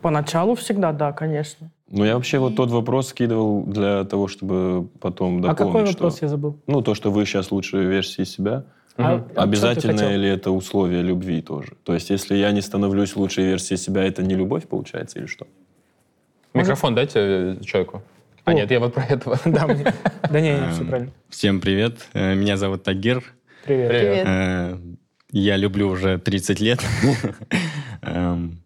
Поначалу всегда, да, конечно. Ну, я вообще вот тот вопрос скидывал для того, чтобы потом А какой дополнить, вопрос что... я забыл? Ну, то, что вы сейчас лучшие версии себя. А- а Обязательно ли это условие любви тоже? То есть, если я не становлюсь лучшей версией себя, это не любовь получается или что? Микрофон дайте э, человеку. А О. нет, я вот про этого. Да, мне- да не, не, все Эм, правильно. Всем привет. Э, Меня зовут Тагир. Привет. Привет. Э, Я люблю уже 30 лет.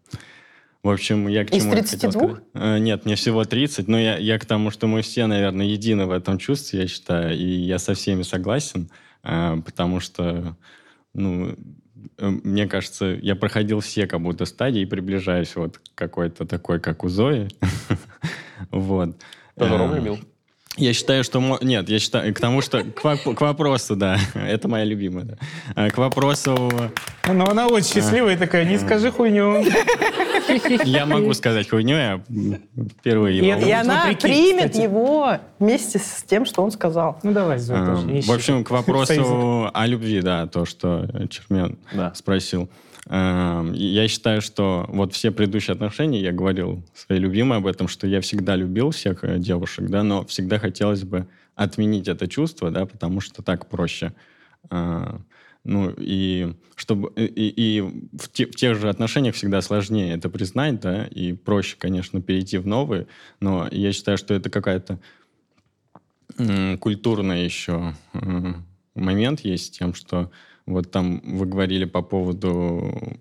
В общем, я к Из чему хотел 32? сказать? Э, Нет, мне всего 30, но я, я к тому, что мы все, наверное, едины в этом чувстве, я считаю, и я со всеми согласен, э, потому что, ну, э, мне кажется, я проходил все как будто стадии и приближаюсь вот к какой-то такой, как у Зои. Вот. Тоже Ром Эм, любил? Я считаю, что... Нет, я считаю... К тому, что... К, воп- к вопросу, да. Это моя любимая. А, К вопросу... Но она очень счастливая такая, не скажи хуйню. Я могу сказать хуйню, я впервые... Могу. это И она примет его вместе с тем, что он сказал. Ну давай. Эм. В общем, к вопросу о любви, да, то, что Чермен спросил. Эм, Я считаю, что вот все предыдущие отношения, я говорил своей любимой об этом, что я всегда любил всех э, девушек, да, но всегда хотелось бы отменить это чувство, да, потому что так проще. Ну, и чтобы и, и- в, те- в тех же отношениях всегда сложнее это признать, да, и проще, конечно, перейти в новые, но я считаю, что это какая-то культурный еще момент есть тем, что вот там вы говорили по поводу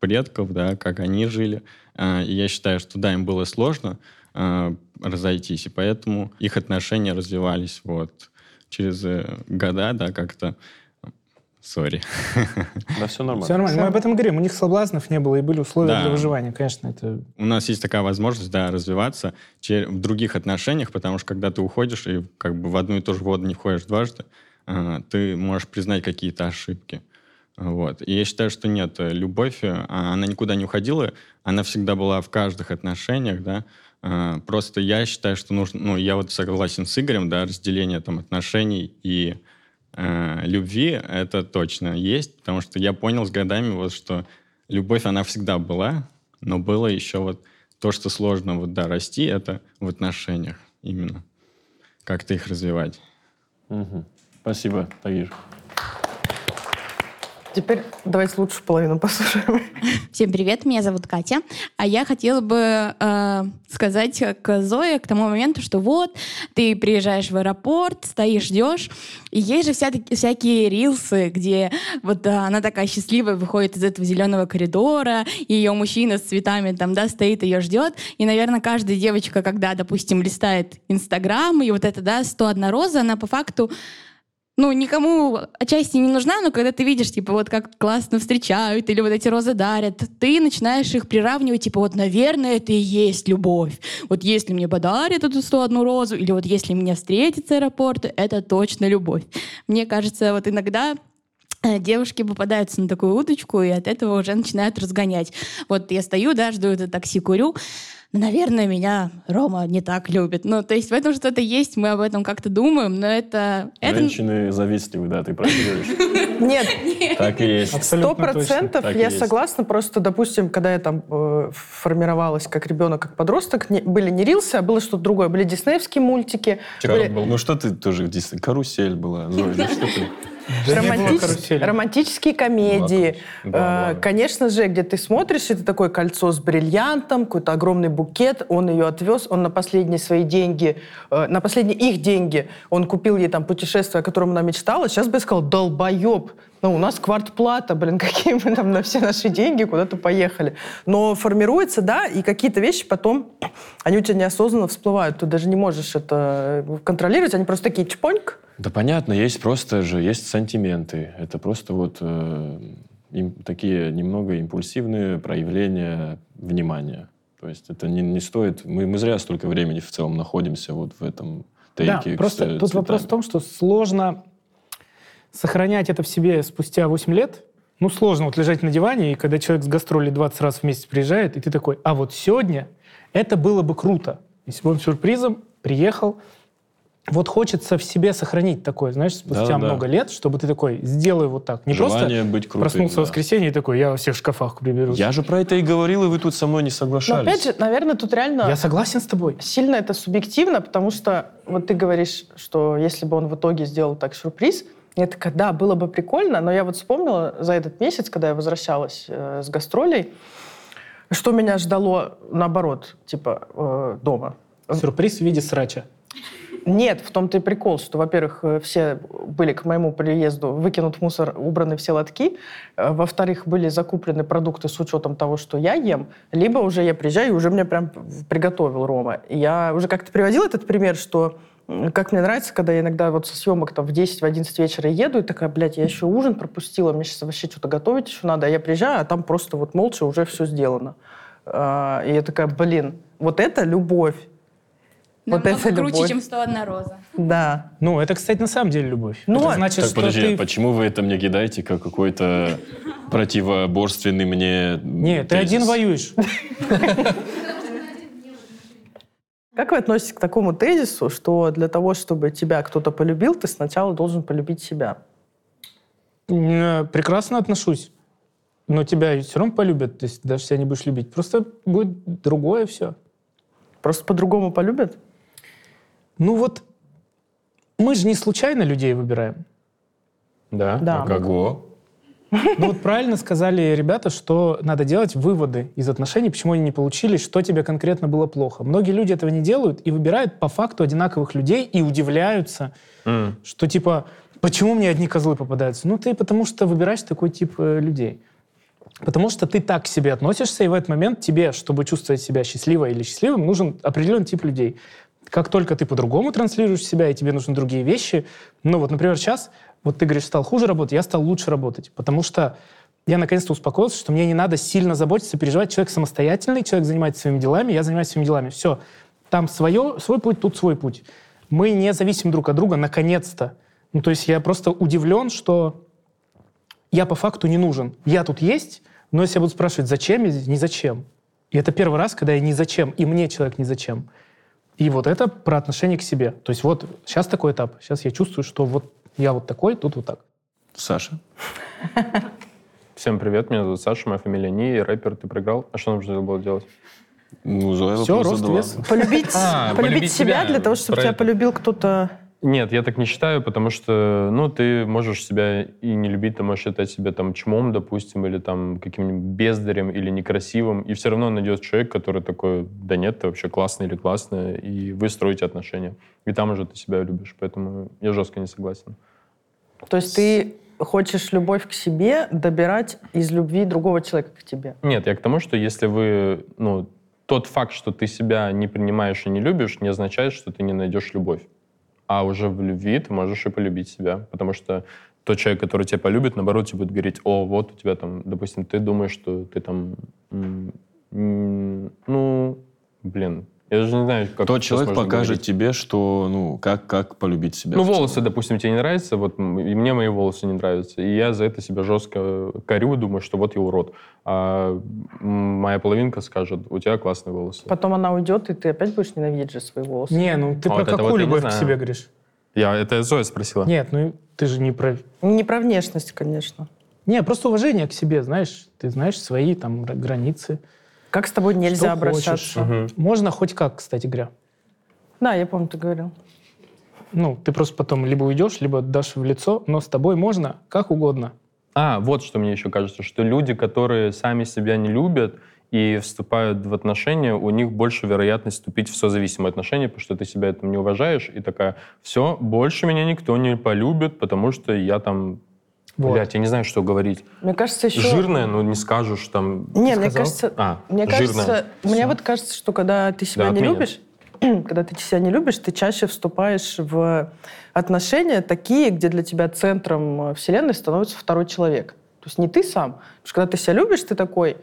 предков, да, как они жили. А, и я считаю, что да, им было сложно а, разойтись, и поэтому их отношения развивались вот через э, года, да, как-то. Сори. Да, все нормально. Все нормально. Мы об этом говорим. У них соблазнов не было, и были условия Да. для выживания. Конечно, это... У нас есть такая возможность, да, развиваться в других отношениях, потому что когда ты уходишь и как бы в одну и ту же воду не входишь дважды, а, ты можешь признать какие-то ошибки. Вот. И я считаю, что нет, э, любовь, э, а, она никуда не уходила, она всегда была в каждых отношениях, да. А, Просто я считаю, что нужно, ну, я вот согласен с Игорем, да, разделение там отношений и э, любви, это точно есть, потому что я понял с годами вот, что любовь, она всегда была, но было еще вот то, что сложно вот, да, расти, это в отношениях именно. Как-то их развивать. Мгм. Спасибо, Тагир. Теперь давайте лучше половину послушаем. Всем привет, меня зовут Катя. А я хотела бы э, сказать к Зое к тому моменту, что вот, ты приезжаешь в аэропорт, стоишь, ждешь, и есть же вся, всякие рилсы, где вот да, она такая счастливая выходит из этого зеленого коридора, и ее мужчина с цветами там, да, стоит, ее ждет. И, наверное, каждая девочка, когда, допустим, листает Инстаграм, и вот это, да, 101 роза, она по факту ну, никому отчасти не нужна, но когда ты видишь, типа, вот как классно встречают, или вот эти розы дарят, ты начинаешь их приравнивать, типа, вот, наверное, это и есть любовь. Вот если мне подарят эту 101 розу, или вот если меня встретит с аэропорта, это точно любовь. Мне кажется, вот иногда э, девушки попадаются на такую удочку и от этого уже начинают разгонять. Вот я стою, да, жду это такси, курю, наверное, меня Рома не так любит. Ну, то есть в этом что-то есть, мы об этом как-то думаем, но это... это... Женщины завистливы, да, ты правильно говоришь? Нет, Так и есть. Сто процентов я согласна. Просто, допустим, когда я там э, формировалась как ребенок, как подросток, были не рилсы, а было что-то другое. Были диснеевские мультики. Ну что ты тоже? Карусель была. Ну что ты? Да романтич- романтические комедии. Да, да, Э. Конечно же, где ты смотришь, это такое кольцо с бриллиантом, какой-то огромный букет, он ее отвез, он на последние свои деньги, э, на последние их деньги, он купил ей там путешествие, о котором она мечтала. Сейчас бы я сказал, долбоеб, ну, у нас квартплата, блин, какие мы там на все наши деньги куда-то поехали. Но формируется, да, и какие-то вещи потом, они у тебя неосознанно всплывают. Ты даже не можешь это э, контролировать, они просто такие чпоньк, Да понятно, есть просто же, есть сантименты. Это просто вот э, им- такие немного импульсивные проявления внимания. То есть это не, не стоит... Мы, мы зря столько времени в целом находимся вот в этом Да, тейке. просто с, э, тут вопрос в цветами. том, что сложно сохранять это в себе спустя 8 лет. Ну, сложно вот лежать на диване, и когда человек с гастроли 20 раз в месяц приезжает, и ты такой, а вот сегодня это было бы круто. Если бы он сюрпризом приехал, вот хочется в себе сохранить такое, знаешь, спустя Да-да-да. много лет, чтобы ты такой, сделаю вот так. Не Желание просто быть крутым. проснулся в да. воскресенье и такой, я во всех шкафах приберусь. Я же про это и говорил, и вы тут со мной не Но соглашались. опять же, наверное, тут реально Я согласен с тобой. сильно это субъективно, потому что вот ты говоришь, что если бы он в итоге сделал так сюрприз, я такая, да, было бы прикольно, но я вот вспомнила за этот месяц, когда я возвращалась э, с гастролей, что меня ждало наоборот, типа, э, дома. Сюрприз в виде срача. Нет, в том-то и прикол, что, во-первых, э, все были к моему приезду, выкинут в мусор, убраны все лотки, Э, во-вторых, были закуплены продукты с учетом того, что я ем, либо уже я приезжаю, и уже мне прям приготовил Рома. Я уже как-то приводил этот пример, что как мне нравится, когда я иногда вот со съемок там в 10-11 вечера еду, и такая, блядь, я еще ужин пропустила, мне сейчас вообще что-то готовить еще надо, а я приезжаю, а там просто вот молча уже все сделано. А, И я такая, блин, вот это любовь. Вот Намного это круче, любовь. чем 101 роза. Да. Ну, это, кстати, на самом деле любовь. Ну, это значит, Так, что подожди, ты... а почему вы это мне кидаете как какой-то противоборственный мне Не, ты один воюешь. Как вы относитесь к такому тезису, что для того, чтобы тебя кто-то полюбил, ты сначала должен полюбить себя? Э, Прекрасно отношусь. Но тебя все равно полюбят, то есть даже себя не будешь любить. Просто будет другое все. Просто по-другому полюбят? Ну вот, мы же не случайно людей выбираем. Да. Да. Кого? Ну вот правильно сказали ребята, что надо делать выводы из отношений, почему они не получились, что тебе конкретно было плохо. Многие люди этого не делают и выбирают по факту одинаковых людей и удивляются, М. что типа, почему мне одни козлы попадаются? Ну ты потому что выбираешь такой тип э, людей. Потому что ты так к себе относишься, и в этот момент тебе, чтобы чувствовать себя счастливой или счастливым, нужен определенный тип людей. Как только ты по-другому транслируешь себя, и тебе нужны другие вещи, ну вот, например, сейчас, вот ты говоришь, стал хуже работать, я стал лучше работать, потому что я наконец-то успокоился, что мне не надо сильно заботиться, переживать. Человек самостоятельный, человек занимается своими делами, я занимаюсь своими делами. Все. Там свое, свой путь, тут свой путь. Мы не зависим друг от друга, наконец-то. Ну, то есть я просто удивлен, что я по факту не нужен. Я тут есть, но если я буду спрашивать, зачем я здесь, не зачем. И это первый раз, когда я не зачем, и мне человек не зачем. И вот это про отношение к себе. То есть вот сейчас такой этап. Сейчас я чувствую, что вот я вот такой, тут вот так. Саша? Всем привет, меня зовут Саша, моя фамилия Ни, рэпер, ты проиграл. А что нужно было делать? Ну, Все, рост, вес. Полюбить, А, полюбить полюбить себя для того, чтобы тебя полюбил кто-то Нет, я так не считаю, потому что, ну, ты можешь себя и не любить, ты можешь считать себя там чмом, допустим, или там каким-нибудь бездарем, или некрасивым, и все равно найдется человек, который такой, да нет, ты вообще классный или классная, и вы строите отношения. И там уже ты себя любишь, поэтому я жестко не согласен. То есть ты хочешь любовь к себе добирать из любви другого человека к тебе? Нет, я к тому, что если вы, ну, тот факт, что ты себя не принимаешь и не любишь, не означает, что ты не найдешь любовь. А уже в любви ты можешь и полюбить себя. Потому что тот человек, который тебя полюбит, наоборот, тебе будет говорить, о, вот у тебя там, допустим, ты думаешь, что ты там, ну, блин, я даже не знаю, как Тот человек покажет говорить. тебе, что, ну, как, как полюбить себя. Ну, волосы, допустим, тебе не нравятся, вот и мне мои волосы не нравятся, и я за это себя жестко корю, думаю, что вот я урод. А моя половинка скажет, у тебя классные волосы. Потом она уйдет, и ты опять будешь ненавидеть же свои волосы. Не, ну ты А про вот какую вот любовь к себе говоришь? Я, это Зоя спросила. Нет, ну ты же не про... Не про внешность, конечно. Не, просто уважение к себе, знаешь. Ты знаешь свои там границы. Как с тобой нельзя Что обращаться? хочешь. Мгм. Можно хоть как, кстати говоря. Да, я помню, ты говорил. Ну, ты просто потом либо уйдешь, либо дашь в лицо, но с тобой можно как угодно. А, вот что мне еще кажется, что люди, которые сами себя не любят и вступают в отношения, у них больше вероятность вступить в созависимые отношения, потому что ты себя этому не уважаешь, и такая, все, больше меня никто не полюбит, потому что я там, Вот. блядь, я не знаю, что говорить. Мне кажется, еще... Жирная, но не скажешь там... Не, мне кажется, А, мне жирная. кажется, мне вот кажется, что когда ты себя Да, не отменят. любишь, когда ты себя не любишь, ты чаще вступаешь в отношения такие, где для тебя центром э, вселенной становится второй человек. То есть не ты сам. Потому что когда ты себя любишь, ты такой,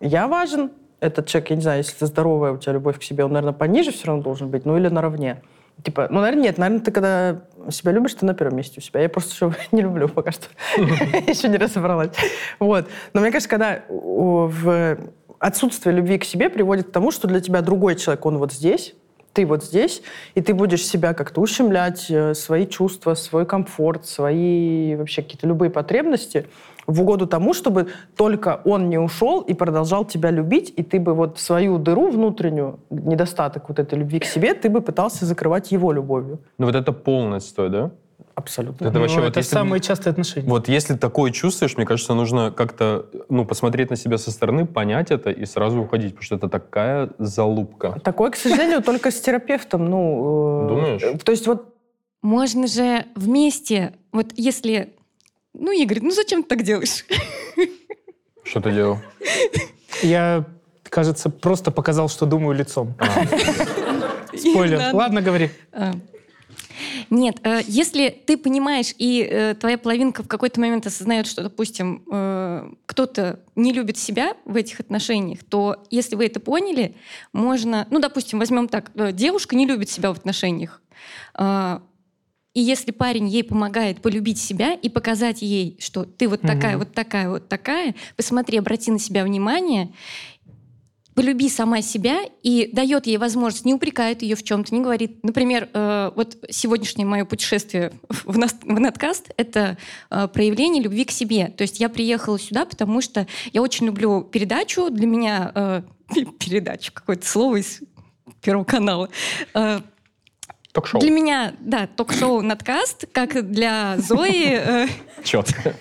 я важен, этот человек, я не знаю, если ты здоровая, у тебя любовь к себе, он, наверное, пониже все равно должен быть, ну или наравне. Типа, ну, наверное, нет. Наверное, ты когда себя любишь, ты на первом месте у себя. Я просто еще не люблю пока что. Еще не разобралась. Вот. Но мне кажется, когда в отсутствие любви к себе приводит к тому, что для тебя другой человек, он вот здесь, ты вот здесь, и ты будешь себя как-то ущемлять, э, свои чувства, свой комфорт, свои вообще какие-то любые потребности в угоду тому, чтобы только он не ушел и продолжал тебя любить, и ты бы вот свою дыру внутреннюю, недостаток вот этой любви к себе, ты бы пытался закрывать его любовью. Ну вот это полностью, да? Абсолютно. Это Ну, вообще вот это если- самые частые отношения. Вот если такое чувствуешь, мне кажется, нужно как-то ну, посмотреть на себя со стороны, понять это и сразу уходить, потому что это такая залупка. Такое, к сожалению, только с терапевтом. Ну, э, Думаешь? То есть вот Можно же вместе, вот если... Ну, Игорь, ну зачем ты так делаешь? Что ты делал? Я, кажется, просто показал, что думаю лицом. Спойлер. Ладно. Говори. А. Нет, э, если ты понимаешь, и э, твоя половинка в какой-то момент осознает, что, допустим, э, кто-то не любит себя в этих отношениях, то если вы это поняли, можно, ну, допустим, возьмем так, э, девушка не любит себя в отношениях, А, и если парень ей помогает полюбить себя и показать ей, что ты вот такая, Мгм. вот такая, вот такая, посмотри, обрати на себя внимание, полюби сама себя и дает ей возможность, не упрекает ее в чем-то, не говорит. Например, э, вот сегодняшнее мое путешествие в, нас- в Надкаст — это э, проявление любви к себе. То есть я приехала сюда, потому что я очень люблю передачу. Для меня э, передачу, какое-то слово из Первого канала. Ток-шоу. Для меня, да, ток-шоу «Надкаст», как для Зои, э, Четко.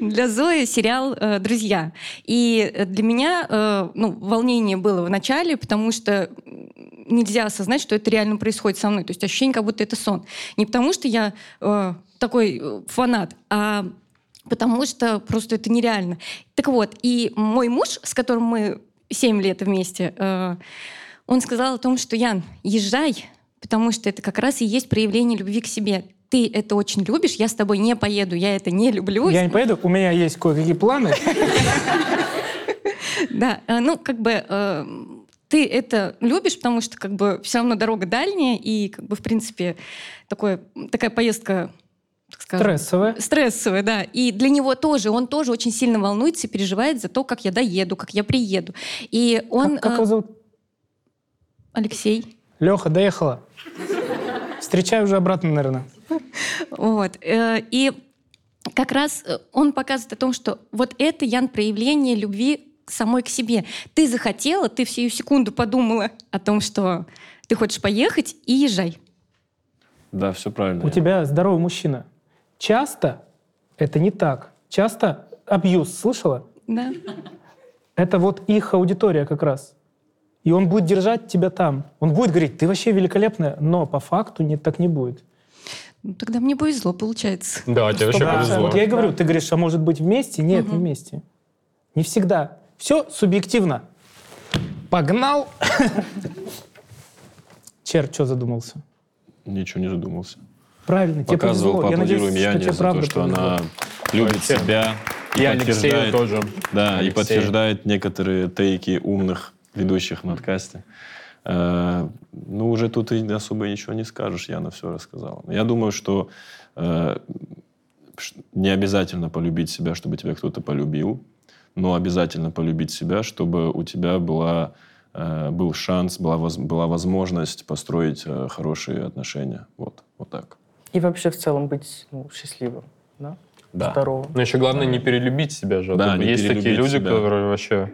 для Зои сериал э, «Друзья». И для меня э, ну, волнение было в начале, потому что нельзя осознать, что это реально происходит со мной. То есть ощущение, как будто это сон. Не потому что я э, такой фанат, а потому что просто это нереально. Так вот, и мой муж, с которым мы 7 лет вместе, э, он сказал о том, что Ян, езжай, потому что это как раз и есть проявление любви к себе. Ты это очень любишь, я с тобой не поеду, я это не люблю. Я не поеду, у меня есть кое-какие планы. Да, э, ну как бы э, ты это любишь, потому что как бы все равно дорога дальняя и как бы в принципе такое, такая поездка так скажем, Стрессовая. Стрессовая, да. И для него тоже, он тоже очень сильно волнуется и переживает за то, как я доеду, как я приеду. И он... Как, как э, его зовут? Алексей. Леха, доехала. Встречаю уже обратно, наверное. Вот. э, И как раз э, он показывает о том, что вот это, Ян, проявление любви самой к себе. Ты захотела, ты в сию секунду подумала о том, что ты хочешь поехать, и езжай. Да, все правильно. У тебя здоровый мужчина. Часто это не так. Часто абьюз, слышала? Да. Это вот их аудитория как раз. И он будет держать тебя там. Он будет говорить, ты вообще великолепная, но по факту не, так не будет. Ну, тогда мне повезло, получается. Да, тебе вообще Да, повезло. Вот я и говорю, ты говоришь, а может быть вместе? Нет, не вместе. Не всегда. Все субъективно. Погнал. Чер, что задумался? Ничего не задумался. Правильно, тебе Показывал, повезло. Я надеюсь, поаплодируем что Яне тебе за правда то, что она любит Вообще. себя. И Алексею подтверждает- тоже. Да, и подтверждает некоторые тейки умных ведущих на подкасте. Э, Ну, уже тут и особо ничего не скажешь, Яна все рассказала. Я думаю, что э, не обязательно полюбить себя, чтобы тебя кто-то полюбил, но обязательно полюбить себя, чтобы у тебя была, э, был шанс, была, воз- была возможность построить э, хорошие отношения. Вот, вот так. И вообще в целом быть ну, счастливым, да? Да. Здоровым. Но еще главное не перелюбить себя же. Да, не Есть такие люди, себя. которые вообще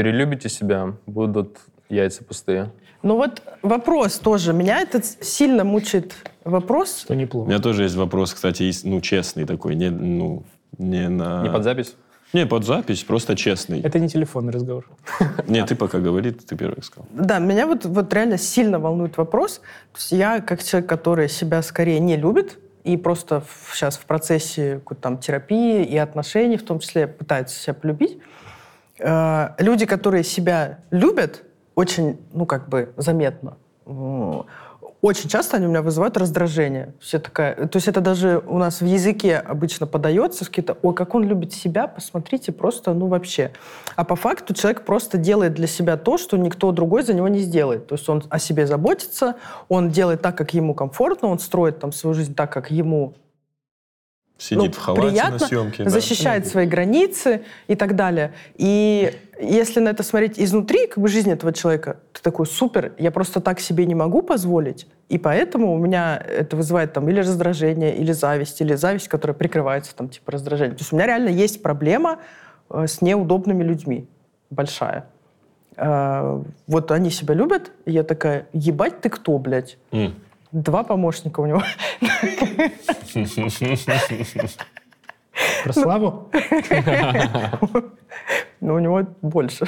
перелюбите себя, будут яйца пустые. Ну вот вопрос тоже. Меня этот сильно мучает вопрос. Что У неплохо. меня тоже есть вопрос, кстати, есть, ну, честный такой, не, ну, не на... Не под запись? Не, под запись, просто честный. Это не телефонный разговор. Нет, ты пока говори, ты первый сказал. Да, меня вот, вот реально сильно волнует вопрос. Я, как человек, который себя скорее не любит, и просто сейчас в процессе какой-то там терапии и отношений, в том числе, пытается себя полюбить, э, люди, которые себя любят, очень, ну, как бы заметно, очень часто они у меня вызывают раздражение. Все такая, то есть это даже у нас в языке обычно подается, какие-то, ой, как он любит себя, посмотрите, просто, ну, вообще. А по факту человек просто делает для себя то, что никто другой за него не сделает. То есть он о себе заботится, он делает так, как ему комфортно, он строит там свою жизнь так, как ему Сидит ну, в халате приятно, на съемке. да. защищает свои границы и так далее. И если на это смотреть изнутри, как бы жизнь этого человека, ты такой, супер, я просто так себе не могу позволить, и поэтому у меня это вызывает там или раздражение, или зависть, или зависть, которая прикрывается там типа раздражением. То есть у меня реально есть проблема э, с неудобными людьми, большая. Э, вот они себя любят, и я такая, ебать ты кто, блядь? М. Два помощника у него. Про Славу? Но у него больше.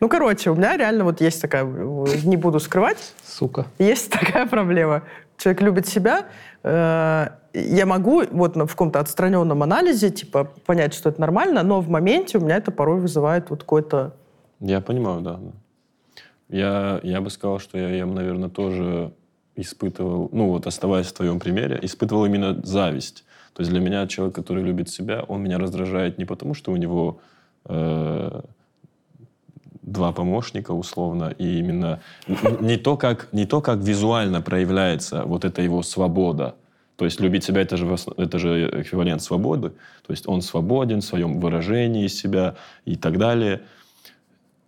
Ну, короче, у меня реально вот есть такая, не буду скрывать, Сука. есть такая проблема. Человек любит себя. э, Я могу вот на- в каком-то отстраненном анализе типа понять, что это нормально, но в моменте у меня это порой вызывает вот какой-то... Я понимаю, да. Я, я бы сказал, что я, я, наверное, тоже испытывал, ну вот оставаясь в твоем примере, испытывал именно зависть. То есть для меня человек, который любит себя, он меня раздражает не потому, что у него э, два помощника условно, и именно не то, как, не то, как визуально проявляется вот эта его свобода. То есть любить себя это же, это же эквивалент свободы. То есть он свободен в своем выражении себя и так далее.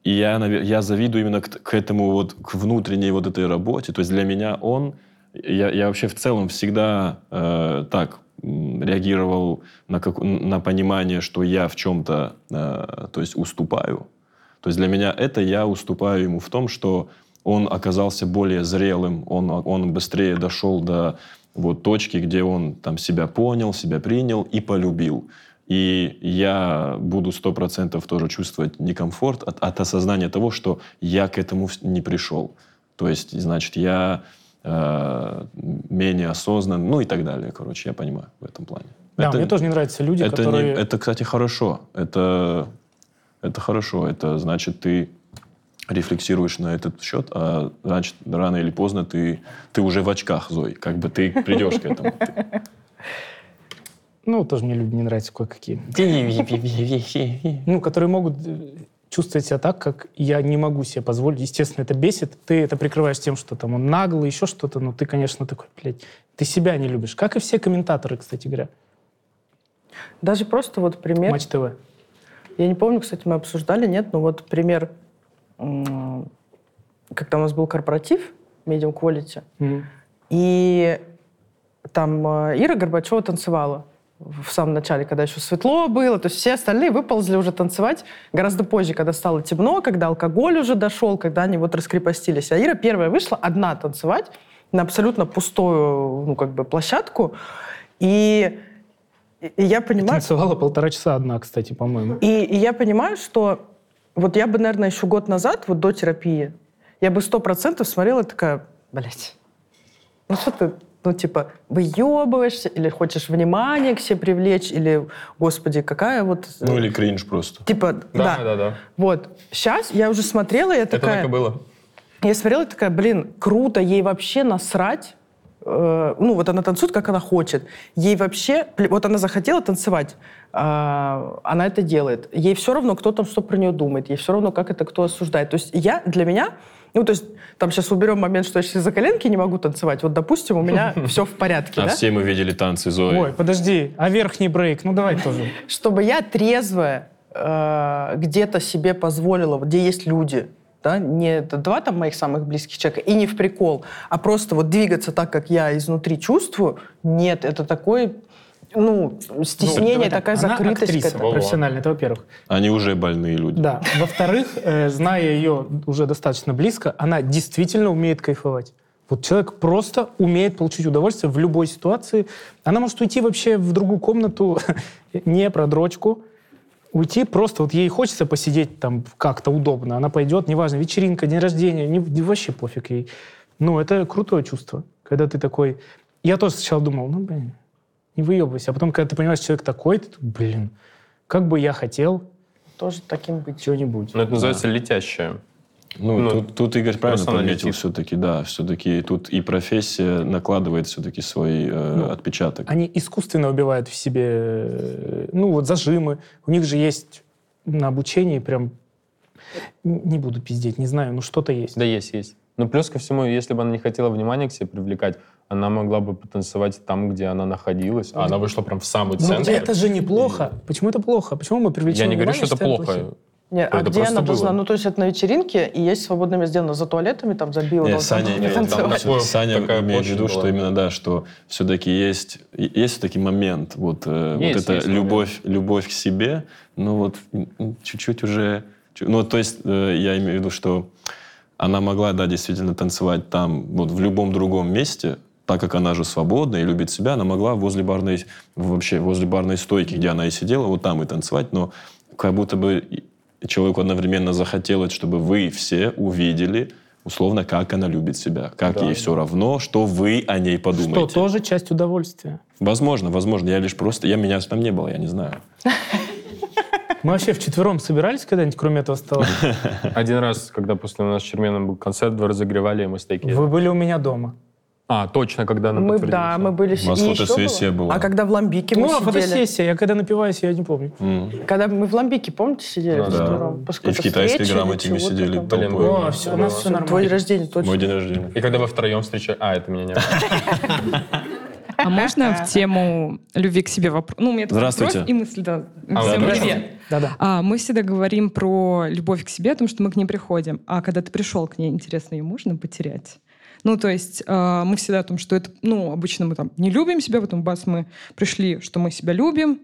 И я, я завидую именно к, к этому вот, к внутренней вот этой работе. То есть для меня он, я, я вообще в целом всегда э, так реагировал на, как, на понимание, что я в чем-то, э, то есть уступаю. То есть для меня это я уступаю ему в том, что он оказался более зрелым, он, он быстрее дошел до вот точки, где он там себя понял, себя принял и полюбил. И я буду сто процентов тоже чувствовать некомфорт от, от осознания того, что я к этому не пришел. То есть, значит, я э, менее осознан, ну и так далее. Короче, я понимаю в этом плане. Да, Это- мне тоже не нравятся люди, это, не- которые... это, кстати, хорошо. Это, это хорошо. Это значит, ты рефлексируешь на этот счет, а значит, рано или поздно ты, ты уже в очках, Зой. Как бы ты придешь к этому. Ну, тоже мне люди не нравятся кое-какие. Ну, которые могут э, чувствовать себя так, как я не могу себе позволить. Естественно, это бесит. Ты это прикрываешь тем, что там он наглый, еще что-то, но ты, конечно, такой, блядь, ты себя не любишь. Как и все комментаторы, кстати говоря. Даже просто вот пример... Матч ТВ. Я не помню, кстати, мы обсуждали, нет, но вот пример, когда у нас был корпоратив Medium Quality, Мгм. и там э, Ира Горбачева танцевала в самом начале, когда еще светло было, то есть все остальные выползли уже танцевать гораздо позже, когда стало темно, когда алкоголь уже дошел, когда они вот раскрепостились. А Ира первая вышла одна танцевать, на абсолютно пустую, ну, как бы, площадку. И, и я понимаю... Танцевала полтора часа одна, кстати, по-моему. И, и я понимаю, что вот я бы, наверное, еще год назад, вот до терапии, я бы сто процентов смотрела такая, блядь, ну что ты, ну типа, выебываешься, или хочешь внимание к себе привлечь, или, господи, какая вот... Ну или кринж просто. Типа, да. Да, да, да. Вот. Сейчас я уже смотрела, и я Это такая... так и было. Я смотрела и такая, блин, круто, ей вообще насрать. Э, ну, вот она танцует, как она хочет. Ей вообще... Вот она захотела танцевать, а, она это делает. Ей все равно, кто там что про нее думает. Ей все равно, как это кто осуждает. То есть я, для меня... Ну, то есть там сейчас уберем момент, что я сейчас за коленки не могу танцевать. Вот, допустим, у меня все в порядке, А все мы видели танцы Зои. Ой, подожди, а верхний брейк? Ну давай тоже. чтобы я трезвая э, где-то себе позволила, где есть люди, да, не два там моих самых близких человека, и не в прикол, а просто вот двигаться так, как я изнутри чувствую, нет, это такой, ну, стеснение, такая Она закрытость актриса этому. профессиональная, это во-первых. Они уже больные люди. Да. Во-вторых, э, зная ее уже достаточно близко, она действительно умеет кайфовать. Вот человек просто умеет получить удовольствие в любой ситуации. Она может уйти вообще в другую комнату, не про дрочку, уйти просто, вот ей хочется посидеть там как-то удобно, она пойдет, неважно, вечеринка, день рождения, не, не- вообще пофиг ей. Ну, это крутое чувство, когда ты такой... Я тоже сначала думал, ну, блин, не выебывайся. А потом, когда ты понимаешь, человек такой, ты, блин, как бы я хотел Тоже таким быть. что-нибудь. Но это называется летящее. Ну, Ну, тут, тут Игорь правильно подметил летит. все-таки, да, все-таки тут и профессия накладывает все-таки свой э, Ну, отпечаток. Они искусственно убивают в себе, э, ну, вот зажимы. У них же есть на обучении прям... Не буду пиздеть, не знаю, ну что-то есть. Да, есть, есть. Но плюс ко всему, если бы она не хотела внимания к себе привлекать, она могла бы потанцевать там, где она находилась. А она вышла прям в самый Ну, центр. это же неплохо. Почему это плохо? Почему мы привлечем Я не говорю, что это плохо. плохим? Нет, а Это где она должна? было. Ну, то есть это на вечеринке, и есть свободное место сделано за туалетами, там, за био. Не, должна Саня, нет, там, такое- Саня такая имеет в виду, была. что именно, да, что все-таки есть, и- есть все-таки момент, вот, э, Есть, вот эта есть любовь, любовь к себе, ну вот чуть-чуть уже, ну то есть э, я имею в виду, что она могла, да, действительно танцевать там, вот в любом другом месте, так как она же свободна и любит себя, она могла возле барной, вообще возле барной стойки, где она и сидела, вот там и танцевать, но как будто бы человеку одновременно захотелось, чтобы вы все увидели, условно, как она любит себя, как ей все равно, что вы о ней подумаете. Что тоже часть удовольствия. Возможно, возможно. Я лишь просто... Я меня там не было, я не знаю. Мы вообще вчетвером собирались когда-нибудь, кроме этого стола? Один раз, когда после нас с Черменом был концерт, вы разогревали, и мы стейки. Вы были у меня дома. А, точно, когда она Мы, да, мы были... У вас фотосессия была. А когда в Ламбике мы Ну, а сидели... фотосессия. Я когда напиваюсь, я не помню. М. Когда мы в Ламбике, помните, сидели Ну, да. вчетвером? После И в китайской грамоте мы сидели там. Блин, толпой. О, все, у нас все Твой нормально. день рождения точно. Мой день рождения. И когда вы втроем встречали... А, это меня не было. А можно в тему любви к себе вопрос? Ну, у меня Здравствуйте. и мысль, да. А, Всем да, привет. Да-да. А, мы всегда говорим про любовь к себе, о том, что мы к ней приходим. А когда ты пришел к ней, интересно, ее можно потерять? Ну, то есть а, мы всегда о том, что это, ну, обычно мы там не любим себя, потом бас мы пришли, что мы себя любим.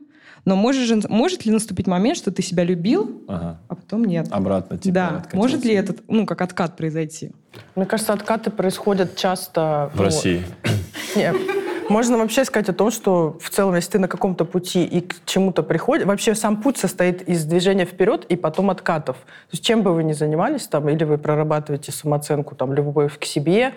Но может, же, может ли наступить момент, что ты себя любил, Ага. а потом нет? Обратно, типа, да. откатился. Может ли этот, ну, как откат произойти? Мне кажется, откаты происходят часто... В ну, России. Не, можно вообще сказать о том, что в целом, если ты на каком-то пути и к чему-то приходишь, вообще сам путь состоит из движения вперед и потом откатов. То есть чем бы вы ни занимались, там, или вы прорабатываете самооценку, там, любовь к себе,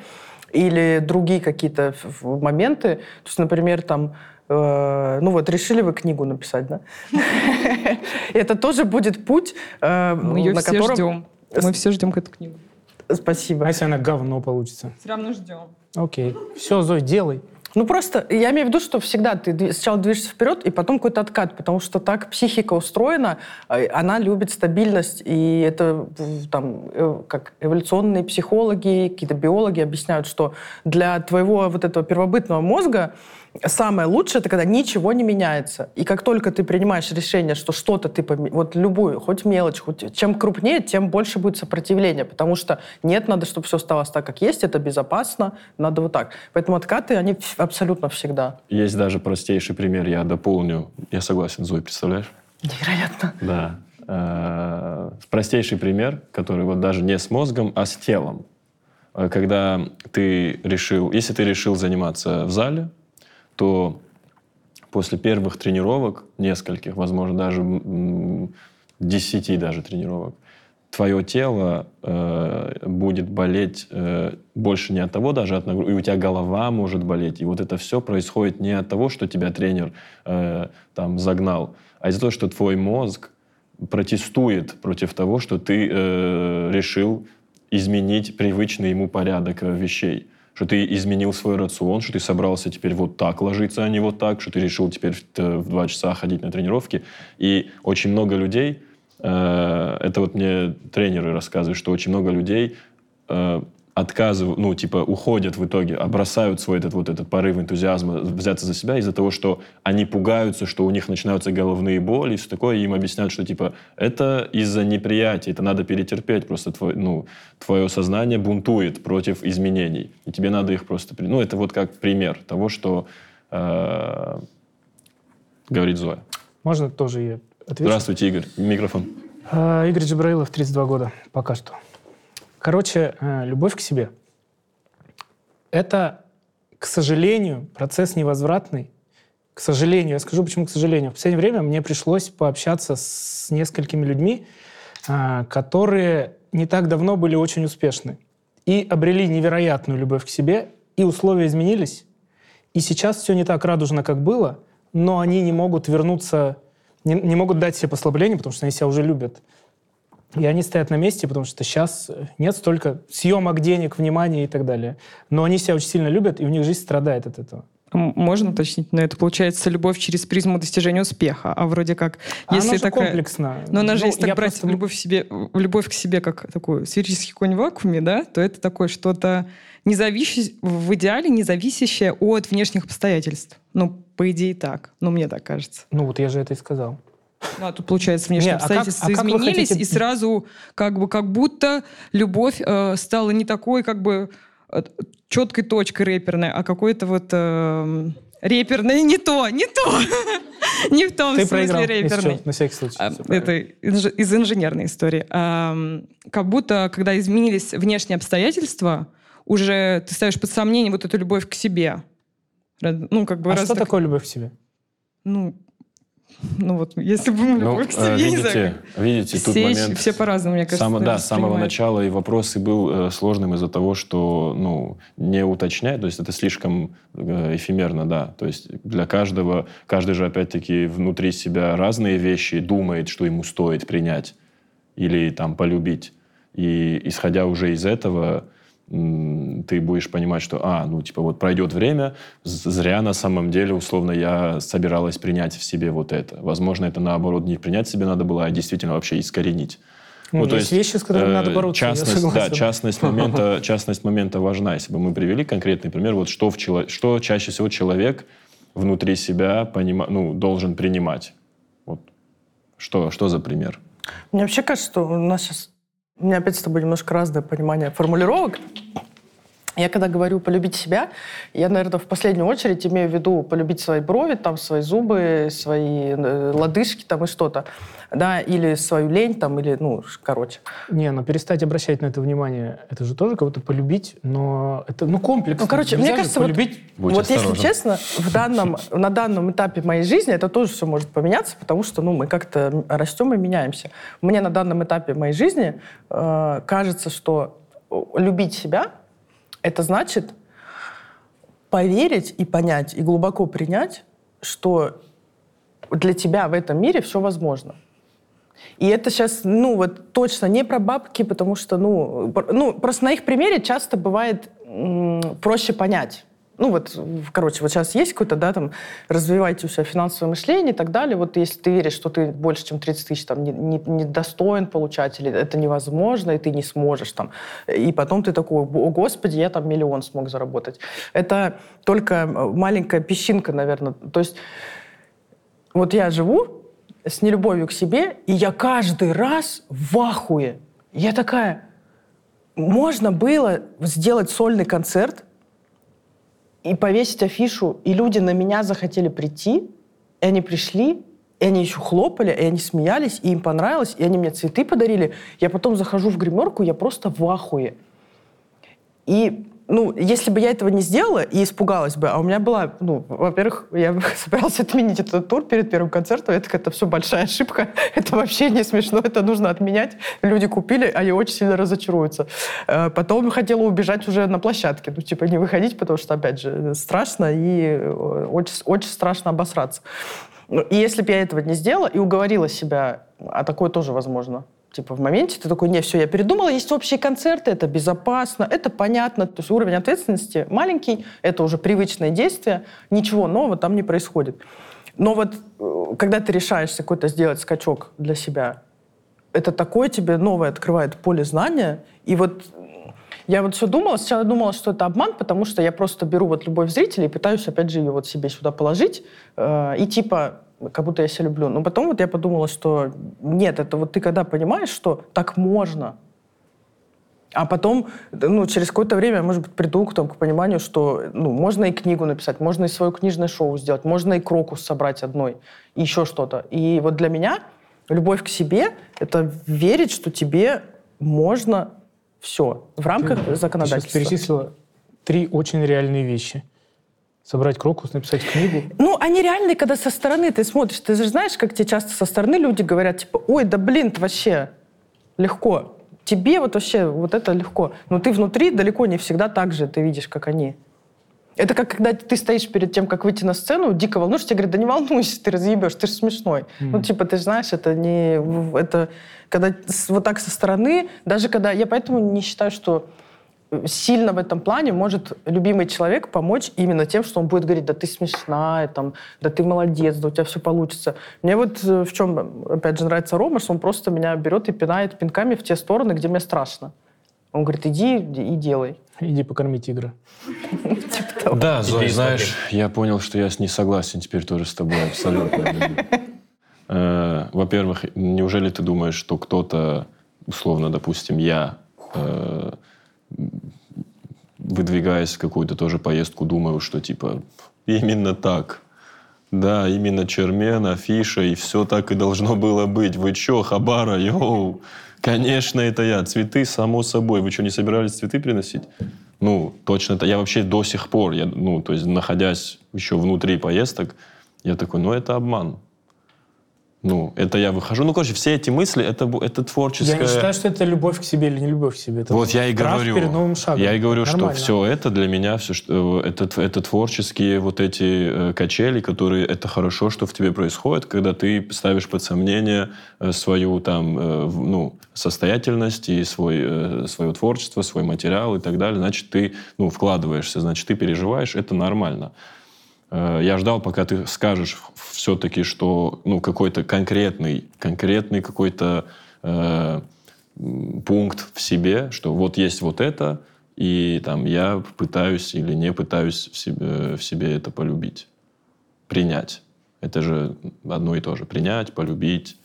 или другие какие-то моменты. То есть, например, там, э, ну вот, решили вы книгу написать, да? Это тоже будет путь, э, Мы ее на все котором... ждем. Мы все ждем эту книгу. Спасибо. А если она говно получится? Все равно ждем. Окей. Все, Зой, делай. Ну просто я имею в виду, что всегда ты сначала движешься вперед, и потом какой-то откат, потому что так психика устроена, э, она любит стабильность, и это там э, как эволюционные психологи, какие-то биологи объясняют, что для твоего вот этого первобытного мозга самое лучшее это когда ничего не меняется. И как только ты принимаешь решение, что что-то ты поме- вот любую, хоть мелочь, хоть чем крупнее, тем больше будет сопротивление, потому что нет, надо, чтобы все оставалось так, как есть, это безопасно, надо вот так. Поэтому откаты, они абсолютно всегда. Есть даже простейший пример, я дополню. Я согласен, Зой, представляешь? Невероятно. Да. Э, Простейший пример, который вот даже не с мозгом, а с телом. э, когда ты решил, если ты решил заниматься в зале, то после первых тренировок, нескольких, возможно, даже десяти даже тренировок, твое тело э, будет болеть э, больше не от того даже, от нагрузки, и у тебя голова может болеть. И вот это все происходит не от того, что тебя тренер э, там загнал, а из-за того, что твой мозг протестует против того, что ты э, решил изменить привычный ему порядок э, вещей. Что ты изменил свой рацион, что ты собрался теперь вот так ложиться, а не вот так, что ты решил теперь в, э, два часа ходить на тренировки. И очень много людей, э, это вот мне тренеры рассказывают, что очень много людей э, отказывают, ну, типа, уходят в итоге, а бросают свой этот вот этот порыв энтузиазма взяться за себя из-за того, что они пугаются, что у них начинаются головные боли и все такое, и им объясняют, что, типа, это из-за неприятия, это надо перетерпеть, просто твой, ну, твое сознание бунтует против изменений, и тебе надо их просто... Ну, это вот как пример того, что э, говорит Зоя. Можно тоже и отвечу? Здравствуйте, Игорь. Микрофон. А, Игорь Джабраилов, 32 года, пока что. Короче, э, любовь к себе. Это, к сожалению, процесс невозвратный. К сожалению, я скажу, почему к сожалению. В последнее время мне пришлось пообщаться с несколькими людьми, а, которые не так давно были очень успешны и обрели невероятную любовь к себе, и условия изменились, и сейчас все не так радужно, как было, но они не могут вернуться, не, не могут дать себе послабление, потому что они себя уже любят. И они стоят на месте, потому что сейчас нет столько съемок денег, внимания и так далее. Но они себя очень сильно любят, и у них жизнь страдает от этого. Можно уточнить, но это получается любовь через призму достижения успеха, а вроде как, А если оно же такая... комплексно. Но она же, Ну, если так брать просто- любовь, в себе, любовь к себе как такой сферический конь в вакууме, да, то это такое что-то независящее, в идеале независящее от внешних обстоятельств. Ну, по идее так. Ну, мне так кажется. Ну вот я же это и сказал. Ну, а тут, получается, внешние Не, а обстоятельства а как вы изменились, хотите- и сразу как бы как будто любовь э, стала не такой как бы э, четкой точкой рэперной, а какой-то вот э, реперной не то, не то. Не в том Ты смысле проиграл, что, на всякий случай. А. Это инж- из инженерной истории. Как будто, когда изменились внешние обстоятельства, уже ты ставишь под сомнение вот эту любовь к себе. Ну, как бы А раз что так- такое любовь к себе? Ну, ну вот, если бы мы Ну, любовь к э, себе, не знаю, видите, видите, тут все, момент... все по-разному, мне кажется, Само- да, с самого начала и вопрос и был э, сложным из-за того, что ну, не уточняет, то есть это слишком э, эфемерно, да. То есть для каждого, каждый же опять-таки внутри себя разные вещи думает, что ему стоит принять или там полюбить. И исходя уже из этого, ты будешь понимать, что, а, ну, типа, вот пройдет время, зря на самом деле, условно, я собиралась принять в себе вот это. Возможно, это наоборот не принять себе надо было, а действительно вообще искоренить. Ну, есть вещи, с которыми надо э, бороться, я Частность, да, частность момента, частность момента важна. Если бы мы привели конкретный пример, вот что, в чело- что чаще всего человек внутри себя понима- ну, должен принимать. Вот. Что, что за пример? Мне вообще кажется, что у нас сейчас... У меня опять с тобой немножко разное понимание формулировок. Я когда говорю полюбить себя, я, наверное, в последнюю очередь имею в виду полюбить свои брови, там, свои зубы, свои э, лодыжки там и что-то, да, или свою лень там, или, ну, короче. Не, но перестать обращать на это внимание, это же тоже кого-то полюбить, но это, ну, комплекс. Ну, короче, мне кажется, вот- полюбить... Будь вот если честно, в данном, на данном этапе моей жизни это тоже все может поменяться, потому что ну, мы как-то растем и меняемся. Мне на данном этапе моей жизни э, кажется, что э, любить себя это значит поверить и понять, и глубоко принять, что для тебя в этом мире все возможно. И это сейчас, ну, вот точно не про бабки, потому что, ну, ну просто на их примере часто бывает м, проще понять. Ну, вот, короче, вот сейчас есть какой-то, да, там, развивайте у себя финансовое мышление и так далее. Вот если ты веришь, что ты больше, чем 30 тысяч, там, не, не- не достоин получать, или это невозможно, и ты не сможешь, там, и потом ты такой, о, господи, я там миллион смог заработать. Это только э, маленькая песчинка, наверное. То есть вот я живу с нелюбовью к себе, и я каждый раз в ахуе. Я такая, можно было сделать сольный концерт и повесить афишу, и люди на меня захотели прийти, и они пришли, и они еще хлопали, и они смеялись, и им понравилось, и они мне цветы подарили. Я потом захожу в гримерку, я просто в ахуе. И ну, если бы я этого не сделала и испугалась бы, а у меня была, ну, во-первых, я собиралась отменить этот тур перед первым концертом, это это все большая ошибка, это вообще не смешно, это нужно отменять. Люди купили, они очень сильно разочаруются. Э, Потом хотела убежать уже на площадке, ну, типа не выходить, потому что, опять же, страшно и э, очень, очень страшно обосраться. Ну, И если бы я этого не сделала и уговорила себя, а такое тоже возможно, типа в моменте ты такой, не, все, я передумала, есть общие концерты, это безопасно, это понятно, то есть уровень ответственности маленький, это уже привычное действие, ничего нового там не происходит. Но вот э, когда ты решаешься какой-то сделать скачок для себя, это такое тебе новое открывает поле знания, и вот я вот все думала, сначала думала, что это обман, потому что я просто беру вот любовь зрителей и пытаюсь, опять же, ее вот себе сюда положить, э, и типа, как будто я себя люблю. Но потом вот я подумала, что нет, это вот ты когда понимаешь, что так можно, а потом, ну, через какое-то время, может быть, приду к, тому, к пониманию, что ну, можно и книгу написать, можно и свое книжное шоу сделать, можно и крокус собрать одной, и еще что-то. И вот для меня любовь к себе — это верить, что тебе можно все в рамках Ты сейчас законодательства. перечислила три очень реальные вещи. Собрать крокус, написать книгу. Ну, они реальные, когда со стороны ты смотришь. Ты же знаешь, как тебе часто со стороны люди говорят, типа, ой, да блин, это вообще легко. Тебе вот вообще вот это легко. Но ты внутри далеко не всегда так же ты видишь, как они. Это как когда ты стоишь перед тем, как выйти на сцену, дико волнуешься, тебе говорят, да не волнуйся, ты разъебешь, ты же смешной. Ну, типа, ты знаешь, это не... Это когда вот так со стороны, даже когда... Я поэтому не считаю, что сильно в этом плане может любимый человек помочь именно тем, что он будет говорить, да ты смешная, там, да ты молодец, да у тебя все получится. Мне вот э, в чем, опять же, нравится Рома, что он просто меня берет и пинает пинками в те стороны, где мне страшно. Он говорит, иди и делай. Иди покорми тигра. Да, Иди знаешь, я понял, что я с ней согласен теперь тоже с тобой абсолютно. Э, Во-первых, неужели ты думаешь, что кто-то, условно, допустим, я, э, выдвигаясь в какую-то тоже поездку, думаю, что типа именно так. Да, именно Чермен, афиша, и все так и должно было быть. Вы чё, Хабара, йоу? Конечно, это я. Цветы, само собой. Вы что, не собирались цветы приносить? Ну, точно это. Я вообще до сих пор, я, ну, то есть, находясь еще внутри поездок, я такой, ну, это обман. Ну, это я выхожу. Ну, короче, все эти мысли, это, это творческое... Я не считаю, что это любовь к себе или не любовь к себе. Это Вот я и говорю. перед новым шагом. Я и говорю, что Нормально. все это для меня, все, что, э, это, это творческие вот эти э, качели, которые это хорошо, что в тебе происходит, когда ты ставишь под сомнение э, свою там, ну, состоятельность и свой, свое творчество, свой материал и так далее. Значит, ты ну, вкладываешься, значит, ты переживаешь, это нормально. Э, Я ждал, пока ты скажешь все-таки, что ну, какой-то конкретный, конкретный какой-то э, пункт в себе, что вот есть вот это, и там я пытаюсь или не пытаюсь в себе, в себе это полюбить, принять. Это же одно и то же. Принять, полюбить.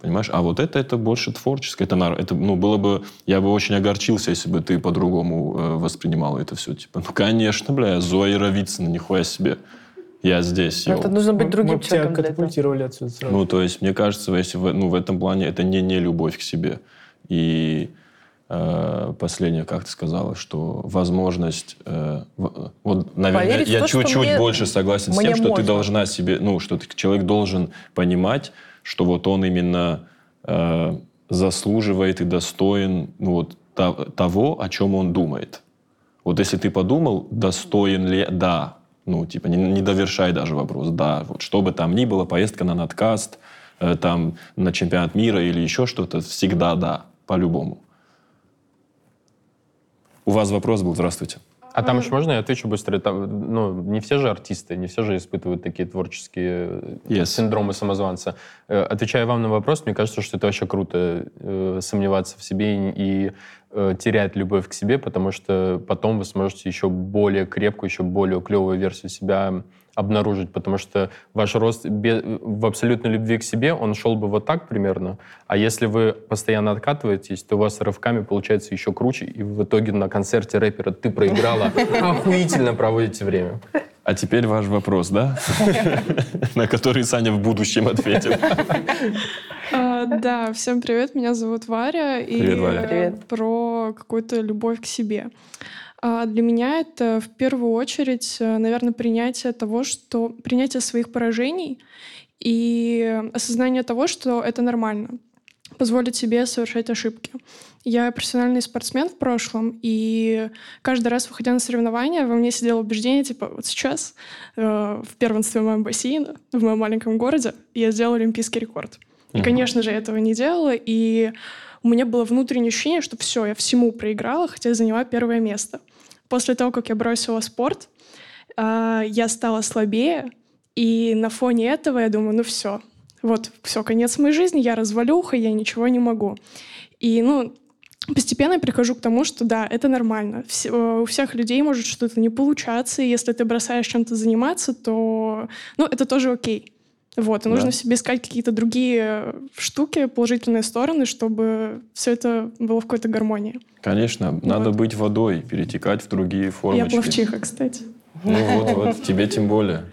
Понимаешь? А вот это, это больше творческое. Это, это, ну, было бы... Я бы очень огорчился, если бы ты по-другому э, воспринимал это все. Типа, ну, конечно, бля, Зоя Равицына, нихуя себе. Я здесь, йоу. Это нужно быть другим мы тебя человеком для этого. катапультировали отсюда сразу. Ну, то есть, мне кажется, если в, ну, в этом плане это не, не любовь к себе. И э, последнее, как ты сказала, что возможность... э, вот, наверное, Поверить я чуть-чуть больше согласен с тем, что ты можно. должна себе... Ну, что ты, человек должен понимать, что вот он именно э, заслуживает и достоин ну, вот, та- того, о чем он думает. Вот если ты подумал, достоин ли... Да. Ну, типа, не, не довершай даже вопрос. Да, вот что бы там ни было, поездка на надкаст, э, там, на чемпионат мира или еще что-то, всегда да, по-любому. У вас вопрос был, здравствуйте. А там еще можно я отвечу быстро? Там, ну, не все же артисты, не все же испытывают такие творческие э, Yes. синдромы самозванца. Э, Отвечая вам на вопрос, мне кажется, что это вообще круто э, сомневаться в себе и, и, э, терять любовь к себе, потому что потом вы сможете еще более крепкую, еще более клевую версию себя обнаружить, потому что ваш рост в абсолютной любви к себе, он шел бы вот так примерно, а если вы постоянно откатываетесь, то у вас рывками получается еще круче, и в итоге на концерте рэпера «Ты проиграла» охуительно проводите время. А теперь ваш вопрос, да? На который Саня в будущем ответит. А, Да, всем привет, меня зовут Варя. И Привет, Варя. э, Привет. про какую-то любовь к себе. А, Для меня это в первую очередь, наверное, принятие того, что принятие своих поражений и осознание того, что это нормально. Позволить себе совершать ошибки. Я профессиональный спортсмен в прошлом, и каждый раз, выходя на соревнования, во мне сидело убеждение, типа, вот сейчас э, в первенстве моего бассейна в моем маленьком городе я сделала олимпийский рекорд. И, Мгм. конечно же, я этого не делала, и у меня было внутреннее ощущение, что все, я всему проиграла, хотя я заняла первое место. После того, как я бросила спорт, а, я стала слабее, и на фоне этого я думаю, ну все, вот, все, конец моей жизни, я развалюха, я ничего не могу. И, ну, постепенно я прихожу к тому, что да, это нормально. Вс- э, у всех людей может что-то не получаться, и если ты бросаешь чем-то заниматься, то, ну, это тоже окей. Вот, и Да. нужно в себе искать какие-то другие э, штуки, положительные стороны, чтобы все это было в какой-то гармонии. Конечно, надо быть водой, перетекать в другие Я формочки. пловчиха, кстати. Ну вот, вот, тебе тем более.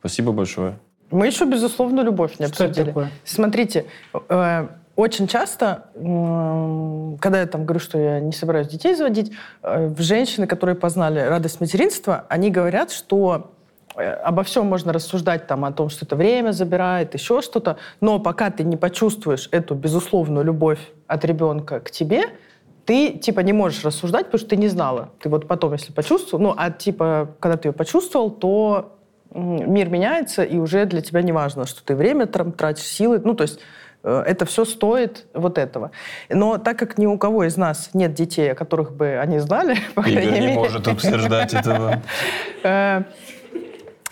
Спасибо большое. Мы еще, безусловно, любовь не Что это обсудили. такое? Смотрите, э, очень часто, м, когда я там говорю, что я не собираюсь детей заводить, э, женщины, которые познали радость материнства, они говорят, что э, обо всем можно рассуждать там о том, что это время забирает, еще что-то, но пока ты не почувствуешь эту безусловную любовь от ребенка к тебе, ты типа не можешь рассуждать, потому что ты не знала. Ты вот потом, если почувствовал, ну, а типа, когда ты ее почувствовал, то мир меняется, и уже для тебя не важно, что ты время трам- тратишь, силы. Ну, то есть э, это все стоит вот этого. Но так как ни у кого из нас нет детей, о которых бы они знали, по крайней Игорь не мере, может обсуждать этого.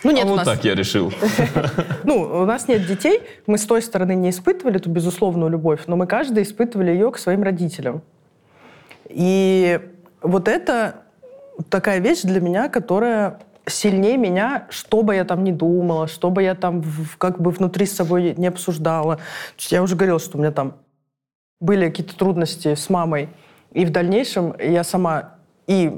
ну, нет а вот нас так я решил. ну, у нас нет детей, мы с той стороны не испытывали эту безусловную любовь, но мы каждый испытывали ее к своим родителям. И вот это такая вещь для меня, которая сильнее меня, что бы я там ни думала, что бы я там как бы внутри с собой не обсуждала. Я уже говорила, что у меня там были какие-то трудности с мамой, и в дальнейшем я сама и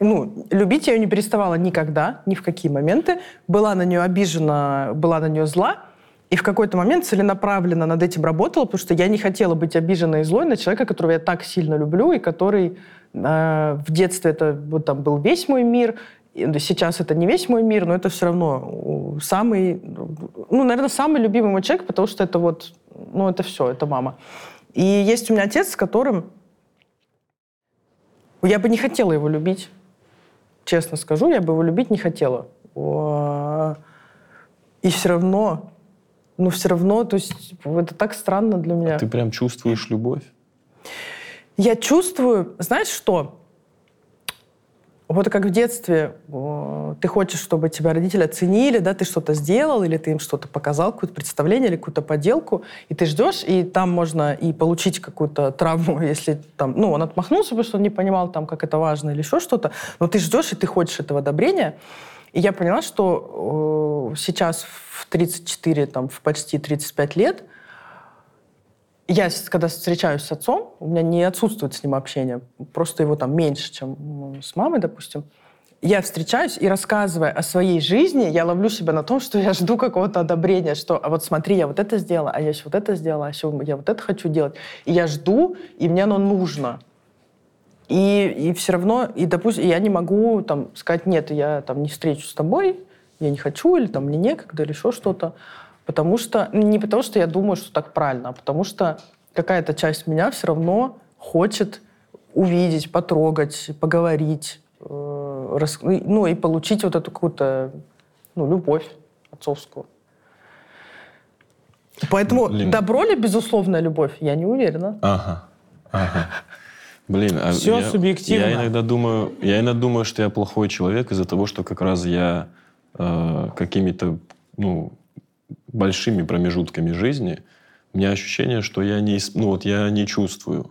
ну, любить я ее не переставала никогда, ни в какие моменты. Была на нее обижена, была на нее зла. И в какой-то момент целенаправленно над этим работала, потому что я не хотела быть обиженной и злой на человека, которого я так сильно люблю, и который э, в детстве это вот там был весь мой мир, и сейчас это не весь мой мир, но это все равно самый, ну, наверное, самый любимый мой человек, потому что это вот, ну, это все, это мама. И есть у меня отец, с которым я бы не хотела его любить. Честно скажу, я бы его любить не хотела. И все равно, ну все равно, то есть это так странно для меня. Ты прям чувствуешь любовь? Я чувствую, знаешь что? Вот как в детстве ты хочешь, чтобы тебя родители оценили, да, ты что-то сделал, или ты им что-то показал, какое-то представление или какую-то поделку, и ты ждешь, и там можно и получить какую-то травму, если там, ну, он отмахнулся, потому что он не понимал, там, как это важно или еще что-то, но ты ждешь, и ты хочешь этого одобрения. И я поняла, что э, сейчас в 34, там, в почти 35 лет я, когда встречаюсь с отцом, у меня не отсутствует с ним общение, просто его там меньше, чем с мамой, допустим. Я встречаюсь и рассказывая о своей жизни, я ловлю себя на том, что я жду какого-то одобрения, что а вот смотри, я вот это сделала, а я еще вот это сделала, а еще я вот это хочу делать. И я жду, и мне оно нужно. И, и все равно, и допустим, я не могу там сказать, нет, я там не встречусь с тобой, я не хочу, или там мне некогда, или еще что-то. Потому что, не потому что я думаю, что так правильно, а потому что какая-то часть меня все равно хочет увидеть, потрогать, поговорить, э, рас- ну и получить вот эту какую-то ну, любовь отцовскую. Поэтому Блин. добро ли безусловная любовь? Я не уверена. Ага. Ага. Блин, а Всё я, субъективно. Я иногда думаю, я иногда думаю, что я плохой человек из-за того, что как раз я э, какими-то ну большими промежутками жизни у меня ощущение, что я не ну вот я не чувствую.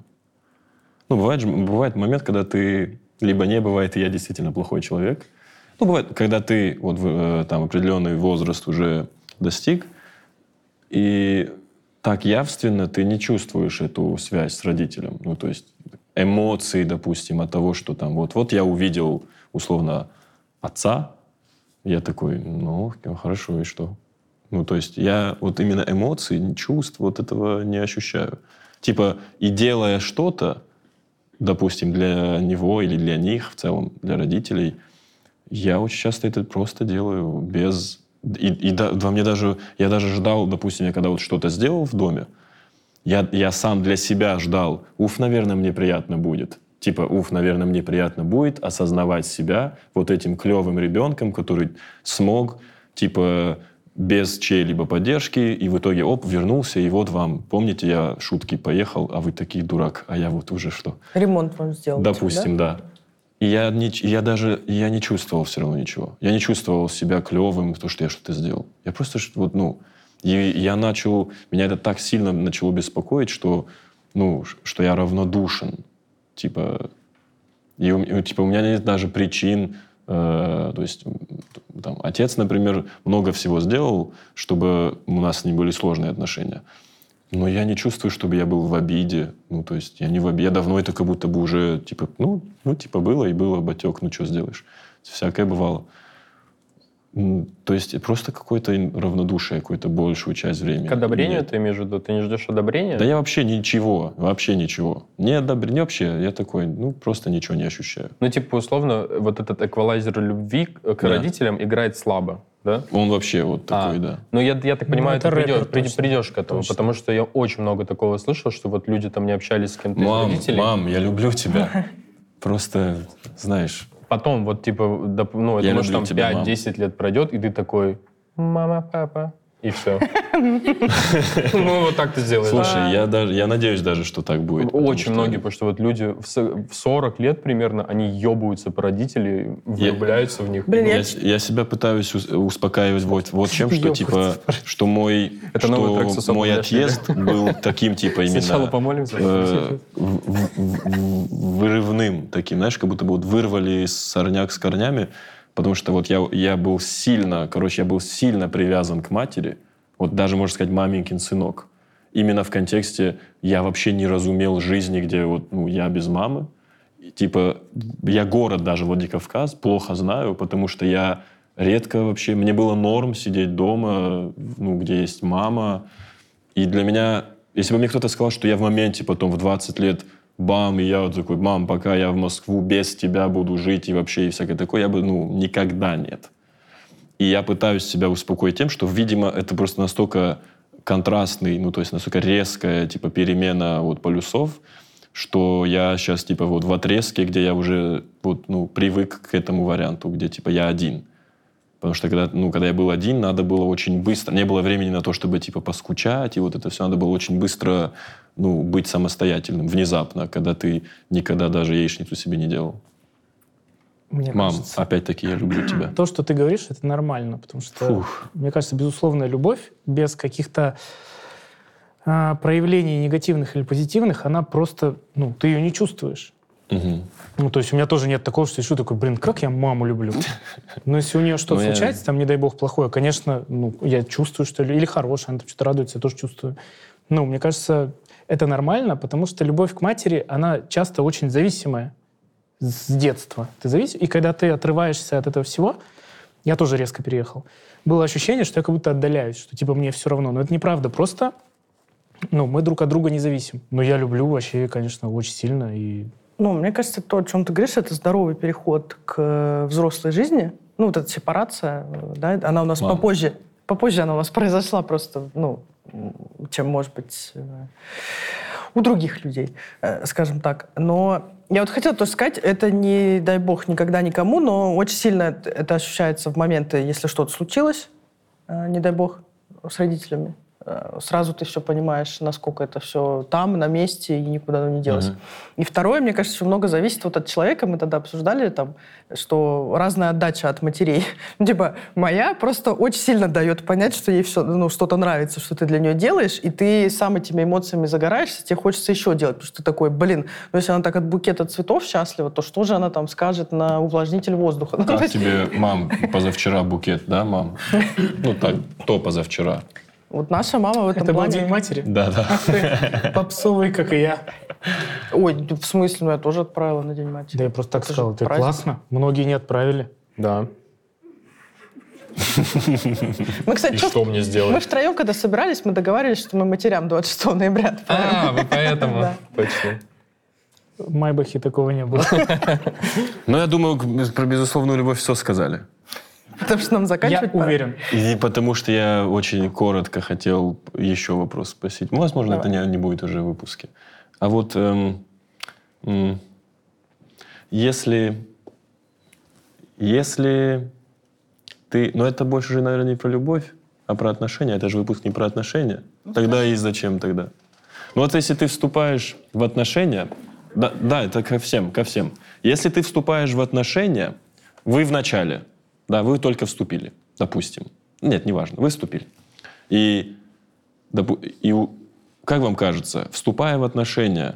Ну бывает же бывает момент, когда ты либо не бывает, и я действительно плохой человек. Ну бывает, когда ты вот в, э, там определенный возраст уже достиг, и так явственно ты не чувствуешь эту связь с родителем. Ну, то есть эмоции, допустим, от того, что там вот, вот я увидел, условно, отца, Я такой, ну, хорошо, и что? Ну, то есть я вот именно эмоций, чувств вот этого не ощущаю. Типа, и делая что-то, допустим, для него или для них, в целом, для родителей, я очень часто это просто делаю без... И, и да, во мне даже... Я даже ждал, допустим, я когда вот что-то сделал в доме, я, я сам для себя ждал, уф, наверное, мне приятно будет. Типа, уф, наверное, мне приятно будет осознавать себя вот этим клевым ребенком, который смог, типа, без чьей-либо поддержки, и в итоге, оп, вернулся, и вот вам, помните, я шутки поехал, а вы такие дурак, а я вот уже что? Ремонт вам сделал. Допустим, да. да. И я, не, я даже я не чувствовал все равно ничего. Я не чувствовал себя клевым, то, что я что-то сделал. Я просто, вот, ну, и я начал, меня это так сильно начало беспокоить, что, ну, что я равнодушен. Типа, и, и, типа, у меня нет даже причин то есть там, отец, например, много всего сделал, чтобы у нас не были сложные отношения. Но я не чувствую, чтобы я был в обиде. Ну, то есть я не в обиде. Я давно это как будто бы уже, типа, ну, ну типа, было и было, батек, ну, что сделаешь. Всякое бывало. То есть просто какое-то равнодушие, какую-то большую часть времени. К одобрению Нет. ты имеешь в виду? Ты не ждешь одобрения? Да я вообще ничего, вообще ничего. Не одобрение, вообще, я такой, ну, просто ничего не ощущаю. Ну, типа, условно, вот этот эквалайзер любви к да. родителям играет слабо, да? Он вообще вот такой, а, да. Ну, я, я так понимаю, ну, ты придешь, придешь, придешь к этому, точно. потому что я очень много такого слышал, что вот люди там не общались с кем-то мам, из родителей. Мам, я люблю тебя. Просто, знаешь, потом вот типа, ну, это может там 5-10 лет пройдет, и ты такой, мама, папа, и все. Ну, вот так ты сделаешь. Слушай, я даже, я надеюсь даже, что так будет. Очень многие, потому что вот люди в 40 лет примерно, они ебаются по родителей, влюбляются в них. Блин, я себя пытаюсь успокаивать вот вот чем, что типа, что мой что мой отъезд был таким типа именно... Сначала помолимся. Э, вырывным таким, знаешь, как будто бы вот вырвали сорняк с корнями, Потому что вот я, я был сильно, короче, я был сильно привязан к матери. Вот даже, можно сказать, маменькин сынок. Именно в контексте я вообще не разумел жизни, где вот ну, я без мамы. И, типа, я город даже Владикавказ плохо знаю, потому что я редко вообще... Мне было норм сидеть дома, ну, где есть мама. И для меня... Если бы мне кто-то сказал, что я в моменте потом в 20 лет бам, и я вот такой, мам, пока я в Москву без тебя буду жить и вообще и всякое такое, я бы, ну, никогда нет. И я пытаюсь себя успокоить тем, что, видимо, это просто настолько контрастный, ну, то есть настолько резкая, типа, перемена вот полюсов, что я сейчас, типа, вот в отрезке, где я уже, вот, ну, привык к этому варианту, где, типа, я один. Потому что когда, ну, когда я был один, надо было очень быстро, не было времени на то, чтобы, типа, поскучать, и вот это все, надо было очень быстро ну, быть самостоятельным внезапно, когда ты никогда даже яичницу себе не делал. Мне Мам, кажется, опять-таки я люблю тебя. То, что ты говоришь, это нормально, потому что, Фух. мне кажется, безусловная любовь без каких-то а, проявлений негативных или позитивных, она просто, ну, ты ее не чувствуешь. Угу. Ну, то есть у меня тоже нет такого, что я сижу такой, блин, как я маму люблю. Но если у нее что-то ну, случается, там, не дай бог, плохое, конечно, ну, я чувствую, что... Или хорошее, она там что-то радуется, я тоже чувствую. Ну, мне кажется, это нормально, потому что любовь к матери, она часто очень зависимая с детства. Ты завис... И когда ты отрываешься от этого всего, я тоже резко переехал, было ощущение, что я как будто отдаляюсь, что типа мне все равно. Но это неправда, просто ну, мы друг от друга не зависим. Но я люблю вообще, конечно, очень сильно. И... Ну, мне кажется, то, о чем ты говоришь, это здоровый переход к взрослой жизни. Ну, вот эта сепарация, да, она у нас Мам. попозже, попозже она у нас произошла просто, ну, чем, может быть, э, у других людей, э, скажем так. Но я вот хотела тоже сказать, это не, дай бог, никогда никому, но очень сильно это ощущается в моменты, если что-то случилось, э, не дай бог, с родителями. Э, сразу ты все понимаешь, насколько это все там, на месте, и никуда оно не делось. Uh-huh. И второе, мне кажется, еще много зависит вот от человека. Мы тогда обсуждали, там, что разная отдача от матерей. Ну, типа, моя просто очень сильно дает понять, что ей все, ну, что-то нравится, что ты для нее делаешь, и ты сам этими эмоциями загораешься, тебе хочется еще делать, потому что ты такой, блин, ну если она так от букета цветов счастлива, то что же она там скажет на увлажнитель воздуха? Как тебе, мам, позавчера букет, да, мам? Ну так, то позавчера. Вот наша мама в этом Это плане... был День матери? Да, да. Попсовый, как и я. Ой, в смысле? Ну, я тоже отправила на День матери. Да я просто так это сказал. Праздник. классно. Многие не отправили. Да. Мы, кстати, И что мне мы сделать? втроем, когда собирались, мы договаривались, что мы матерям 26 ноября. А, вы поэтому. Да. Точно. В Майбахе такого не было. Но я думаю, про безусловную любовь все сказали. Потому что нам Я заканчивать пора. уверен. И потому что я очень коротко хотел еще вопрос спросить. Ну, возможно, это не, не будет уже в выпуске. А вот эм, если, если ты... Но это больше же, наверное, не про любовь, а про отношения. Это же выпуск не про отношения. Тогда и зачем тогда? Ну вот если ты вступаешь в отношения... Да, да, это ко всем, ко всем. Если ты вступаешь в отношения, вы в начале, да, вы только вступили, допустим. Нет, неважно, вы вступили. И, и как вам кажется, вступая в отношения,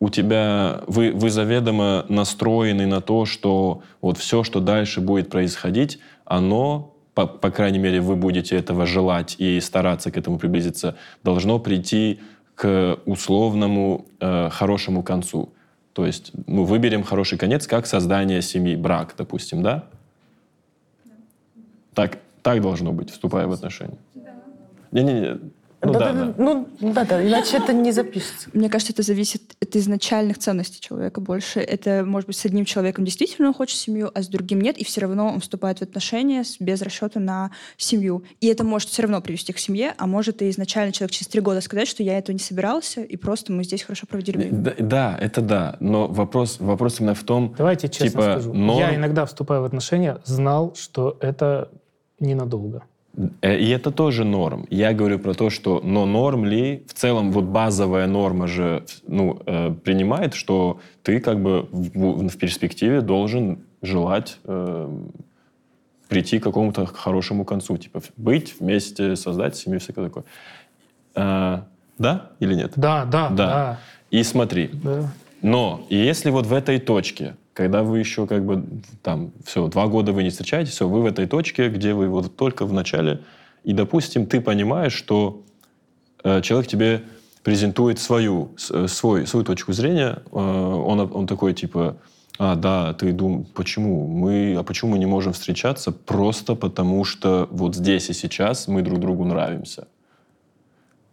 у тебя вы, вы заведомо настроены на то, что вот все, что дальше будет происходить, оно, по, по крайней мере, вы будете этого желать и стараться к этому приблизиться, должно прийти к условному э, хорошему концу. То есть, ну, выберем хороший конец, как создание семьи, брак, допустим, да? Так, так должно быть, вступая в отношения. Не-не-не. Ну да, да. Ну, да, да, иначе это не запишется. Мне кажется, это зависит от изначальных ценностей человека больше. Это, может быть, с одним человеком действительно он хочет семью, а с другим нет, и все равно он вступает в отношения с- без расчета на семью. И это может все равно привести к семье, а может и изначально человек через три года сказать, что я этого не собирался, и просто мы здесь хорошо проводили время. Да, да, это да. Но вопрос, вопрос именно в том, Давайте честно Типа, скажу. норм- Я иногда, вступая в отношения, знал, что это ненадолго. Э, И это тоже норм. Я говорю про то, что, но норм ли, в целом вот базовая норма же ну, э, принимает, что ты как бы в, в перспективе должен желать э, прийти к какому-то хорошему концу. Типа быть вместе, создать семью, всякое такое. Э, да или нет? Да, да, Да. да. И смотри, да. но если вот в этой точке, когда вы еще как бы там все два года вы не встречаетесь, все вы в этой точке, где вы вот только в начале, и допустим ты понимаешь, что э, человек тебе презентует свою э, свой свою точку зрения, э, он он такой типа а, да, ты думаешь, почему? Мы, а почему мы не можем встречаться? Просто потому, что вот здесь и сейчас мы друг другу нравимся.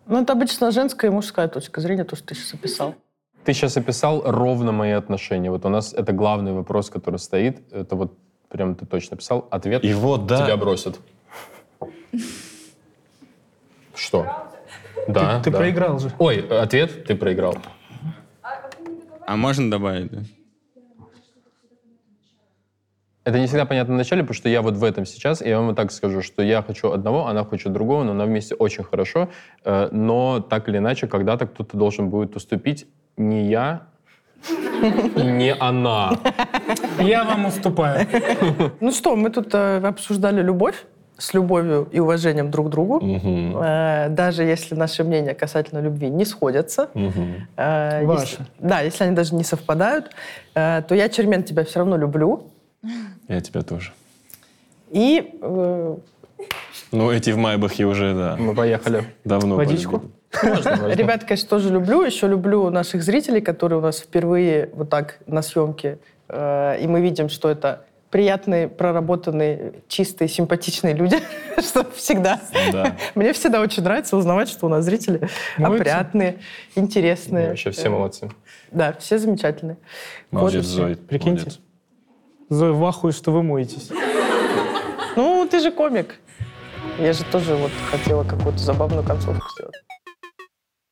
Ну, это обычно женская и мужская точка зрения, то, что ты сейчас описал. Ты сейчас описал ровно мои отношения. Вот у нас это главный вопрос, который стоит. Это вот прям ты точно описал. Ответ И вот, да. тебя бросят. Что? Да. Ты да. проиграл же. Ой, ответ ты проиграл. А можно добавить, да? Это не всегда понятно в начале, потому что я вот в этом сейчас, и я вам так скажу, что я хочу одного, она хочет другого, но нам вместе очень хорошо, э, но так или иначе когда-то кто-то должен будет уступить, не я, и не она. Я вам уступаю. Ну что, мы тут э, обсуждали любовь с любовью и уважением друг к другу. Мгм. Э, даже если наши мнения касательно любви не сходятся. Мгм. э, Ваши. если- да, если они даже не совпадают, э, то я, Чермен, тебя все равно люблю. Я тебя тоже. И э, Ну, эти в Майбахе уже, да, Мы поехали. давно Водичку? полюбили. Можно, можно. ребят, конечно, тоже люблю. Еще люблю наших зрителей, которые у нас впервые вот так на съемке. Э, и мы видим, что это приятные, проработанные, чистые, симпатичные люди, что всегда. Да. Мне всегда очень нравится узнавать, что у нас зрители Молодцы. опрятные, интересные. Вообще все молодцы. Да, все замечательные. Молодец, Вот. Зой. Прикиньте. молодец. Зоя в ахуе, что вы моетесь. Ну, ты же комик. Я же тоже вот хотела какую-то забавную концовку сделать.